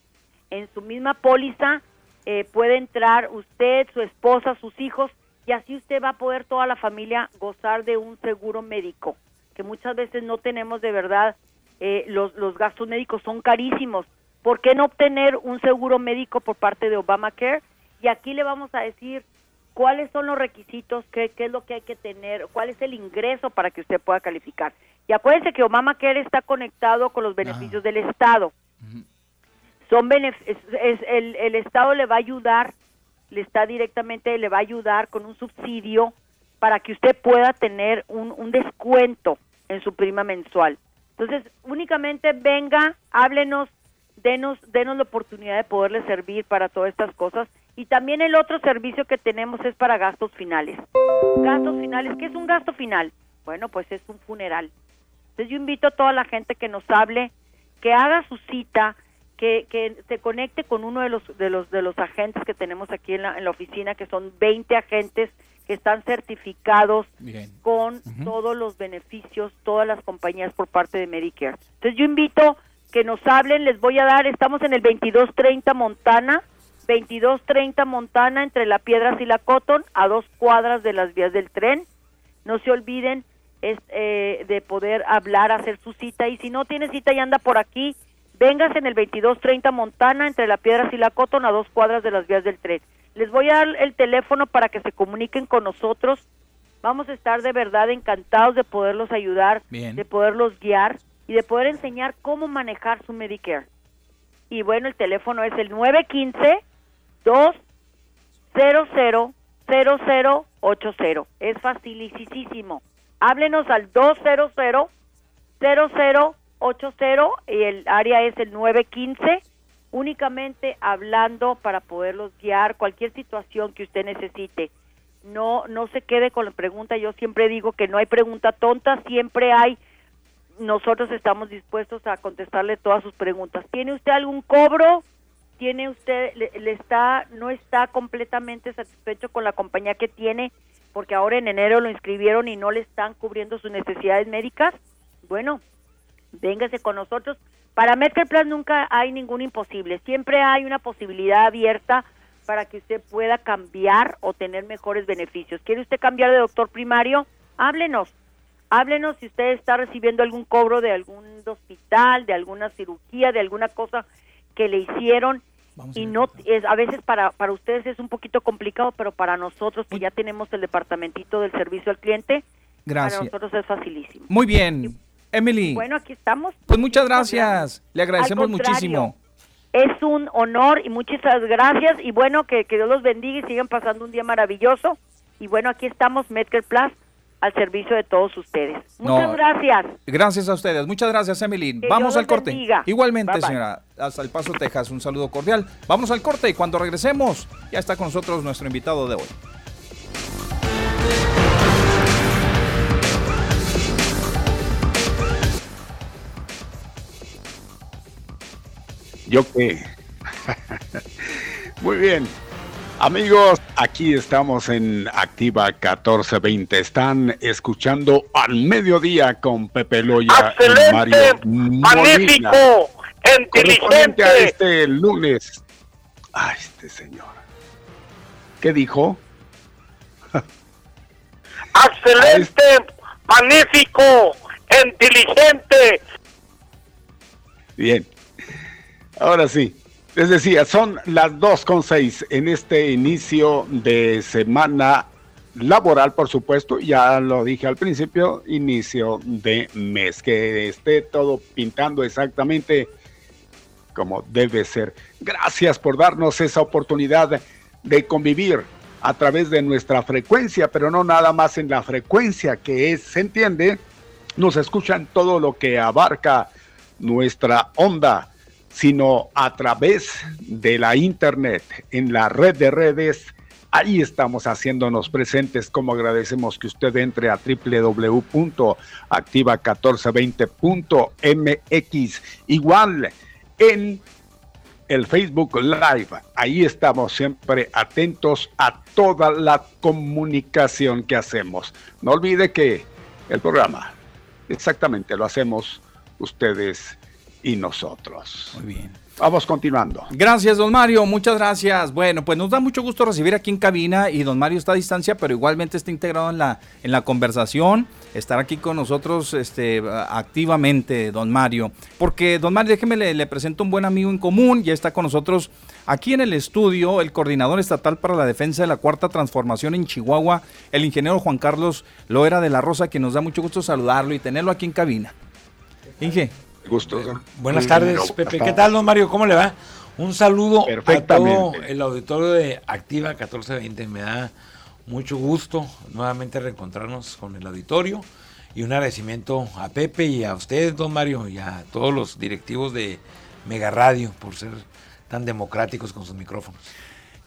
En su misma póliza eh, puede entrar usted, su esposa, sus hijos, y así usted va a poder toda la familia gozar de un seguro médico, que muchas veces no tenemos de verdad, eh, los, los gastos médicos son carísimos. ¿Por qué no obtener un seguro médico por parte de Obamacare? Y aquí le vamos a decir cuáles son los requisitos, qué, qué es lo que hay que tener, cuál es el ingreso para que usted pueda calificar. Y acuérdense que Obamacare está conectado con los beneficios del Estado. Son benef- es- es- el, el Estado le va a ayudar, le está directamente, le va a ayudar con un subsidio para que usted pueda tener un, un descuento en su prima mensual. Entonces, únicamente venga, háblenos, denos, denos la oportunidad de poderle servir para todas estas cosas. Y también el otro servicio que tenemos es para gastos finales. Gastos finales, ¿qué es un gasto final? Bueno, pues es un funeral. Entonces yo invito a toda la gente que nos hable que haga su cita, que, que se conecte con uno de los, de los, de los agentes que tenemos aquí en la, en la oficina, que son 20 agentes que están certificados con todos los beneficios, todas las compañías por parte de Medicare. Entonces yo invito que nos hablen, les voy a dar, estamos en el 2230 Montana, 2230 Montana entre la Piedras y la Cotton, a dos cuadras de las vías del tren. No se olviden es, eh, de poder hablar, hacer su cita y si no tiene cita y anda por aquí, vengas en el 2230 Montana entre la Piedras y la Cotton, a dos cuadras de las vías del tren. Les voy a dar el teléfono para que se comuniquen con nosotros. Vamos a estar de verdad encantados de poderlos ayudar, de poderlos guiar y de poder enseñar cómo manejar su Medicare. Y bueno, el teléfono es el 915 200 0080. Es facilísimo. Háblenos al 200 0080 y el área es el 915 únicamente hablando para poderlos guiar cualquier situación que usted necesite. No no se quede con la pregunta, yo siempre digo que no hay pregunta tonta, siempre hay nosotros estamos dispuestos a contestarle todas sus preguntas. ¿Tiene usted algún cobro? ¿Tiene usted le, está no está completamente satisfecho con la compañía que tiene porque ahora en enero lo inscribieron y no le están cubriendo sus necesidades médicas? Bueno, véngase con nosotros para Medicare Plan nunca hay ningún imposible, siempre hay una posibilidad abierta para que usted pueda cambiar o tener mejores beneficios. ¿Quiere usted cambiar de doctor primario? Háblenos. Háblenos si usted está recibiendo algún cobro de algún hospital, de alguna cirugía, de alguna cosa que le hicieron y no es a veces para para ustedes es un poquito complicado, pero para nosotros que ya tenemos el departamentito del servicio al cliente, Gracias. para nosotros es facilísimo. Muy bien. Emily. Bueno, aquí estamos. Pues muchas gracias. Le agradecemos muchísimo. Es un honor y muchas gracias. Y bueno, que, que Dios los bendiga y sigan pasando un día maravilloso. Y bueno, aquí estamos, Medicare Plus, al servicio de todos ustedes. Muchas gracias. Gracias a ustedes. Muchas gracias, Emily. Vamos al corte. Igualmente, señora. Hasta El Paso, Texas. Un saludo cordial. Vamos al corte y cuando regresemos, ya está con nosotros nuestro invitado de hoy. Yo qué. Muy bien. Amigos, aquí estamos en Activa 1420. Están escuchando al mediodía con Pepe Loya y Mario magnífico, inteligente. a este lunes. A este señor. ¿Qué dijo? Excelente, magnífico, inteligente. Bien. Ahora sí, les decía, son las 2.6 en este inicio de semana laboral, por supuesto, ya lo dije al principio, inicio de mes, que esté todo pintando exactamente como debe ser. Gracias por darnos esa oportunidad de convivir a través de nuestra frecuencia, pero no nada más en la frecuencia que es, se entiende, nos escuchan todo lo que abarca nuestra onda sino a través de la internet, en la red de redes. Ahí estamos haciéndonos presentes, como agradecemos que usted entre a www.activa1420.mx. Igual en el Facebook Live. Ahí estamos siempre atentos a toda la comunicación que hacemos. No olvide que el programa exactamente lo hacemos ustedes y nosotros. Muy bien. Vamos continuando. Gracias, don Mario. Muchas gracias. Bueno, pues nos da mucho gusto recibir aquí en cabina y don Mario está a distancia, pero igualmente está integrado en la, en la conversación. Estará aquí con nosotros este, activamente, don Mario. Porque, don Mario, déjeme, le, le presento un buen amigo en común. Ya está con nosotros aquí en el estudio el coordinador estatal para la defensa de la cuarta transformación en Chihuahua, el ingeniero Juan Carlos Loera de la Rosa, que nos da mucho gusto saludarlo y tenerlo aquí en cabina. Inge. Gusto. Buenas tardes, Pepe. ¿Qué tal, don Mario? ¿Cómo le va? Un saludo a todo el auditorio de Activa 1420. Me da mucho gusto nuevamente reencontrarnos con el auditorio y un agradecimiento a Pepe y a usted, don Mario, y a todos los directivos de Mega Radio por ser tan democráticos con sus micrófonos.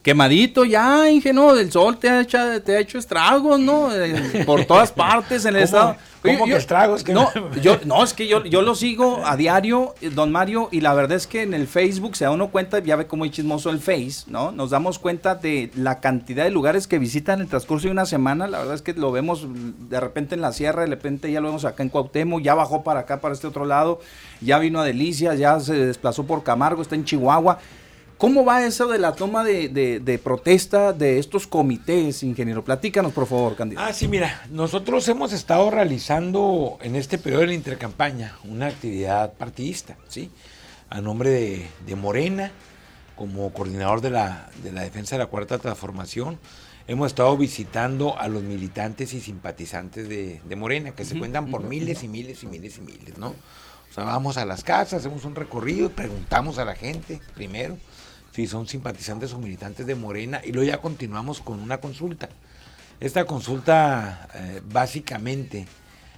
Quemadito ya, ingenuo, el sol te ha hecho, te ha hecho estragos, ¿no? Eh, por todas partes en el estado. ¿Cómo que estragos? Que no, yo, no, es que yo, yo lo sigo a diario, don Mario, y la verdad es que en el Facebook se da uno cuenta, ya ve cómo es chismoso el Face, ¿no? Nos damos cuenta de la cantidad de lugares que visitan en el transcurso de una semana. La verdad es que lo vemos de repente en la sierra, de repente ya lo vemos acá en Cuauhtémoc, ya bajó para acá, para este otro lado, ya vino a Delicias, ya se desplazó por Camargo, está en Chihuahua. ¿Cómo va eso de la toma de, protesta de estos comités, ingeniero? Platícanos, por favor, candidato. Ah, sí, mira, nosotros hemos estado realizando en este periodo de la intercampaña una actividad partidista, ¿sí? A nombre de, Morena, como coordinador de la, de la defensa de la Cuarta Transformación, hemos estado visitando a los militantes y simpatizantes de, Morena, que se cuentan por miles y miles y miles y miles, ¿no? O sea, vamos a las casas, hacemos un recorrido, preguntamos a la gente primero si son simpatizantes o militantes de Morena, y luego ya continuamos con una consulta. Esta consulta eh, básicamente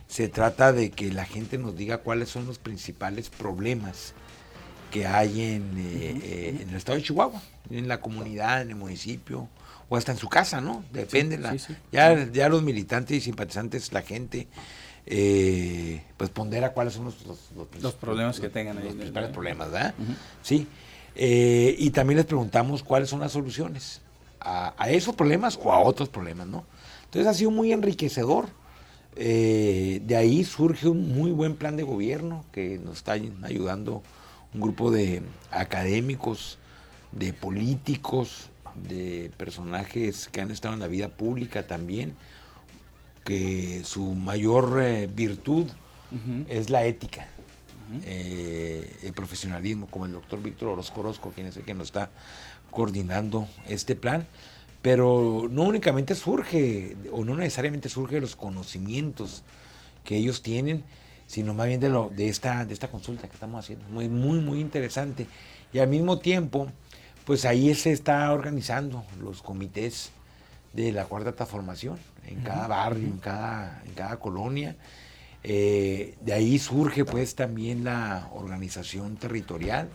se trata de que la gente nos diga cuáles son los principales problemas que hay en, eh, eh, en el estado de Chihuahua, en la comunidad, en el municipio, o hasta en su casa, ¿no? Depende. la, ya, ya los militantes y simpatizantes, la gente, pues pondera cuáles son los, los, problemas que tengan ahí. Los principales problemas, ¿verdad? Sí. Eh, y también les preguntamos cuáles son las soluciones a, esos problemas o a otros problemas, ¿no? Entonces ha sido muy enriquecedor. Eh, de ahí surge un muy buen plan de gobierno que nos está ayudando un grupo de académicos, de políticos, de personajes que han estado en la vida pública también, que su mayor eh, virtud es la ética eh, el profesionalismo, como el doctor Víctor Orozco Orozco, quien es el que nos está coordinando este plan. Pero no únicamente surge, o no necesariamente surge de los conocimientos que ellos tienen, sino más bien de, lo, de, esta, de esta consulta que estamos haciendo. Muy, muy, muy interesante. Y al mismo tiempo, pues ahí se está organizando los comités de la cuarta transformación en cada barrio, en cada, en cada colonia. Eh, de ahí surge pues también la organización territorial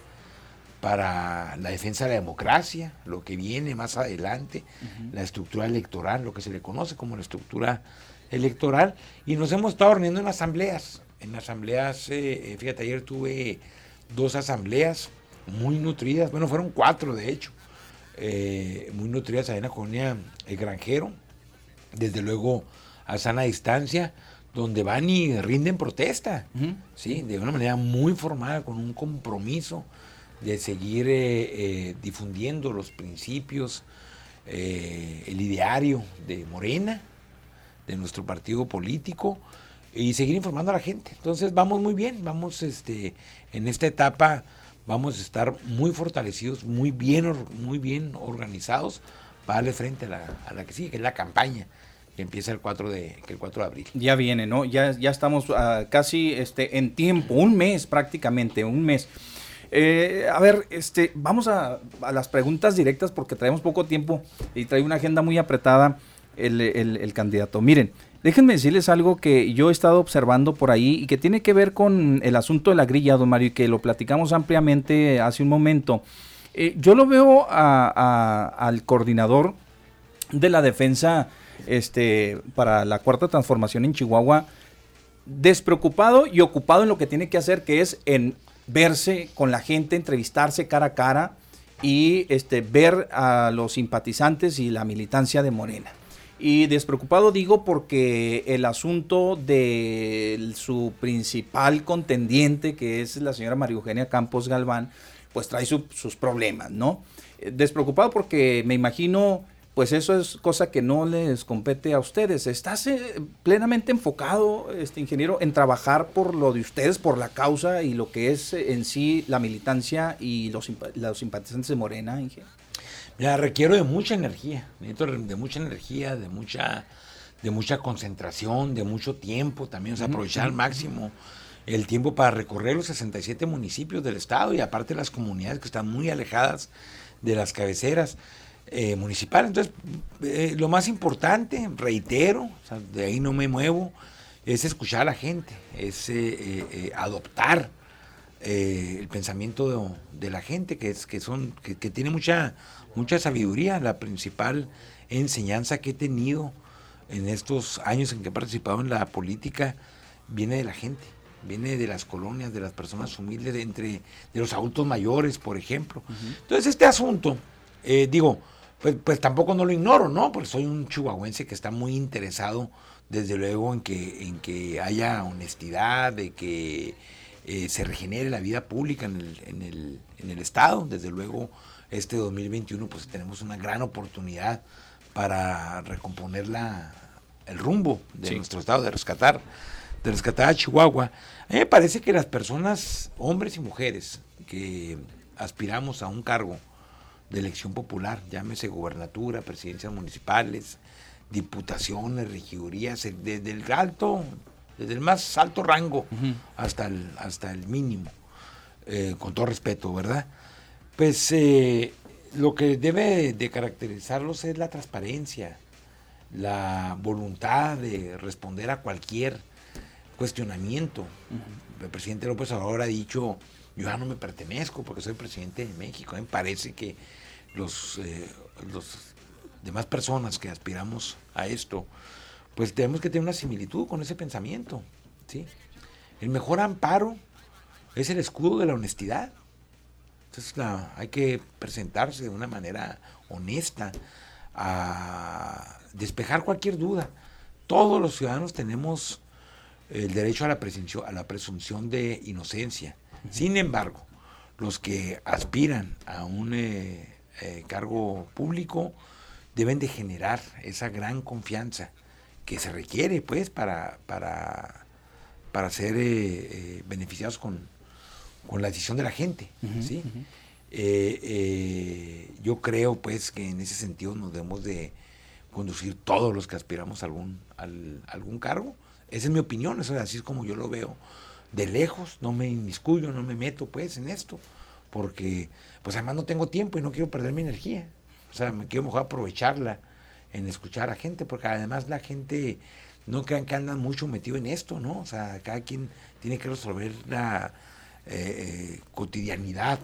para la defensa de la democracia, lo que viene más adelante, la estructura electoral, lo que se le conoce como la estructura electoral, y nos hemos estado reuniendo en asambleas. En asambleas, eh, eh, fíjate, ayer tuve dos asambleas muy nutridas, bueno, fueron cuatro de hecho, muy nutridas ahí en la colonia El Granjero, desde luego a sana distancia, donde van y rinden protesta, ¿sí? de una manera muy formal, con un compromiso de seguir eh, eh, difundiendo los principios, eh, el ideario de Morena, de nuestro partido político, y seguir informando a la gente. Entonces vamos muy bien, vamos este, en esta etapa, vamos a estar muy fortalecidos, muy bien, muy bien organizados para darle frente a la, a la que sigue, que es la campaña empieza el 4 de, el 4 de abril. Ya viene, ¿no? Ya, ya estamos ah, casi este, en tiempo, un mes prácticamente, un mes. Eh, a ver, este, vamos a, las preguntas directas porque traemos poco tiempo y trae una agenda muy apretada el, el, candidato. Miren, déjenme decirles algo que yo he estado observando por ahí y que tiene que ver con el asunto de la grilla, don Mario, y que lo platicamos ampliamente hace un momento. Eh, yo lo veo al coordinador de la defensa este, para la cuarta transformación en Chihuahua, despreocupado y ocupado en lo que tiene que hacer, que es en verse con la gente, entrevistarse cara a cara y este, ver a los simpatizantes y la militancia de Morena. Y despreocupado digo porque el asunto de su principal contendiente, que es la señora María Eugenia Campos Galván, pues trae sus problemas, ¿no? Despreocupado porque me imagino pues eso es cosa que no les compete a ustedes. ¿Estás eh, plenamente enfocado, este ingeniero, en trabajar por lo de ustedes, por la causa y lo que es eh, en sí la militancia y los, los simpatizantes de Morena, ingeniero? Mira, requiero de mucha energía, necesito de mucha energía, de mucha, de mucha concentración, de mucho tiempo también, o sea, aprovechar al máximo el tiempo para recorrer los 67 municipios del estado y aparte las comunidades que están muy alejadas de las cabeceras. Eh, municipal. Entonces, eh, lo más importante, reitero, de ahí no me muevo, es escuchar a la gente, es eh, adoptar el pensamiento de, la gente, que, es, que, son, que, tiene mucha, mucha sabiduría. La principal enseñanza que he tenido en estos años en que he participado en la política viene de la gente, viene de las colonias, de las personas humildes, de, entre, de los adultos mayores, por ejemplo. Entonces, este asunto, eh, digo, pues, pues tampoco no lo ignoro, ¿no? Porque soy un chihuahuense que está muy interesado, desde luego, en que, en que haya honestidad, de que eh, se regenere la vida pública en el, en, el, en el Estado. Desde luego, este 2021, pues tenemos una gran oportunidad para recomponer la, el rumbo de nuestro Estado, de rescatar, de rescatar a Chihuahua. A mí me parece que las personas, hombres y mujeres, que aspiramos a un cargo, de elección popular, llámese gobernatura, presidencias municipales, diputaciones, regidurías, desde el alto, desde el más alto rango hasta, el, hasta el mínimo, eh, con todo respeto, ¿verdad? Pues eh, lo que debe de caracterizarlos es la transparencia, la voluntad de responder a cualquier cuestionamiento. El presidente López Obrador ha dicho, yo ya no me pertenezco porque soy presidente de México. A mí me parece que los, eh, los demás personas que aspiramos a esto, pues tenemos que tener una similitud con ese pensamiento. ¿sí? El mejor amparo es el escudo de la honestidad. Entonces hay que presentarse de una manera honesta a despejar cualquier duda. Todos los ciudadanos tenemos el derecho a la presunción, a la presunción de inocencia. Sin embargo, los que aspiran a un eh, eh, cargo público deben de generar esa gran confianza que se requiere pues para, para, para ser eh, eh, beneficiados con, la decisión de la gente. yo creo pues que en ese sentido nos debemos de conducir todos los que aspiramos a algún, algún cargo. Esa es mi opinión, eso así es como yo lo veo. De lejos, no me inmiscuyo, no me meto pues en esto porque pues además no tengo tiempo y no quiero perder mi energía. O sea, me quiero mejor aprovecharla en escuchar a gente, porque además la gente no crean que andan mucho metido en esto, ¿no? O sea, cada quien tiene que resolver la eh, eh, cotidianidad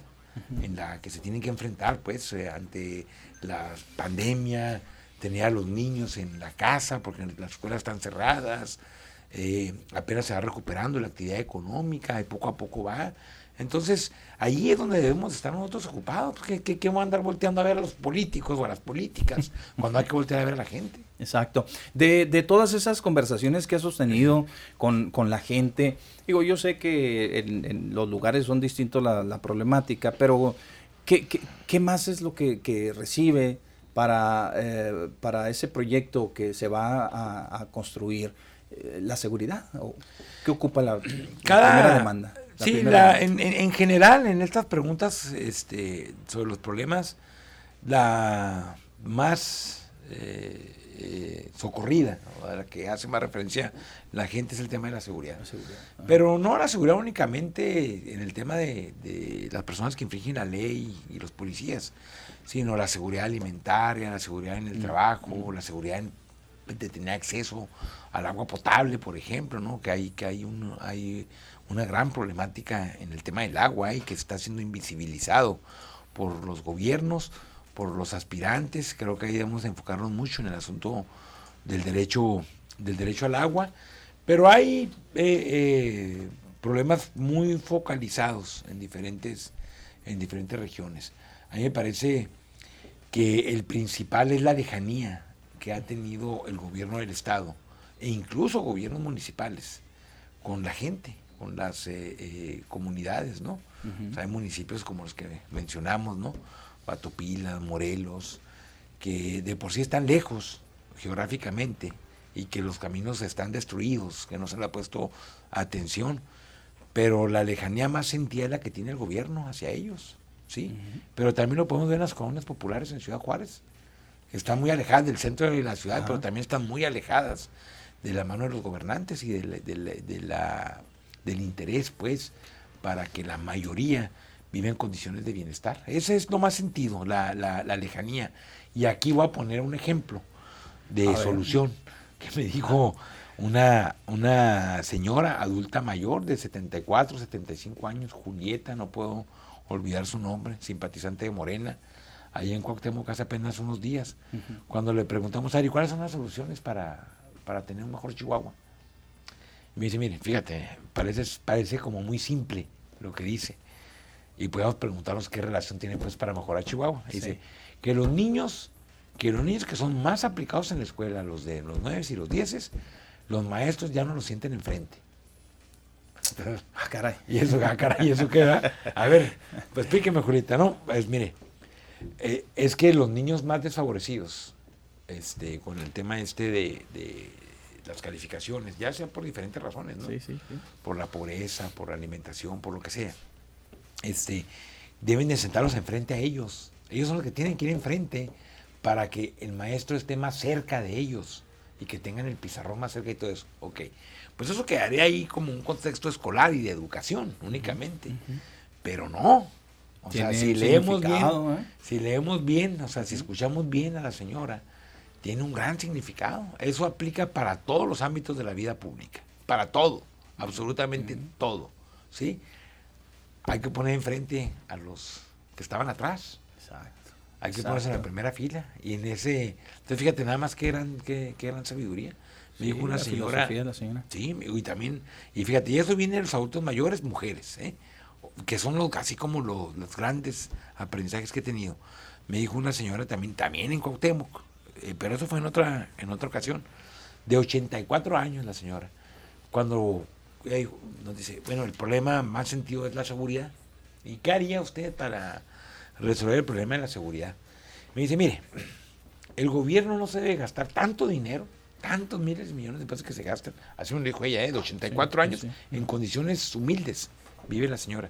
en la que se tienen que enfrentar, pues, eh, ante la pandemia, tener a los niños en la casa, porque las escuelas están cerradas, apenas se va recuperando la actividad económica y poco a poco va. Entonces, ahí es donde debemos estar nosotros ocupados. ¿Qué, qué, qué vamos a andar volteando a ver a los políticos o a las políticas cuando hay que voltear a ver a la gente? Exacto. De, de todas esas conversaciones que has sostenido con, la gente, digo, yo sé que en, los lugares son distintos la, problemática, pero ¿qué, qué, más es lo que, recibe para, eh, para ese proyecto que se va a, construir? Eh, ¿La seguridad? ¿O ¿Qué ocupa la primera demanda? Sí, en, general, en estas preguntas este, sobre los problemas, la más eh, eh, socorrida, a la que hace más referencia la gente, es el tema de la seguridad. Pero no la seguridad únicamente en el tema de, las personas que infringen la ley y los policías, sino la seguridad alimentaria, la seguridad en el mm. trabajo, la seguridad de tener acceso al agua potable, por ejemplo, ¿no? que hay, que hay, un, hay una gran problemática en el tema del agua y que está siendo invisibilizado por los gobiernos, por los aspirantes. Creo que ahí debemos enfocarnos mucho en el asunto del derecho, del derecho al agua. Pero hay eh, eh, problemas muy focalizados en diferentes, en diferentes regiones. A mí me parece que el principal es la lejanía que ha tenido el gobierno del Estado e incluso gobiernos municipales con la gente con las eh, eh, comunidades, ¿no? hay municipios como los que mencionamos, ¿no? Patopila, Morelos, que de por sí están lejos geográficamente y que los caminos están destruidos, que no se le ha puesto atención, pero la lejanía más sentida es la que tiene el gobierno hacia ellos, ¿sí? Pero también lo podemos ver en las colonias populares en Ciudad Juárez, que están muy alejadas del centro de la ciudad, pero también están muy alejadas de la mano de los gobernantes y de la del interés, pues, para que la mayoría viva en condiciones de bienestar. Ese es lo más sentido, la, la, lejanía. Y aquí voy a poner un ejemplo de solución que me dijo una, una señora adulta mayor de 74, 75 años, Julieta, no puedo olvidar su nombre, simpatizante de Morena, ahí en Cuauhtémoc hace apenas unos días, cuando le preguntamos a Ari, ¿cuáles son las soluciones para, para tener un mejor Chihuahua? Me dice, mire, fíjate, parece, parece como muy simple lo que dice. Y podemos preguntarnos qué relación tiene pues para mejorar Chihuahua. Dice que los niños, que los niños que son más aplicados en la escuela, los de los 9 y los 10, los maestros ya no los sienten enfrente. Ah, caray. Y eso, ah, caray, ¿y eso queda. A ver, pues explíqueme, Julieta, ¿no? Pues mire, eh, es que los niños más desfavorecidos, este, con el tema este de, de las calificaciones, ya sea por diferentes razones, ¿no? Sí, sí, sí. Por la pobreza, por la alimentación, por lo que sea. Este, deben de sentarlos enfrente a ellos. Ellos son los que tienen que ir enfrente para que el maestro esté más cerca de ellos y que tengan el pizarrón más cerca y todo eso. Ok, pues eso quedaría ahí como un contexto escolar y de educación únicamente. Pero no. O sea, si leemos bien, ¿eh? si leemos bien, o sea, si escuchamos bien a la señora, tiene un gran significado. Eso aplica para todos los ámbitos de la vida pública, para todo, absolutamente todo, ¿sí? Hay que poner enfrente a los que estaban atrás. Exacto. Hay que ponerse en la primera fila. Y en ese. Entonces, fíjate, nada más que eran, que, que eran sabiduría. Me Sí, dijo una la señora. de la señora. Sí, y también. Y fíjate, y eso viene de los adultos mayores, mujeres, ¿eh? que son los, casi como los, los grandes aprendizajes que he tenido. Me dijo una señora también, también en Cuauhtémoc, eh, pero eso fue en otra, en otra ocasión, de 84 años la señora, cuando nos dice, bueno, el problema más sentido es la seguridad. ¿Y qué haría usted para resolver el problema de la seguridad? Me dice, mire, el gobierno no se debe gastar tanto dinero, tantos miles de millones de pesos que se gastan, así me lo dijo ella, ¿eh? de 84 Sí, años, sí, en condiciones humildes, vive la señora.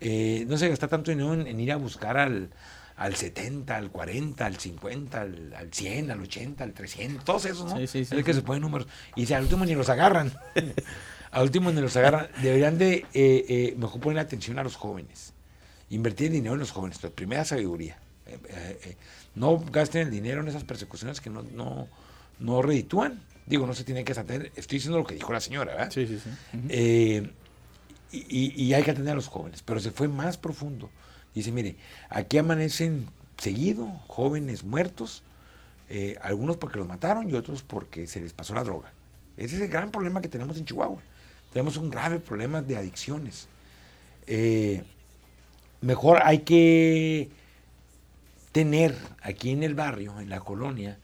Eh, no se gasta tanto dinero en, en ir a buscar al, al 70, al 40, al 50, al, al 100, al 80, al 300, todos esos, ¿no? Sí, sí, sí, es que sí. se ponen números. Y si al último ni los agarran. al último ni los agarran. Deberían de eh, eh, mejor poner atención a los jóvenes. Invertir el dinero en los jóvenes. La primera sabiduría. Eh, eh, no gasten el dinero en esas persecuciones que no, no, no reditúan. Digo, no se tiene que hacer. Estoy diciendo lo que dijo la señora, ¿verdad? Sí, sí, sí. Y- y hay que atender a los jóvenes, pero se fue más profundo. Dice, mire, aquí amanecen seguido jóvenes muertos, eh, algunos porque los mataron y otros porque se les pasó la droga. Ese es el gran problema que tenemos en Chihuahua. Tenemos un grave problema de adicciones. Eh, mejor hay que tener aquí en el barrio, en la colonia,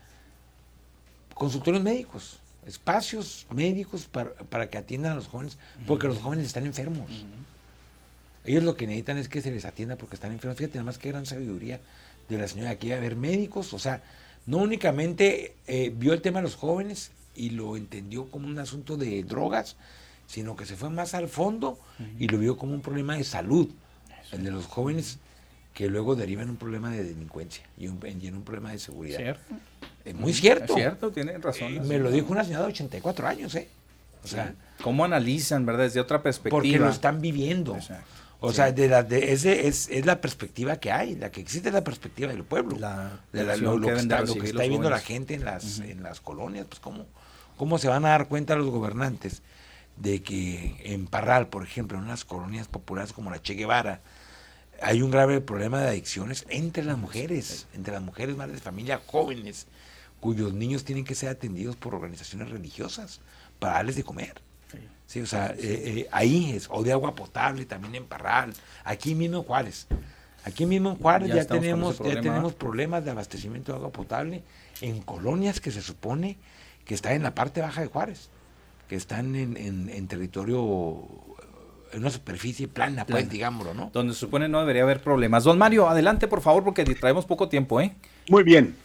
consultorios médicos, espacios médicos para, para que atiendan a los jóvenes, porque los jóvenes están enfermos. Ellos lo que necesitan es que se les atienda porque están enfermos. Fíjate, nada más que gran sabiduría de la señora aquí, a ver médicos, o sea, no únicamente eh, vio el tema de los jóvenes y lo entendió como un asunto de drogas, sino que se fue más al fondo y lo vio como un problema de salud, el de los jóvenes que luego deriva en un problema de delincuencia y, un, y en un problema de seguridad. Cierto. Es muy cierto. Es cierto, tiene razón. Eh, me lo dijo una señora de 84 años, ¿eh? O sea, ¿Cómo analizan, verdad? Desde otra perspectiva. porque lo están viviendo. O Sí. sea, de la, de, ese es, es la perspectiva que hay, la que existe es la perspectiva del pueblo. La de la- lo, lo que está, lo que recibir está los viviendo la gente en las, en las colonias, pues cómo, cómo se van a dar cuenta los gobernantes de que en Parral, por ejemplo, en unas colonias populares como la Che Guevara, hay un grave problema de adicciones entre las mujeres, entre las mujeres madres de familia jóvenes, cuyos niños tienen que ser atendidos por organizaciones religiosas para darles de comer. Sí, o sea, eh, eh, ahí es, o de agua potable también en Parral, aquí mismo en Juárez. Aquí mismo en Juárez Ya tenemos, ya tenemos problemas de abastecimiento de agua potable en colonias que se supone que están en la parte baja de Juárez, que están en, en- en territorio, en una superficie plana, pues, Plana. digámoslo, ¿no? Donde se supone no debería haber problemas. Don Mario, adelante, por favor, porque traemos poco tiempo, ¿eh? Muy bien.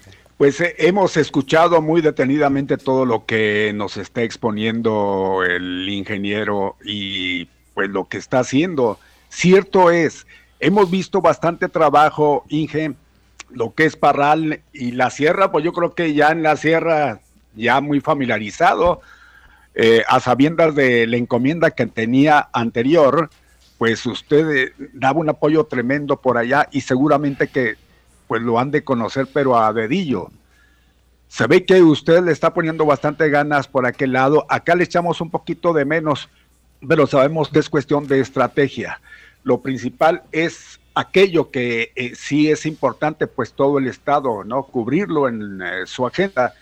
Pues eh, hemos escuchado muy detenidamente todo lo que nos está exponiendo el ingeniero y pues lo que está haciendo. Cierto es, hemos visto bastante trabajo, Inge, lo que es Parral y la sierra, pues yo creo que ya en la sierra ya muy familiarizado, eh, a sabiendas de la encomienda que tenía anterior, pues usted eh, daba un apoyo tremendo por allá y seguramente que pues lo han de conocer, pero a dedillo. se ve que usted le está poniendo bastante ganas por aquel lado. Acá le echamos un poquito de menos, pero sabemos que es cuestión de estrategia. Lo principal es aquello que eh, sí es importante, pues todo el Estado, ¿no? Cubrirlo en eh, su agenda.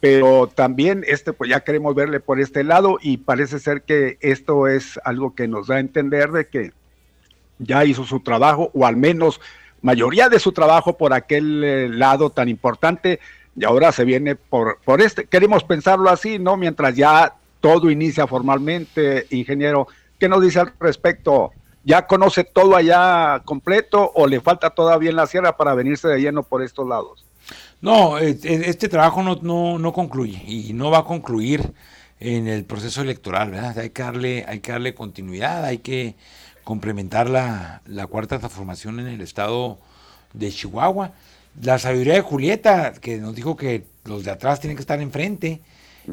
Pero también este, pues ya queremos verle por este lado y parece ser que esto es algo que nos da a entender de que ya hizo su trabajo, o al menos mayoría de su trabajo por aquel eh, lado tan importante y ahora se viene por, por este, queremos pensarlo así, ¿no? Mientras ya todo inicia formalmente, ingeniero, ¿qué nos dice al respecto? ¿Ya conoce todo allá completo o le falta todavía la sierra para venirse de lleno por estos lados? No, eh, eh, este trabajo no, no, no concluye y no va a concluir en el proceso electoral, ¿verdad? Hay que darle, hay que darle continuidad, hay que complementar la, la cuarta transformación en el estado de Chihuahua la sabiduría de Julieta, que nos dijo que los de atrás tienen que estar enfrente,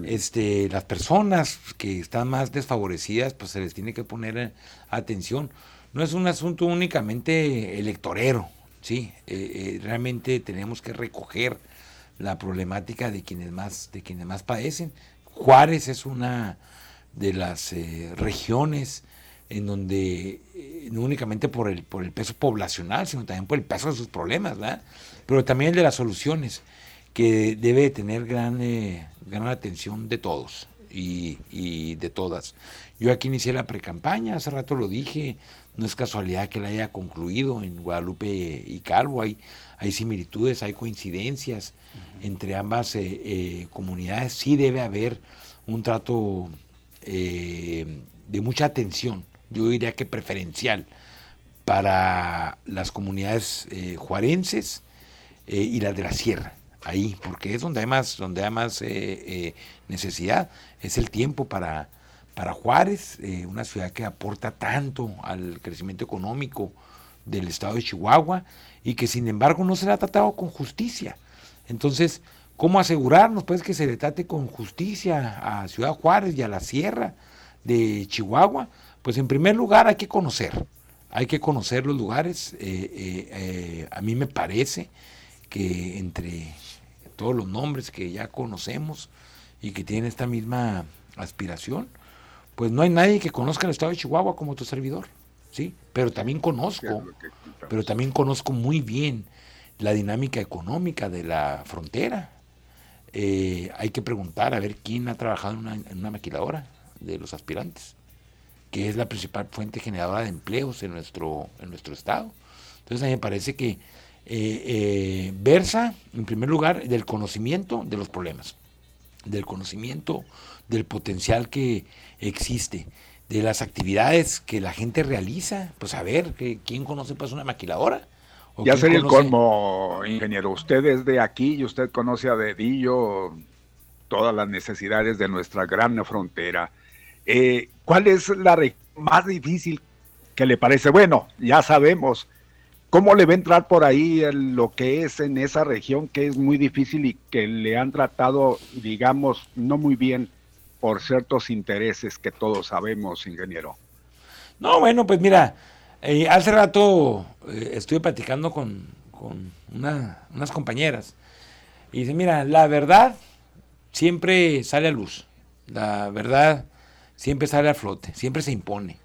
este, las personas que están más desfavorecidas, pues se les tiene que poner eh, atención. No es un asunto únicamente electorero, sí, eh, eh, realmente tenemos que recoger la problemática de quienes más, de quienes más padecen. Juárez es una de las regiones en donde no únicamente por el, por el peso poblacional, sino también por el peso de sus problemas, ¿verdad? pero también el de las soluciones, que debe tener gran, eh, gran atención de todos y, de todas. Yo aquí inicié la precampaña, hace rato lo dije, no es casualidad que la haya concluido en Guadalupe y Calvo, hay, hay similitudes, hay coincidencias entre ambas eh, eh, comunidades, sí debe haber un trato de mucha atención, yo diría que preferencial para las comunidades juarenses, eh, y las de la sierra, ahí, porque es donde hay más, donde hay más eh, eh, necesidad, es el tiempo para, para Juárez, una ciudad que aporta tanto al crecimiento económico del estado de Chihuahua y que sin embargo no se le ha tratado con justicia. Entonces, ¿cómo asegurarnos pues que se le trate con justicia a Ciudad Juárez y a la sierra de Chihuahua? Pues en primer lugar hay que conocer, hay que conocer los lugares. a mí me parece que entre todos los nombres que ya conocemos y que tienen esta misma aspiración, pues no hay nadie que conozca el estado de Chihuahua como tu servidor, ¿sí? Pero también conozco, pero también conozco muy bien la dinámica económica de la frontera. Eh, hay que preguntar a ver quién ha trabajado en una, en una maquiladora de los aspirantes, que es la principal fuente generadora de empleos en nuestro, en nuestro estado. Entonces a mí me parece que eh, eh, versa, en primer lugar, del conocimiento de los problemas, del conocimiento del potencial que existe, de las actividades que la gente realiza. Pues a ver, ¿quién conoce pues una maquiladora? ya sería el colmo, ingeniero. Usted es de aquí y usted conoce a dedillo todas las necesidades de nuestra gran frontera. Eh, ¿Cuál es la más difícil que le parece? Bueno, ya sabemos, ¿Cómo le va a entrar por ahí lo que es en esa región que es muy difícil y que le han tratado, digamos, no muy bien por ciertos intereses que todos sabemos, ingeniero? No, bueno, pues mira, eh, hace rato eh, estuve platicando con, unas compañeras y dice, mira, la verdad siempre sale a luz, la verdad siempre sale a flote, siempre se impone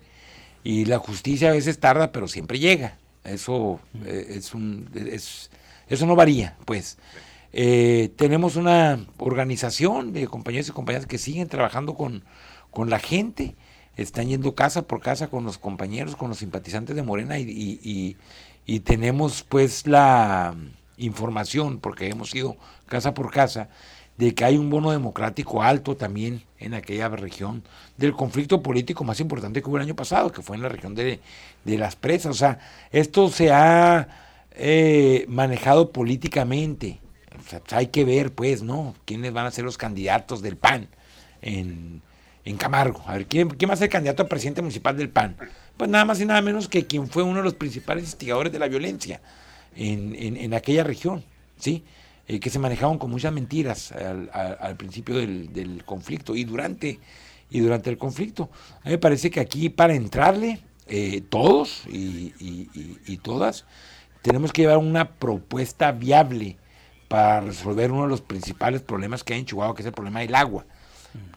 y la justicia a veces tarda, pero siempre llega. Eso, eh, es un, eso no varía, pues. Eh, tenemos una organización de compañeros y compañeras que siguen trabajando con, con la gente, están yendo casa por casa con los compañeros, con los simpatizantes de Morena y, y tenemos pues la información, porque hemos ido casa por casa, de que hay un bono democrático alto también en aquella región del conflicto político más importante que hubo el año pasado, que fue en la región de, las presas. O sea, esto se ha eh, manejado políticamente. hay que ver, pues, ¿no? ¿Quiénes van a ser los candidatos del PAN en, Camargo? A ver, ¿quién, ¿quién va a ser candidato a presidente municipal del PAN? Pues nada más y nada menos que quien fue uno de los principales instigadores de la violencia en, en, en aquella región, ¿sí? Eh, que se manejaban con muchas mentiras al, principio del, conflicto y durante, y durante el conflicto. A mí me parece que aquí para entrarle, eh, todos y, todas, tenemos que llevar una propuesta viable para resolver uno de los principales problemas que hay en Chihuahua, que es el problema del agua,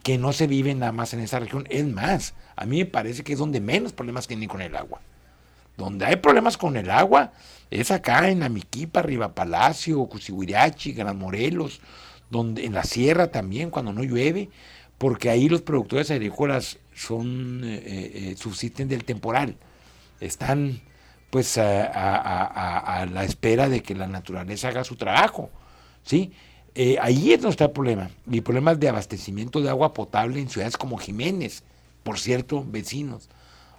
que no se vive nada más en esa región. Es más, a mí me parece que es donde menos problemas tienen con el agua. Donde hay problemas con el agua es acá en Amiquipa, Riva Palacio, Cusihuirachi, Gran Morelos, donde, en la sierra también, cuando no llueve, porque ahí los productores agrícolas son, eh, eh, subsisten del temporal. Están pues a, la espera de que la naturaleza haga su trabajo. ¿sí? Eh, ahí es donde está el problema. Mi problema es de abastecimiento de agua potable en ciudades como Jiménez, por cierto, vecinos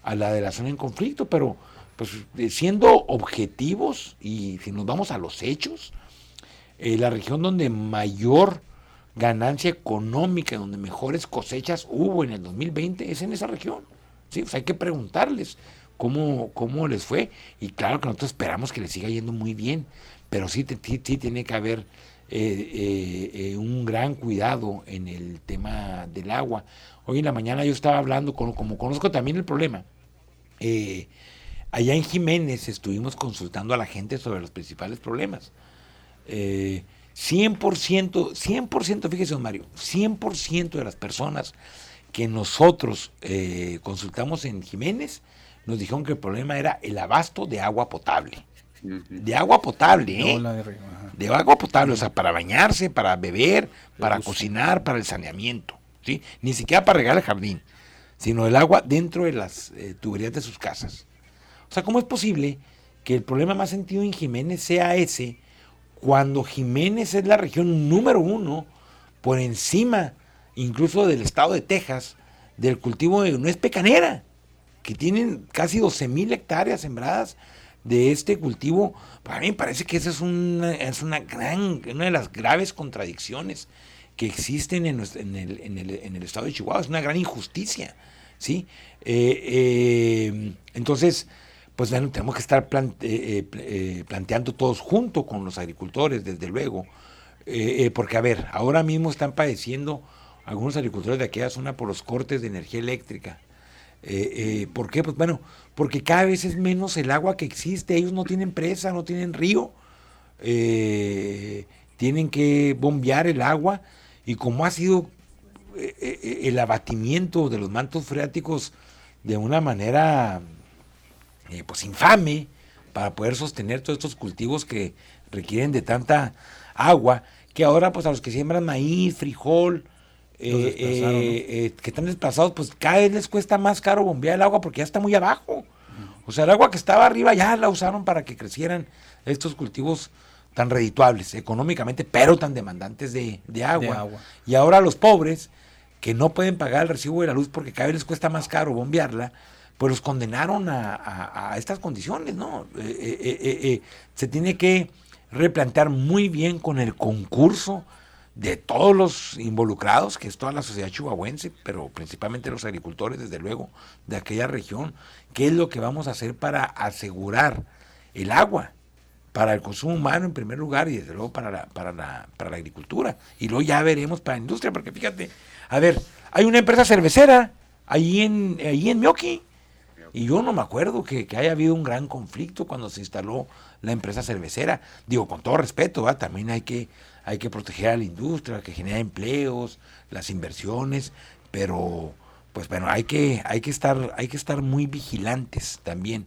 a la de la zona en conflicto, pero pues siendo objetivos y si nos vamos a los hechos, eh, la región donde mayor ganancia económica, donde mejores cosechas hubo en el 2020 es en esa región. ¿sí? hay que preguntarles cómo, cómo les fue y claro que nosotros esperamos que les siga yendo muy bien, pero sí, sí, tiene que haber eh, eh, un gran cuidado en el tema del agua. Hoy en la mañana yo estaba hablando, con, como conozco también el problema, allá en Jiménez estuvimos consultando a la gente sobre los principales problemas. 100%, 100%, fíjese, don Mario, 100% de las personas que nosotros eh, consultamos en Jiménez nos dijeron que el problema era el abasto de agua potable. De agua potable, ¿eh? De, agua potable, o sea, para bañarse, para beber, para cocinar, para el saneamiento, ¿sí? Ni siquiera para regar el jardín, sino el agua dentro de las eh, tuberías de sus casas. O sea, ¿cómo es posible que el problema más sentido en Jiménez sea ese cuando Jiménez es la región número uno por encima incluso del estado de Texas del cultivo de nuez pecanera, que tienen casi 12 mil hectáreas sembradas de este cultivo. Para mí me parece que esa es una, es una, gran, una de las graves contradicciones que existen en, el, en, el, en el, estado de Chihuahua. Es una gran injusticia. ¿sí? Eh, eh, entonces, pues bueno, tenemos que estar eh, eh, eh, planteando todos junto con los agricultores, desde luego, porque a ver, ahora mismo están padeciendo algunos agricultores de aquella zona por los cortes de energía eléctrica. ¿Por qué? Pues bueno, porque cada vez es menos el agua que existe, ellos no tienen presa, no tienen río, tienen que bombear el agua y como ha sido el abatimiento de los mantos freáticos de una manera eh, pues infame para poder sostener todos estos cultivos que requieren de tanta agua, que ahora pues a los que siembran maíz, frijol, eh, eh, que están desplazados, pues cada vez les cuesta más caro bombear el agua porque ya está muy abajo. O sea, el agua que estaba arriba ya la usaron para que crecieran estos cultivos tan redituables económicamente, pero tan demandantes de, agua. de, agua. Y ahora los pobres, que no pueden pagar el recibo de la luz porque cada vez les cuesta más caro bombearla, pues los condenaron a, estas condiciones, ¿no? Eh, eh, eh, se tiene que replantear muy bien con el concurso de todos los involucrados, que es toda la sociedad chihuahuense, pero principalmente los agricultores, desde luego, de aquella región, qué es lo que vamos a hacer para asegurar el agua para el consumo humano en primer lugar y desde luego para la, para la, para la agricultura. Y luego ya veremos para la industria, porque fíjate, a ver, hay una empresa cervecera ahí en, ahí en Mioki, y yo no me acuerdo que, haya habido un gran conflicto cuando se instaló la empresa cervecera. Digo, con todo respeto, también hay que, hay que proteger a la industria, que genera empleos, las inversiones, pero pues bueno, hay que, hay que, estar, hay que estar muy vigilantes también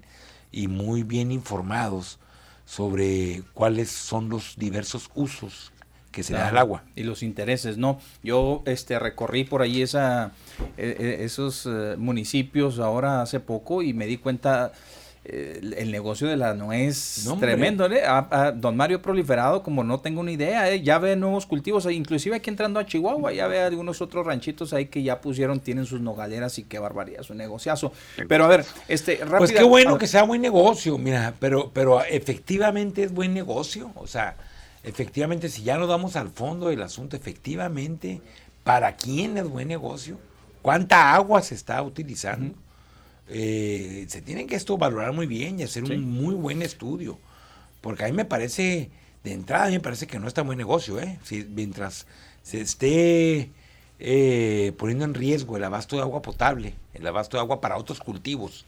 y muy bien informados sobre cuáles son los diversos usos que se da al agua. Y los intereses, ¿no? Yo este recorrí por ahí esa, e, e, esos eh, municipios ahora hace poco y me di cuenta eh, el negocio de la nuez tremendo, ¿eh? don Mario proliferado como no tengo ni idea, ¿eh? ya ve nuevos cultivos, inclusive aquí entrando a Chihuahua, ya ve algunos otros ranchitos ahí que ya pusieron, tienen sus nogaleras y qué barbaridad, su negociazo. Pero a ver, este, rápido. Pues qué bueno que sea buen negocio, mira, pero, pero efectivamente es buen negocio, o sea efectivamente, si ya nos damos al fondo del asunto, efectivamente, ¿para quién es buen negocio? ¿Cuánta agua se está utilizando? Eh, se tiene que esto valorar muy bien y hacer un muy buen estudio. Porque a mí me parece, de entrada, a mí me parece que no está buen negocio, ¿eh? Si, mientras se esté eh, poniendo en riesgo el abasto de agua potable, el abasto de agua para otros cultivos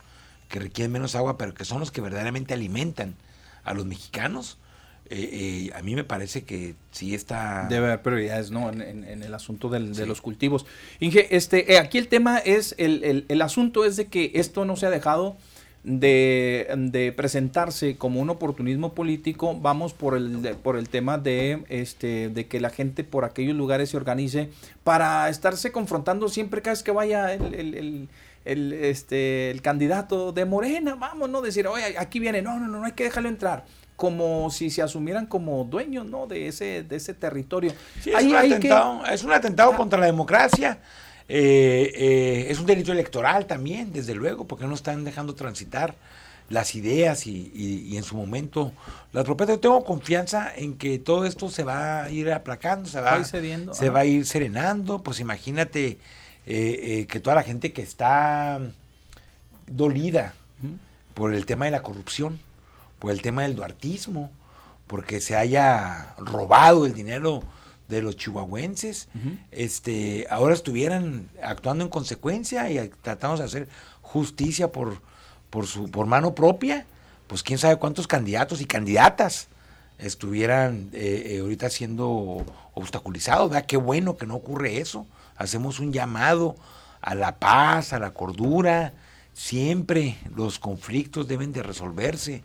que requieren menos agua, pero que son los que verdaderamente alimentan a los mexicanos, eh, eh, a mí me parece que sí está... Debe haber prioridades, ¿no? En, el asunto de los cultivos. Inge, este, eh, aquí el tema es, el, el, asunto es de que esto no se ha dejado de, de, presentarse como un oportunismo político, vamos por el, por el tema de, este, de que la gente por aquellos lugares se organice para estarse confrontando siempre cada vez que vaya el, el, el, este, el candidato de Morena, vamos, ¿no? Decir, oye, aquí viene, no, no, no, no hay que dejarlo entrar como si se asumieran como dueños ¿no? de, ese, de ese territorio. es, un atentado, es un atentado ah. contra la democracia. Eh, eh, es un delito electoral también, desde luego, porque no están dejando transitar las ideas y, en su momento las propuestas. Yo tengo confianza en que todo esto se va a ir aplacando, se va, se va a ir serenando. Pues imagínate eh, que toda la gente que está dolida por el tema de la corrupción, por el tema del duartismo, porque se haya robado el dinero de los chihuahuenses, este, ahora estuvieran actuando en consecuencia y tratamos de hacer justicia por, por, su, por mano propia, pues quién sabe cuántos candidatos y candidatas estuvieran eh, eh, ahorita siendo obstaculizados. Vea qué bueno que no ocurre eso. Hacemos un llamado a la paz, a la cordura. Siempre los conflictos deben de resolverse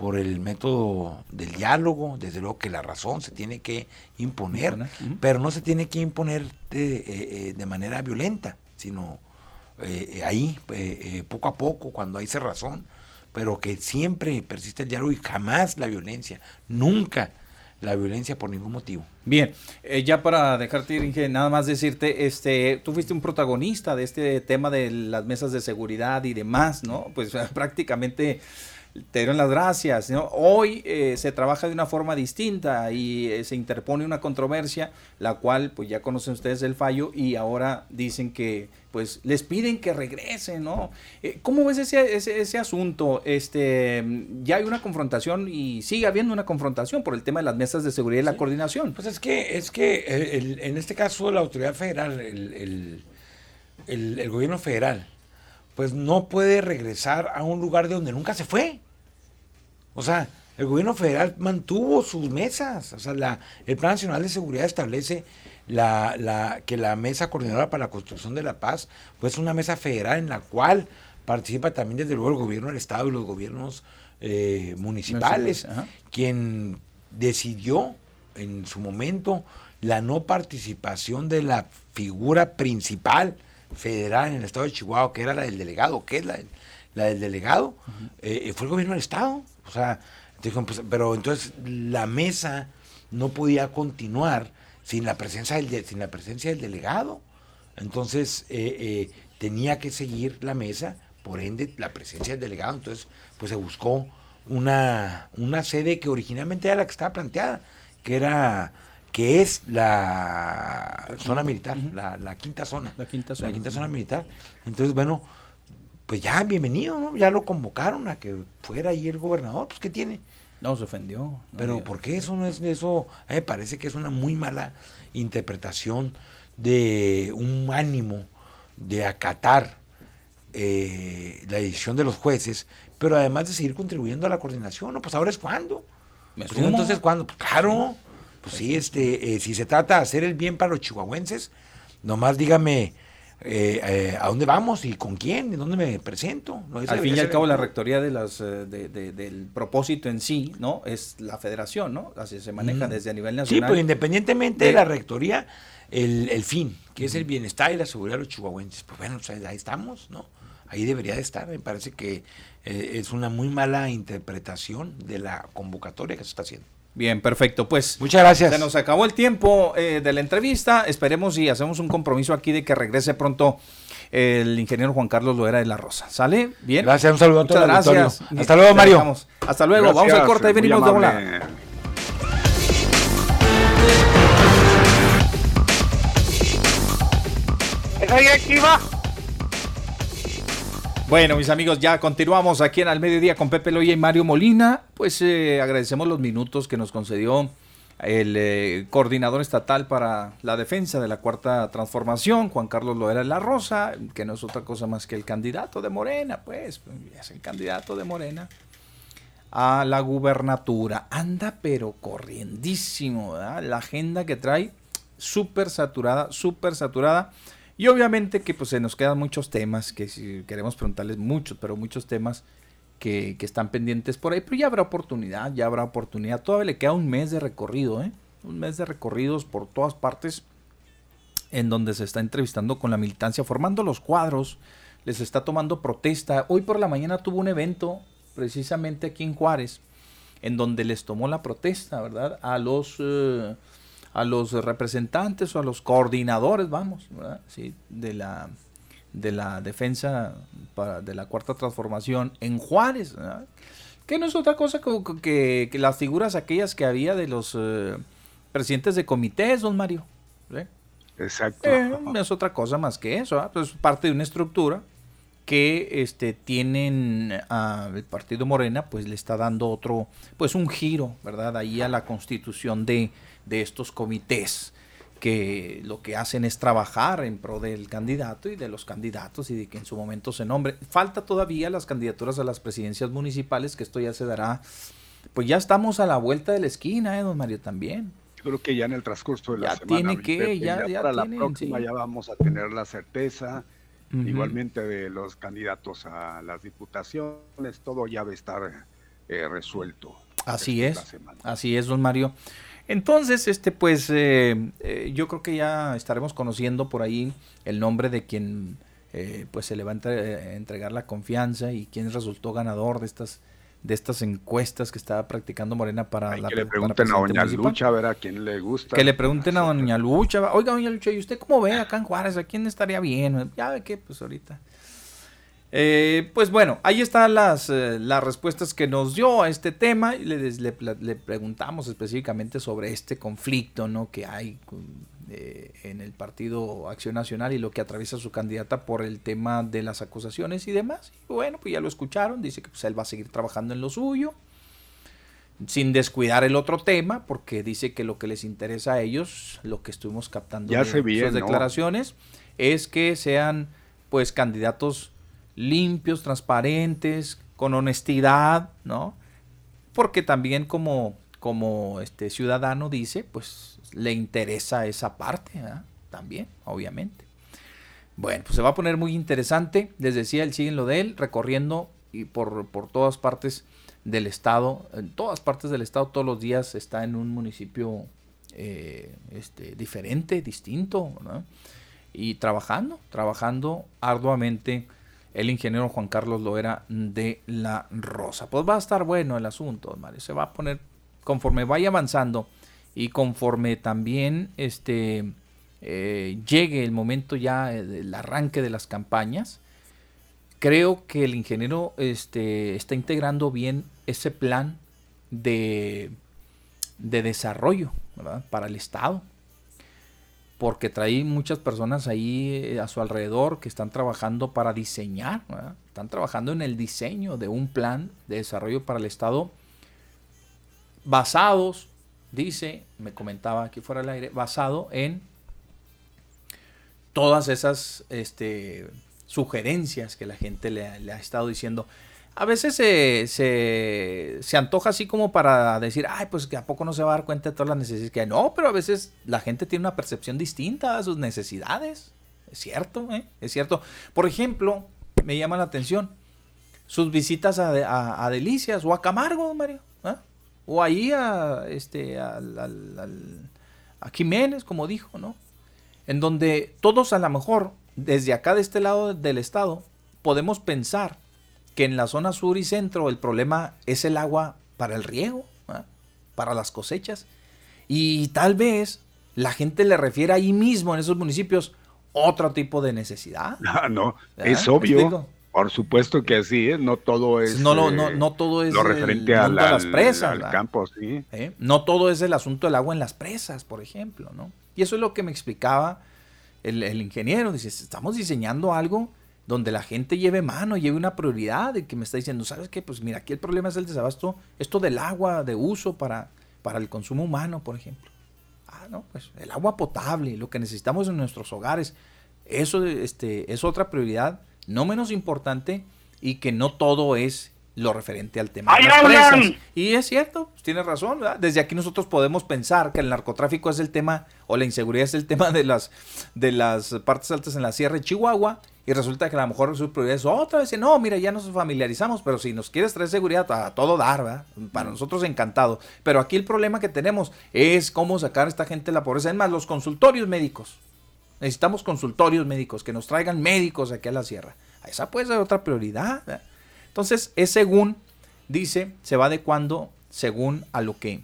por el método del diálogo, desde luego que la razón se tiene que imponer, pero no se tiene que imponer de, eh, eh, de manera violenta, sino eh, ahí, poco a poco, cuando hay razón, pero que siempre persiste el diálogo y jamás la violencia, nunca la violencia por ningún motivo. Bien, ya para dejarte ir, nada más decirte, este, tú fuiste un protagonista de este tema de las mesas de seguridad y demás, ¿no? Pues prácticamente te dieron las gracias. Hoy eh, se trabaja de una forma distinta y eh, se interpone una controversia, la cual pues ya conocen ustedes el fallo y ahora dicen que pues les piden que regresen, ¿no? Eh, ¿Cómo ves ese, ese, asunto? Este, ya hay una confrontación y sigue habiendo una confrontación por el tema de las mesas de seguridad y la coordinación. Pues es que, es que en este caso la autoridad federal, el, el gobierno federal, pues no puede regresar a un lugar de donde nunca se fue. O sea, el gobierno federal mantuvo sus mesas. O sea, la, el Plan Nacional de Seguridad establece la, la, que la Mesa Coordinadora para la Construcción de la Paz, pues es una mesa federal en la cual participa también desde luego el gobierno del Estado y los gobiernos eh, municipales, quien decidió en su momento la no participación de la figura principal federal en el estado de Chihuahua, que era la del delegado, que es la, la del delegado, eh, eh, fue el gobierno del estado. O sea, pues, pero entonces la mesa no podía continuar sin la presencia del, sin la presencia del delegado. Entonces eh, tenía que seguir la mesa, por ende la presencia del delegado. Entonces, pues se buscó una, una sede que originalmente era la que estaba planteada, que era que es la zona militar, la, quinta zona. La quinta zona. La quinta zona militar. Entonces, bueno, pues ya, bienvenido, ¿no? Ya lo convocaron a que fuera ahí el gobernador, pues ¿qué tiene? No, se ofendió. Pero ¿por qué eso no es eso? A mí me parece que es una muy mala interpretación de un ánimo de acatar eh, la decisión de los jueces, pero además de seguir contribuyendo a la coordinación, ¿no? Pues ahora es cuando. Pues, entonces, ¿cuándo? Pues claro. Pues sí, este, eh, si se trata de hacer el bien para los chihuahuenses, nomás dígame eh, eh, a dónde vamos y con quién, y dónde me presento. al fin y al cabo, la rectoría de las, del propósito en sí, ¿no? Es la federación, ¿no? Así se maneja mm. desde a nivel nacional. Sí, pues independientemente de, la rectoría, el, fin, que es el bienestar y la seguridad de los chihuahuenses. Pues bueno, ahí estamos, ¿no? Ahí debería de estar. Me parece que es una muy mala interpretación de la convocatoria que se está haciendo. Bien, perfecto. Pues muchas gracias. Se nos acabó el tiempo eh, de la entrevista. Esperemos y hacemos un compromiso aquí de que regrese pronto el ingeniero Juan Carlos Loera de la Rosa. ¿Sale? Bien. Gracias, un saludo a todos. Gracias. Hasta luego, Mario. Hasta luego. Vamos al corte y venimos de volar. ¿Esa directiva? Bueno, mis amigos, ya continuamos aquí en Al Mediodía con Pepe Loya y Mario Molina. Pues eh, agradecemos los minutos que nos concedió el eh, coordinador estatal para la defensa de la cuarta transformación, Juan Carlos Loera La Rosa, que no es otra cosa más que el candidato de Morena, pues, es el candidato de Morena a la gubernatura. Anda pero corriendísimo, ¿verdad? La agenda que trae súper saturada, súper saturada. Y obviamente que pues se nos quedan muchos temas, que si queremos preguntarles muchos, pero muchos temas que, que, están pendientes por ahí. Pero ya habrá oportunidad, ya habrá oportunidad. Todavía le queda un mes de recorrido, ¿eh? Un mes de recorridos por todas partes en donde se está entrevistando con la militancia, formando los cuadros, les está tomando protesta. Hoy por la mañana tuvo un evento precisamente aquí en Juárez, en donde les tomó la protesta, ¿verdad? A los, eh, a los representantes o a los coordinadores, vamos, ¿verdad? Sí, de la, de la defensa para, de la cuarta transformación en Juárez, ¿verdad? que no es otra cosa que, que, las figuras aquellas que había de los eh, presidentes de comités, don Mario. ¿sí? Exacto. Eh, no es otra cosa más que eso, ¿eh? pues parte de una estructura que este tienen uh, el partido Morena pues le está dando otro pues un giro verdad ahí a la constitución de, de estos comités que lo que hacen es trabajar en pro del candidato y de los candidatos y de que en su momento se nombre falta todavía las candidaturas a las presidencias municipales que esto ya se dará pues ya estamos a la vuelta de la esquina eh don Mario también yo creo que ya en el transcurso de la ya semana tiene que ya, ya, ya para tienen, la próxima sí. ya vamos a tener la certeza igualmente de los candidatos a las diputaciones, todo ya va a estar eh, resuelto. Así es, así es, don Mario. Entonces, este, pues, eh, eh, yo creo que ya estaremos conociendo por ahí el nombre de quien, eh, pues, se le va a entre- entregar la confianza y quién resultó ganador de estas, de estas encuestas que estaba practicando Morena para la Que le pregunten a Doña municipal. Lucha a ver a quién le gusta. Que le pregunten a Doña Lucha, oiga, Doña Lucha, ¿y usted cómo ve acá en Juárez? ¿A quién estaría bien? Ya ve que, pues, ahorita. Eh, pues bueno, ahí están las, eh, las respuestas que nos dio a este tema. y Le, le le preguntamos específicamente sobre este conflicto ¿no? que hay con- eh, en el Partido Acción Nacional y lo que atraviesa su candidata por el tema de las acusaciones y demás. Y bueno, pues ya lo escucharon. Dice que pues, él va a seguir trabajando en lo suyo sin descuidar el otro tema, porque dice que lo que les interesa a ellos, lo que estuvimos captando Ya de sus ¿no? declaraciones, es que sean pues candidatos limpios, transparentes, con honestidad, ¿no? Porque también como, como este ciudadano dice, pues le interesa esa parte, ¿verdad? También, obviamente. Bueno, pues se va a poner muy interesante. Les decía, él sigue en lo de él, recorriendo y por, por todas partes del estado, en todas partes del estado, todos los días está en un municipio eh, este, diferente, distinto, ¿no? Y trabajando, trabajando arduamente el ingeniero Juan Carlos Loera de la Rosa. Pues va a estar bueno el asunto, Mario. Se va a poner conforme vaya avanzando y conforme también este eh, llegue el momento ya eh, del arranque de las campañas, creo que el ingeniero este, está integrando bien ese plan de, de desarrollo para el Estado. Porque trae muchas personas ahí eh, a su alrededor que están trabajando para diseñar, están trabajando en el diseño de un plan de desarrollo para el Estado basados, dice, me comentaba aquí fuera del aire, basado en todas esas este, sugerencias que la gente le ha estado diciendo. A veces se, se, se antoja así como para decir, ay, pues que a poco no se va a dar cuenta de todas las necesidades que hay. No, pero a veces la gente tiene una percepción distinta a sus necesidades. Es cierto, ¿eh? Es cierto. Por ejemplo, me llama la atención sus visitas a, a- Delicias o a Camargo, Mario. ¿ah? O ahí a, este, al- a Jiménez, como dijo, ¿no? En donde todos a lo mejor, desde acá de este lado del estado, podemos pensar que en la zona sur y centro el problema es el agua para el riego, ¿ah? para las cosechas. Y tal vez la gente le refiere ahí mismo, en esos municipios, otro tipo de necesidad. Ah, no, ¿Verdad? es ¿Me obvio. Por supuesto que sí, no todo es. No, lo- eh, no, no todo es lo el referente al, de las presas, al ¿verdad? campo, sí. ¿eh? No todo es el asunto del agua en las presas, por ejemplo, ¿no? Y eso es lo que me explicaba el, el ingeniero. Dice, estamos diseñando algo donde la gente lleve mano, lleve una prioridad, de que me está diciendo, ¿sabes qué? Pues mira, aquí el problema es el desabasto, esto del agua de uso para, para el consumo humano, por ejemplo. Ah, no, pues el agua potable, lo que necesitamos en nuestros hogares, eso este, es otra prioridad, no menos importante, y que no todo es lo referente al tema de las presas. Y es cierto, pues, tiene razón. ¿verdad? Desde aquí nosotros podemos pensar que el narcotráfico es el tema, o la inseguridad es el tema de las, de las partes altas en la Sierra de Chihuahua, y resulta que a lo mejor su prioridad es otra vez, no, mira, ya nos familiarizamos, pero si nos quieres traer seguridad, a todo dar, ¿verdad? Para nosotros encantado. Pero aquí el problema que tenemos es cómo sacar a esta gente de la pobreza. Es más, los consultorios médicos. Necesitamos consultorios médicos, que nos traigan médicos aquí a la sierra. Esa puede ser otra prioridad. ¿verdad? Entonces, es según, dice, se va adecuando según a lo que,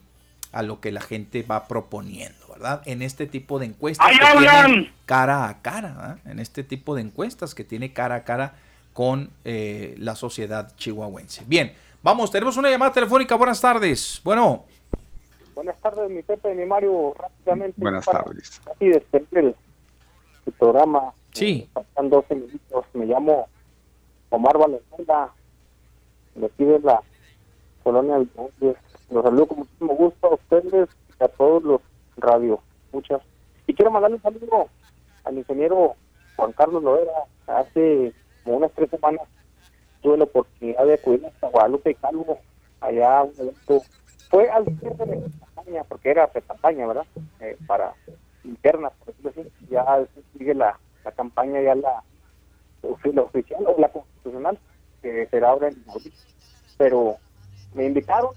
a lo que la gente va proponiendo, ¿verdad? En este tipo de encuestas ¡Ahí que hablan! tienen cara a cara, ¿verdad? en este tipo de encuestas que tiene cara a cara con eh, la sociedad chihuahuense. Bien, vamos, tenemos una llamada telefónica. Buenas tardes. Bueno, Buenas tardes, mi Pepe y mi Mario. Rápidamente. Buenas para tardes. Así despedir el, el programa. Sí. Faltan 12 minutos. Me llamo Omar Valenzuela. De aquí de la colonia Villaverde. Los saludo con muchísimo gusto a ustedes y a todos los radio. Muchas. Y quiero mandarle un saludo al ingeniero Juan Carlos Loera. Hace como unas tres semanas tuve la oportunidad de acudir hasta Guadalupe Calvo, allá a un evento. Fue al cierre de campaña, porque era pre-campaña, ¿verdad? Eh, para internas, por decirlo así. Ya sigue la, la campaña, ya la oficial o la constitucional, que será ahora en. Pero me invitaron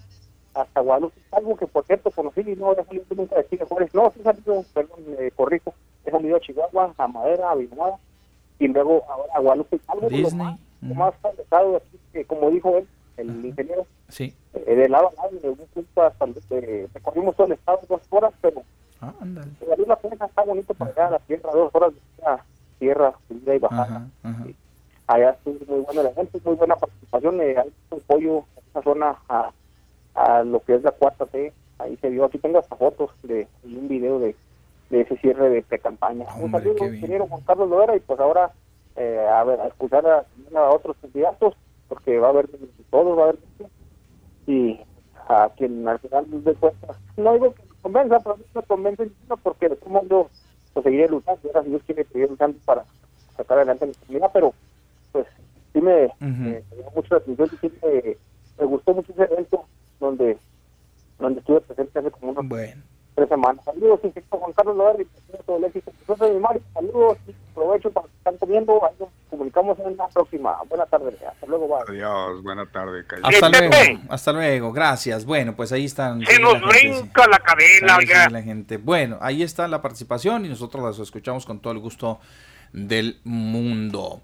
hasta Guadalupe Calvo, que por cierto conocí y no había salido nunca de Chile Juárez. No, sí salido, perdón, eh, corrijo. He salido a Chihuahua, a Madera, a Villanueva, y luego ahora a Guadalupe Calvo. Lo Disney. más, lo más de aquí, que como dijo él, el ingeniero, sí. eh, de lado a lado, de un punto hasta el- eh, recorrimos todo el estado dos horas, pero Ah, la pena, está bonito para allá, la tierra, dos horas de tierra, subida y bajada. Ajá, ajá. Allá estuvo muy buena la gente, muy buena participación, eh, hay un apoyo en esa zona a, a lo que es la cuarta T, ahí se vio, aquí tengo hasta fotos de y un video de, de ese cierre de pre-campaña. Un saludo, ingeniero Juan Carlos Loera, y pues ahora eh, a ver, a escuchar a, a otros candidatos, porque va a haber todos, va a haber y a quien al final de cuentas, no digo que convenza, pero no me convence ninguno porque de todo modo pues, seguiré luchando, ahora si Dios quiere seguir luchando para sacar adelante mi comunidad, pero pues sí me, me llamó mucho la atención y sí me, me gustó mucho ese evento donde donde estuve presente hace como unas Bueno. tres semanas. Saludos, ingeniero Juan Carlos presidente todo el éxito. Yo soy mi Mario, saludos y aprovecho para que están comiendo, ahí nos comunicamos en la próxima. Buenas tardes, hasta luego, bye. Adiós, buena tarde. Cayo. Hasta luego, hasta luego, gracias. Bueno, pues ahí están. Se nos la gente, sí. brinca la cadena, oiga. la gente. Bueno, ahí está la participación y nosotros las escuchamos con todo el gusto del mundo.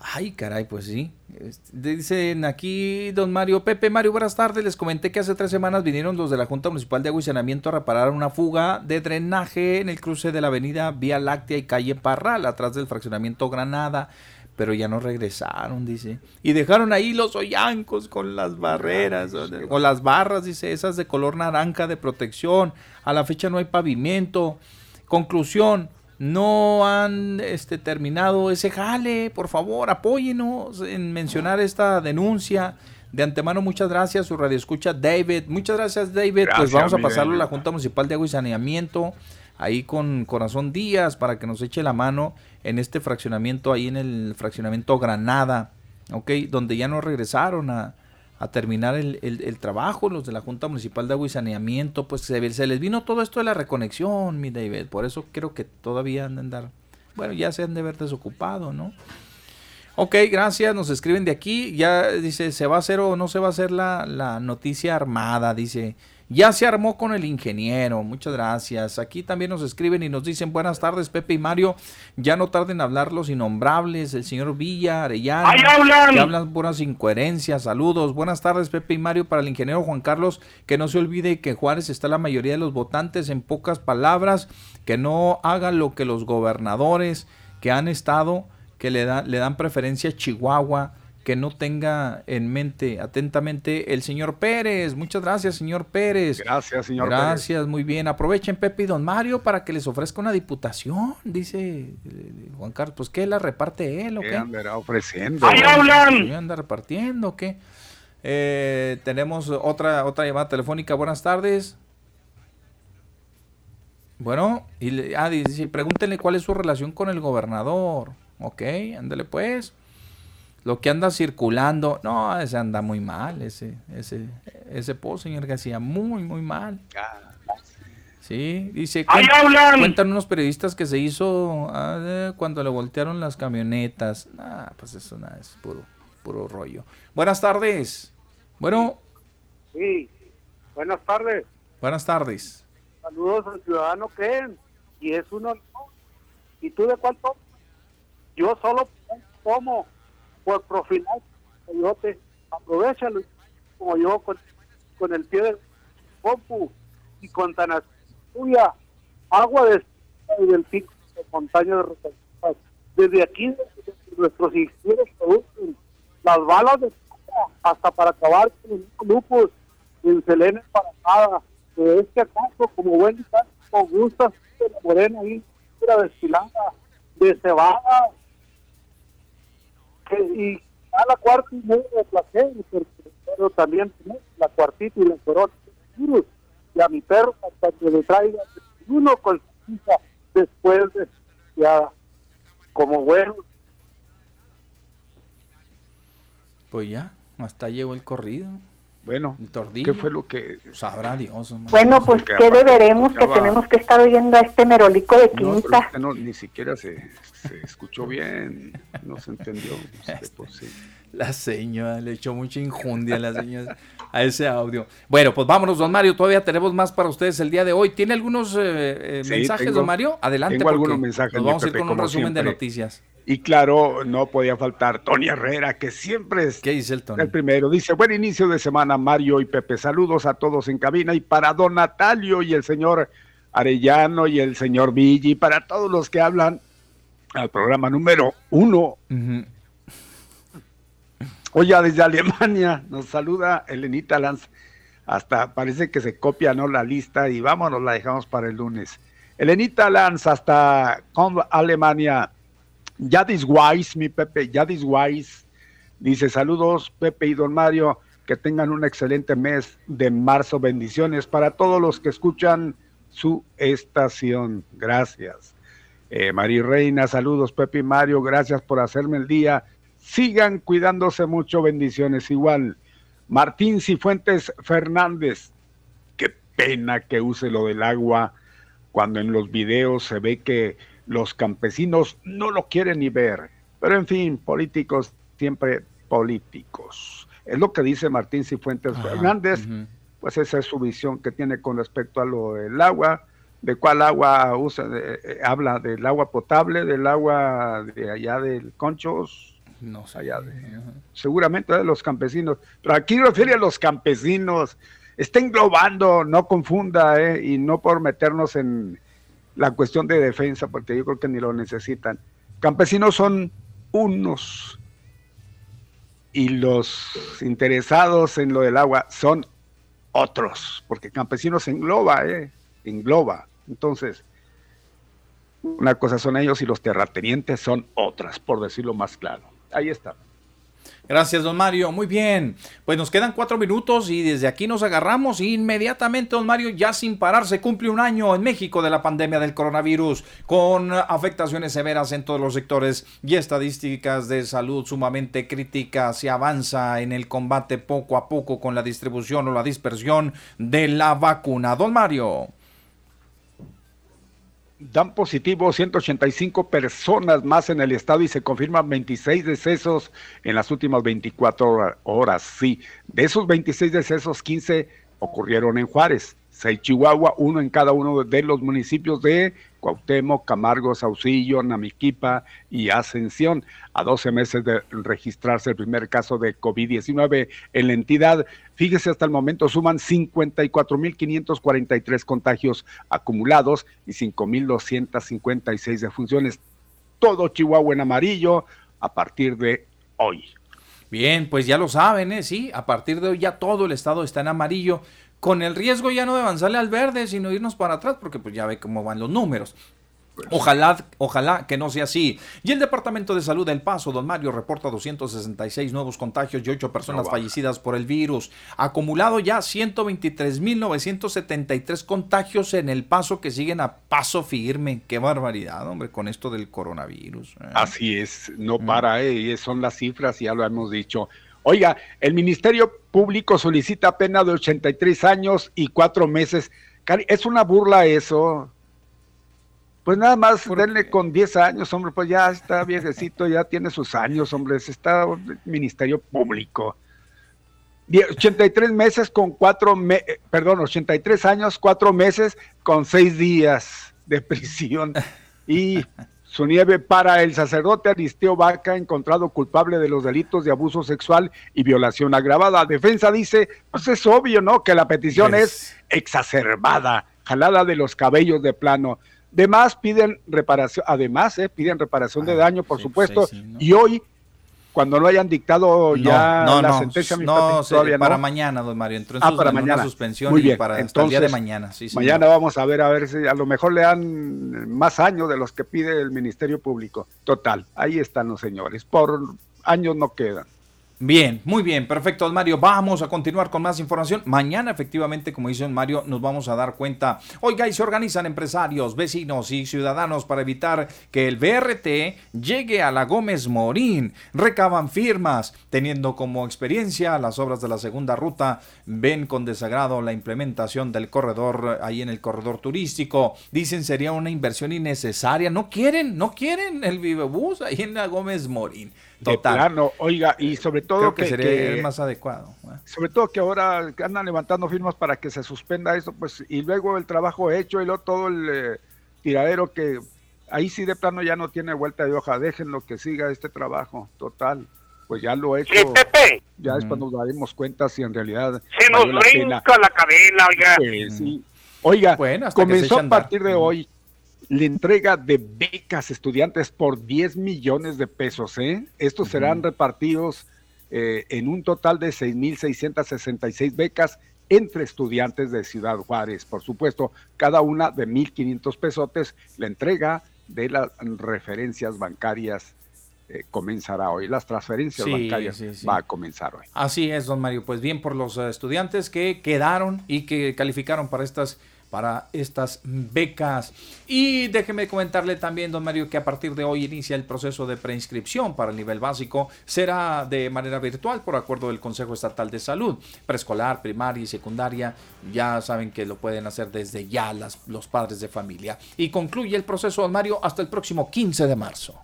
Ay, caray, pues sí. Este, Dicen aquí, don Mario Pepe, Mario, buenas tardes. Les comenté que hace tres semanas vinieron los de la Junta Municipal de Agua y Saneamiento a reparar una fuga de drenaje en el cruce de la avenida Vía Láctea y calle Parral, atrás del fraccionamiento Granada. Pero ya no regresaron, dice. Y dejaron ahí los hoyancos con las barreras, o las barras, dice, esas de color naranja de protección. A la fecha no hay pavimento. Conclusión, no han este, terminado ese jale. Por favor, apóyenos en mencionar esta denuncia. De antemano, muchas gracias. Su radio escucha David. Muchas gracias, David. pues vamos a pasarlo a la Junta Municipal de Agua y Saneamiento. Ahí con Corazón Díaz para que nos eche la mano en este fraccionamiento, ahí en el fraccionamiento Granada, ¿ok? Donde ya no regresaron a, a terminar el, el- el trabajo, los de la Junta Municipal de Agua y Saneamiento, pues se, les vino todo esto de la reconexión, mi David, por eso creo que todavía han de andar, bueno, ya se han de ver desocupado, ¿no? Ok, gracias, nos escriben de aquí, ya dice, ¿se va a hacer o no se va a hacer la, la noticia armada? Dice, ya se armó con el ingeniero, muchas gracias. Aquí también nos escriben y nos dicen, buenas tardes, Pepe y Mario, ya no tarden en hablar los innombrables, el señor Villa, Arellano, ¡Ahí hablan! que hablan puras incoherencias, saludos, buenas tardes, Pepe y Mario, para el ingeniero Juan Carlos, que no se olvide que Juárez está la mayoría de los votantes, en pocas palabras, que no hagan lo que los gobernadores que han estado que le, da- le dan preferencia a Chihuahua, que no tenga en mente atentamente el señor Pérez. Muchas gracias, señor Pérez. Gracias, señor Gracias, muy bien. Aprovechen Pepe y Don Mario para que les ofrezca una diputación, dice eh, Juan Carlos. Pues que la reparte él o ¿Qué qué? andará ofreciendo? ¡Ahí hablan! ¿Sí anda repartiendo o qué? Eh, tenemos otra otra llamada telefónica. Buenas tardes. Bueno, y le- ah, dice, pregúntenle cuál es su relación con el gobernador. Ok, ándale pues. Lo que anda circulando, no, ese anda muy mal, ese, ese, ese post, señor García, muy, muy mal. Sí, dice, cuentan unos periodistas que se hizo ah, cuando le voltearon las camionetas. Ah, pues eso nada, es puro, puro rollo. Buenas tardes. Bueno. Sí, buenas tardes. Buenas tardes. Saludos al ciudadano Ken. Y es uno. ¿Y tú de cuál Yo solo como por profilar coyote. Aprovechalo como yo con, el pie del pompu y con Tanasuya, agua de, del pico de montaña de Desde aquí, nuestros ingenios producen las balas de hasta para acabar con el lupus en Selene para nada. De este acaso, como buen con gusta de la morena ahí, pura desfilada, de cebada, y a la cuarta y media de placer, pero también la cuartita y la corona y a mi perro hasta que le traiga uno con después de ya como bueno. Pues ya hasta llegó el corrido bueno, ¿qué fue lo que sabrá Dios? Bueno, pues qué deberemos que tenemos que estar oyendo a este merolico de quinta. No, ni siquiera se, escuchó bien, no se entendió. Pues, la señora le echó mucha injundia a la señora a ese audio. Bueno, pues vámonos, don Mario. Todavía tenemos más para ustedes el día de hoy. ¿Tiene algunos eh, eh, mensajes, don Mario? Adelante. Tengo algunos mensajes. Nos vamos a ir con un resumen de noticias. Y claro, no podía faltar Tony Herrera, que siempre es ¿Qué dice el, Tony? el primero. Dice, buen inicio de semana, Mario y Pepe. Saludos a todos en cabina y para don Natalio y el señor Arellano y el señor Villi, para todos los que hablan al programa número uno. Oye, desde Alemania nos saluda Elenita Lanz. Hasta parece que se copia ¿no? la lista y vámonos, la dejamos para el lunes. Elenita Lanz hasta Alemania. Yadis Wise, mi Pepe, Yadis Wise, dice saludos Pepe y don Mario, que tengan un excelente mes de marzo, bendiciones para todos los que escuchan su estación, gracias. Eh, Mari Reina, saludos Pepe y Mario, gracias por hacerme el día, sigan cuidándose mucho, bendiciones igual. Martín Cifuentes Fernández, qué pena que use lo del agua cuando en los videos se ve que los campesinos no lo quieren ni ver. Pero en fin, políticos siempre políticos. Es lo que dice Martín Cifuentes Fernández, pues esa es su visión que tiene con respecto a lo del agua, de cuál agua usa, eh, habla del agua potable, del agua de allá del Conchos, no sé. allá de, seguramente de los campesinos, pero aquí refiere a los campesinos, está englobando, no confunda, eh, y no por meternos en, la cuestión de defensa, porque yo creo que ni lo necesitan. Campesinos son unos y los interesados en lo del agua son otros, porque campesinos engloba, ¿eh? engloba. Entonces, una cosa son ellos y los terratenientes son otras, por decirlo más claro. Ahí está. Gracias, don Mario. Muy bien. Pues nos quedan cuatro minutos y desde aquí nos agarramos inmediatamente, don Mario, ya sin parar. Se cumple un año en México de la pandemia del coronavirus, con afectaciones severas en todos los sectores y estadísticas de salud sumamente críticas. Se avanza en el combate poco a poco con la distribución o la dispersión de la vacuna. Don Mario dan positivo 185 personas más en el estado y se confirman 26 decesos en las últimas 24 horas. Sí, de esos 26 decesos, 15 ocurrieron en Juárez, 6 Chihuahua, uno en cada uno de los municipios de Cuauhtémoc, Camargo, Saucillo, Namiquipa y Ascensión. A 12 meses de registrarse el primer caso de COVID-19 en la entidad, fíjese hasta el momento suman 54.543 contagios acumulados y 5.256 defunciones. Todo Chihuahua en amarillo a partir de hoy. Bien, pues ya lo saben, ¿eh? Sí, a partir de hoy ya todo el estado está en amarillo con el riesgo ya no de avanzarle al verde, sino irnos para atrás, porque pues ya ve cómo van los números. pues. Ojalá, ojalá que no sea así. Y el Departamento de Salud del Paso, don Mario, reporta 266 nuevos contagios y 8 personas No, fallecidas por el virus. Acumulado ya 123.973 contagios en el Paso que siguen a paso firme. Qué barbaridad, hombre, con esto del coronavirus. ¿eh? Así es, no para, eh, son las cifras, ya lo hemos dicho. Oiga, el Ministerio Público solicita pena de 83 años y cuatro meses. Cari- Es una burla eso. Pues nada más denle con 10 años, hombre, pues ya está viejecito, ya tiene sus años, hombre, está el Ministerio Público. Die- 83 meses con cuatro, me- perdón, 83 años, cuatro meses con seis días de prisión. Y su nieve para el sacerdote Aristeo Vaca, encontrado culpable de los delitos de abuso sexual y violación agravada. Defensa dice, pues es obvio, ¿no? Que la petición es exacerbada, jalada de los cabellos de plano. Demás piden reparación, además, eh, piden reparación de daño, por supuesto, y hoy, cuando no hayan dictado ya no, la no, sentencia, no, se- todavía para no. mañana, don Mario. Entró en, Ah, sus- para en una mañana. suspensión Muy y bien. hasta el día de Entonces, mañana. Sí, señor. mañana vamos a ver a ver si a lo mejor le dan más años de los que pide el Ministerio Público. Total, ahí están los señores. Por años no quedan. Bien, muy bien, perfecto, Mario. Vamos a continuar con más información. Mañana, efectivamente, como dice Mario, nos vamos a dar cuenta. Oiga, y se organizan empresarios, vecinos y ciudadanos para evitar que el BRT llegue a la Gómez Morín. Recaban firmas, teniendo como experiencia las obras de la segunda ruta. Ven con desagrado la implementación del corredor ahí en el corredor turístico. Dicen sería una inversión innecesaria. No quieren, no quieren el Vivebus ahí en la Gómez Morín. De Total. plano, oiga, y sobre todo Creo que, que, sería que- el más adecuado. ¿eh? sobre todo que ahora que andan levantando firmas para que se suspenda eso, pues, y luego el trabajo hecho y luego todo el eh, tiradero que ahí sí de plano ya no tiene vuelta de hoja, déjenlo que siga este trabajo, total. Pues ya lo he hecho. Sí, Pepe. Ya es cuando nos daremos cuenta si en realidad Se nos la pena. brinca la cadena, oiga. Pues sí. Oiga, Bueno, comenzó a partir de hoy la entrega de becas estudiantes por 10 millones de pesos. ¿eh? Estos serán repartidos eh, en un total de 6.666 becas entre estudiantes de Ciudad Juárez. Por supuesto, cada una de 1.500 pesotes. La entrega de las referencias bancarias eh, comenzará hoy. Las transferencias Sí, bancarias sí, sí. va a comenzar hoy. Así es, don Mario. Pues bien por los eh, estudiantes que quedaron y que calificaron para estas para estas becas. Y déjeme comentarle también, don Mario, que a partir de hoy inicia el proceso de preinscripción para el nivel básico. Será de manera virtual por acuerdo del Consejo Estatal de Salud. Preescolar, primaria y secundaria, ya saben que lo pueden hacer desde ya las, los padres de familia. Y concluye el proceso, don Mario, hasta el próximo 15 de marzo.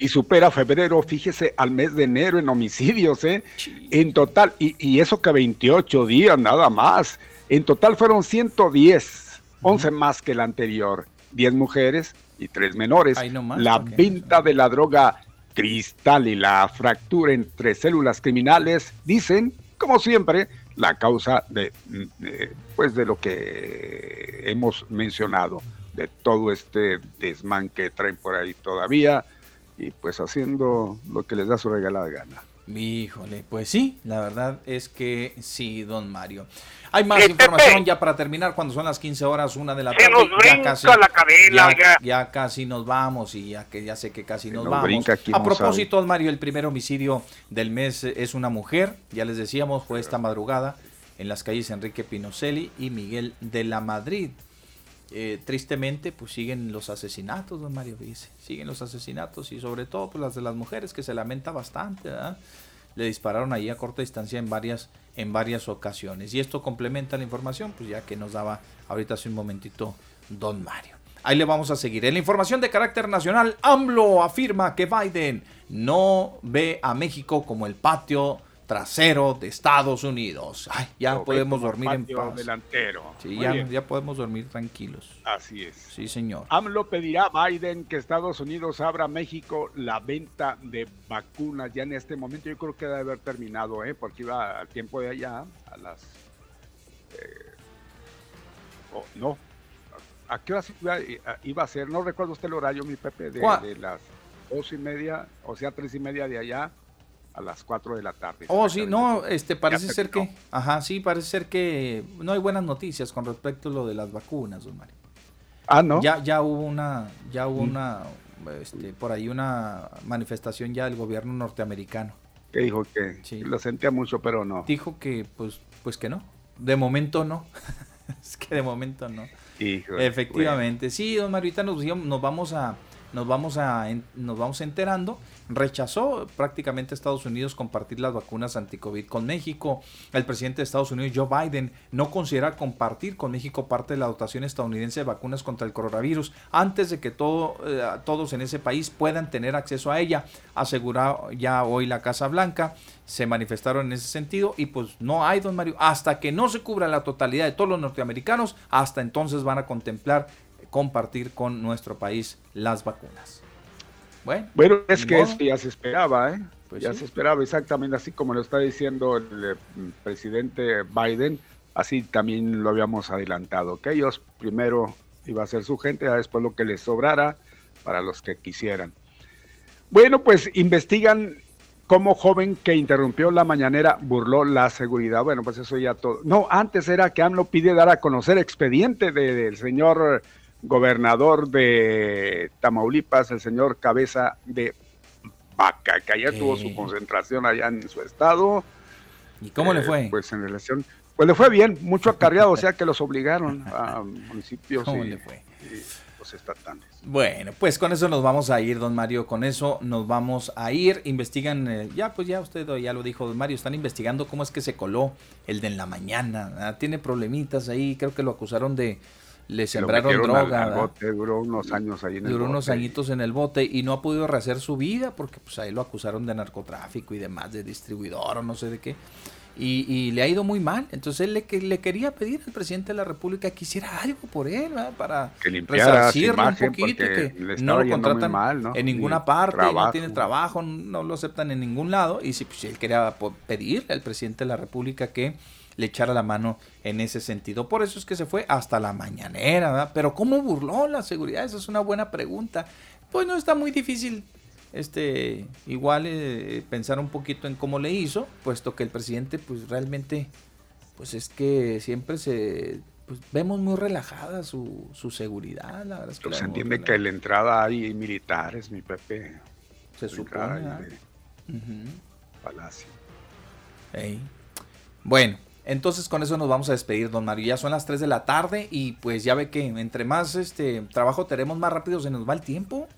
y supera febrero, fíjese, al mes de enero en homicidios, ¿eh? En total, y, y eso que 28 días nada más. En total fueron 110, 11 más que el anterior. 10 mujeres y 3 menores. La venta de la droga cristal y la fractura entre células criminales, dicen, como siempre, la causa de, de, pues de lo que hemos mencionado, de todo este desmán que traen por ahí todavía y pues haciendo lo que les da su regalada gana. Híjole, pues sí, la verdad es que sí, don Mario. Hay más información ya para terminar cuando son las 15 horas, una de la Se tarde. nos ya brinca casi, la cadena, ya, oiga. ya casi nos vamos y ya que ya sé que casi nos nos vamos. brinca, ¿quién A propósito, don Mario, el primer homicidio del mes es una mujer, ya les decíamos, fue esta madrugada en las calles Enrique Pinocelli y Miguel de la Madrid. Eh, tristemente, pues siguen los asesinatos, don Mario dice. Siguen los asesinatos y sobre todo pues, las de las mujeres, que se lamenta bastante, ¿verdad? Le dispararon ahí a corta distancia en varias, en varias ocasiones. Y esto complementa la información, pues ya que nos daba ahorita hace un momentito don Mario. Ahí le vamos a seguir. En la información de carácter nacional, AMLO afirma que Biden no ve a México como el patio trasero de Estados Unidos. Ay, ya Lo podemos dormir en paz. delantero. Sí, ya, ya podemos dormir tranquilos. Así es. Sí, señor. AMLO pedirá a Biden que Estados Unidos abra a México la venta de vacunas. Ya en este momento yo creo que debe haber terminado, ¿eh? porque iba al tiempo de allá, a las... eh, oh, no, ¿a qué hora iba, iba a ser? No recuerdo usted el horario, mi Pepe, de, de las dos y media, o sea, tres y media de allá a las cuatro de la tarde. Oh, sí, no, este parece ser que, ajá, sí, parece ser que no hay buenas noticias con respecto a lo de las vacunas, don Mario. Ah, ¿no? Ya, ya hubo una, ya hubo una, este, por ahí una manifestación ya del gobierno norteamericano. Que dijo que lo sentía mucho, pero no. Dijo que, pues, pues que no. De momento no. es que de momento no. Efectivamente. Sí, don Marita, nos, nos vamos a nos vamos a nos vamos enterando rechazó prácticamente Estados Unidos compartir las vacunas anti-COVID con México. El presidente de Estados Unidos, Joe Biden, no considera compartir con México parte de la dotación estadounidense de vacunas contra el coronavirus antes de que eh, todos en ese país puedan tener acceso a ella, aseguró ya hoy la Casa Blanca. Se manifestaron en ese sentido y pues no hay, don Mario, hasta que no se cubra la totalidad de todos los norteamericanos, hasta entonces van a contemplar compartir con nuestro país las vacunas. Bueno, es que ya se esperaba, ¿eh? Pues ya se esperaba exactamente así como lo está diciendo el, eh, presidente Biden, así también lo habíamos adelantado, que ellos primero iba a ser su gente, después lo que les sobrara para los que quisieran. Bueno, pues investigan cómo joven que interrumpió la mañanera burló la seguridad. Bueno, pues eso ya todo. No, antes era que AMLO pide dar a conocer expediente del señor gobernador de Tamaulipas, el señor Cabeza de Vaca, que ayer tuvo su concentración allá en su estado. ¿Y cómo le eh, fue? Pues en relación, pues le fue bien, mucho acarreado, o sea que los obligaron a municipios ¿Cómo le fue? los estatales. Bueno, pues con eso nos vamos a ir, don Mario, con eso nos vamos a ir. Investigan, eh, ya pues ya usted ya lo dijo, don Mario, están investigando cómo es que se coló el de en la mañana. Tiene problemitas ahí, creo que lo acusaron de le sembraron droga. duró unos años ahí en el duró unos añitos en el bote y no ha podido rehacer su vida porque pues ahí lo acusaron de narcotráfico y demás, de distribuidor o no sé de qué. Y, le ha ido muy mal. Entonces él le, le quería pedir al presidente de la República que hiciera algo por él, para que limpiara un poquito, que no lo contratan en ninguna parte, no tiene trabajo, no lo aceptan en ningún lado. Y si pues, él quería pedirle al presidente de la República que le echara la mano en ese sentido. Por eso es que se fue hasta la mañanera, ¿verdad? Pero ¿cómo burló la seguridad? Esa es una buena pregunta. Pues no está muy difícil este igual eh, pensar un poquito en cómo le hizo, puesto que el presidente pues realmente pues es que siempre se pues, vemos muy relajada su, su seguridad, la verdad es que se entiende que en la entrada hay militares, mi Pepe. Se supone. Palacio. Bueno, entonces con eso nos vamos a despedir, don Mario. Ya son las 3 de la tarde y pues ya ve que entre más este trabajo tenemos, más rápido se nos va el tiempo.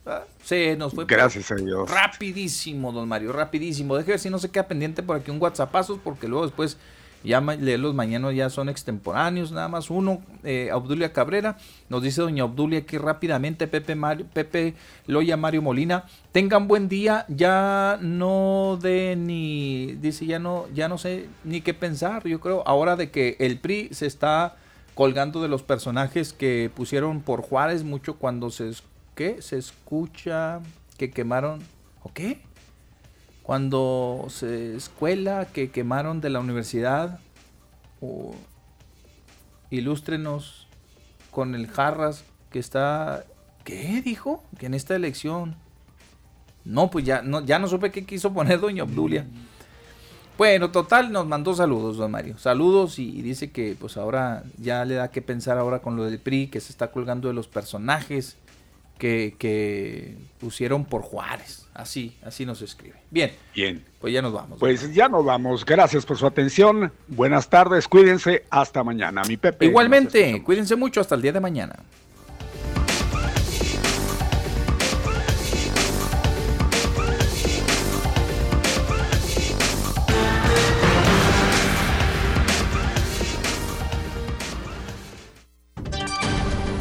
Se nos fue. Gracias a Dios. Rapidísimo, don Mario, rapidísimo. Deje ver si no se queda pendiente por aquí un WhatsAppazos porque luego después ya los mañanos ya son extemporáneos, nada más uno. Eh, Obdulia Cabrera, nos dice doña Obdulia aquí rápidamente, Pepe, Mario, Pepe Loya Mario Molina, tengan buen día, ya no de ni, dice ya no, ya no sé ni qué pensar, yo creo, ahora de que el PRI se está colgando de los personajes que pusieron por Juárez mucho cuando se, ¿qué? se escucha que quemaron, ¿o qué? Cuando se escuela que quemaron de la universidad, o ilústrenos con el Jarras que está, ¿qué dijo? Que en esta elección, no, pues ya no, ya no supe qué quiso poner doña Obdulia. Bueno, total, nos mandó saludos, don Mario. Saludos y, dice que pues ahora ya le da que pensar ahora con lo del PRI, que se está colgando de los personajes que, que pusieron por Juárez. Así, así nos escribe. Bien. Bien. Pues ya nos vamos. Pues ya nos vamos. Gracias por su atención. Buenas tardes. Cuídense. Hasta mañana. Mi Pepe. Igualmente. Cuídense mucho. Hasta el día de mañana.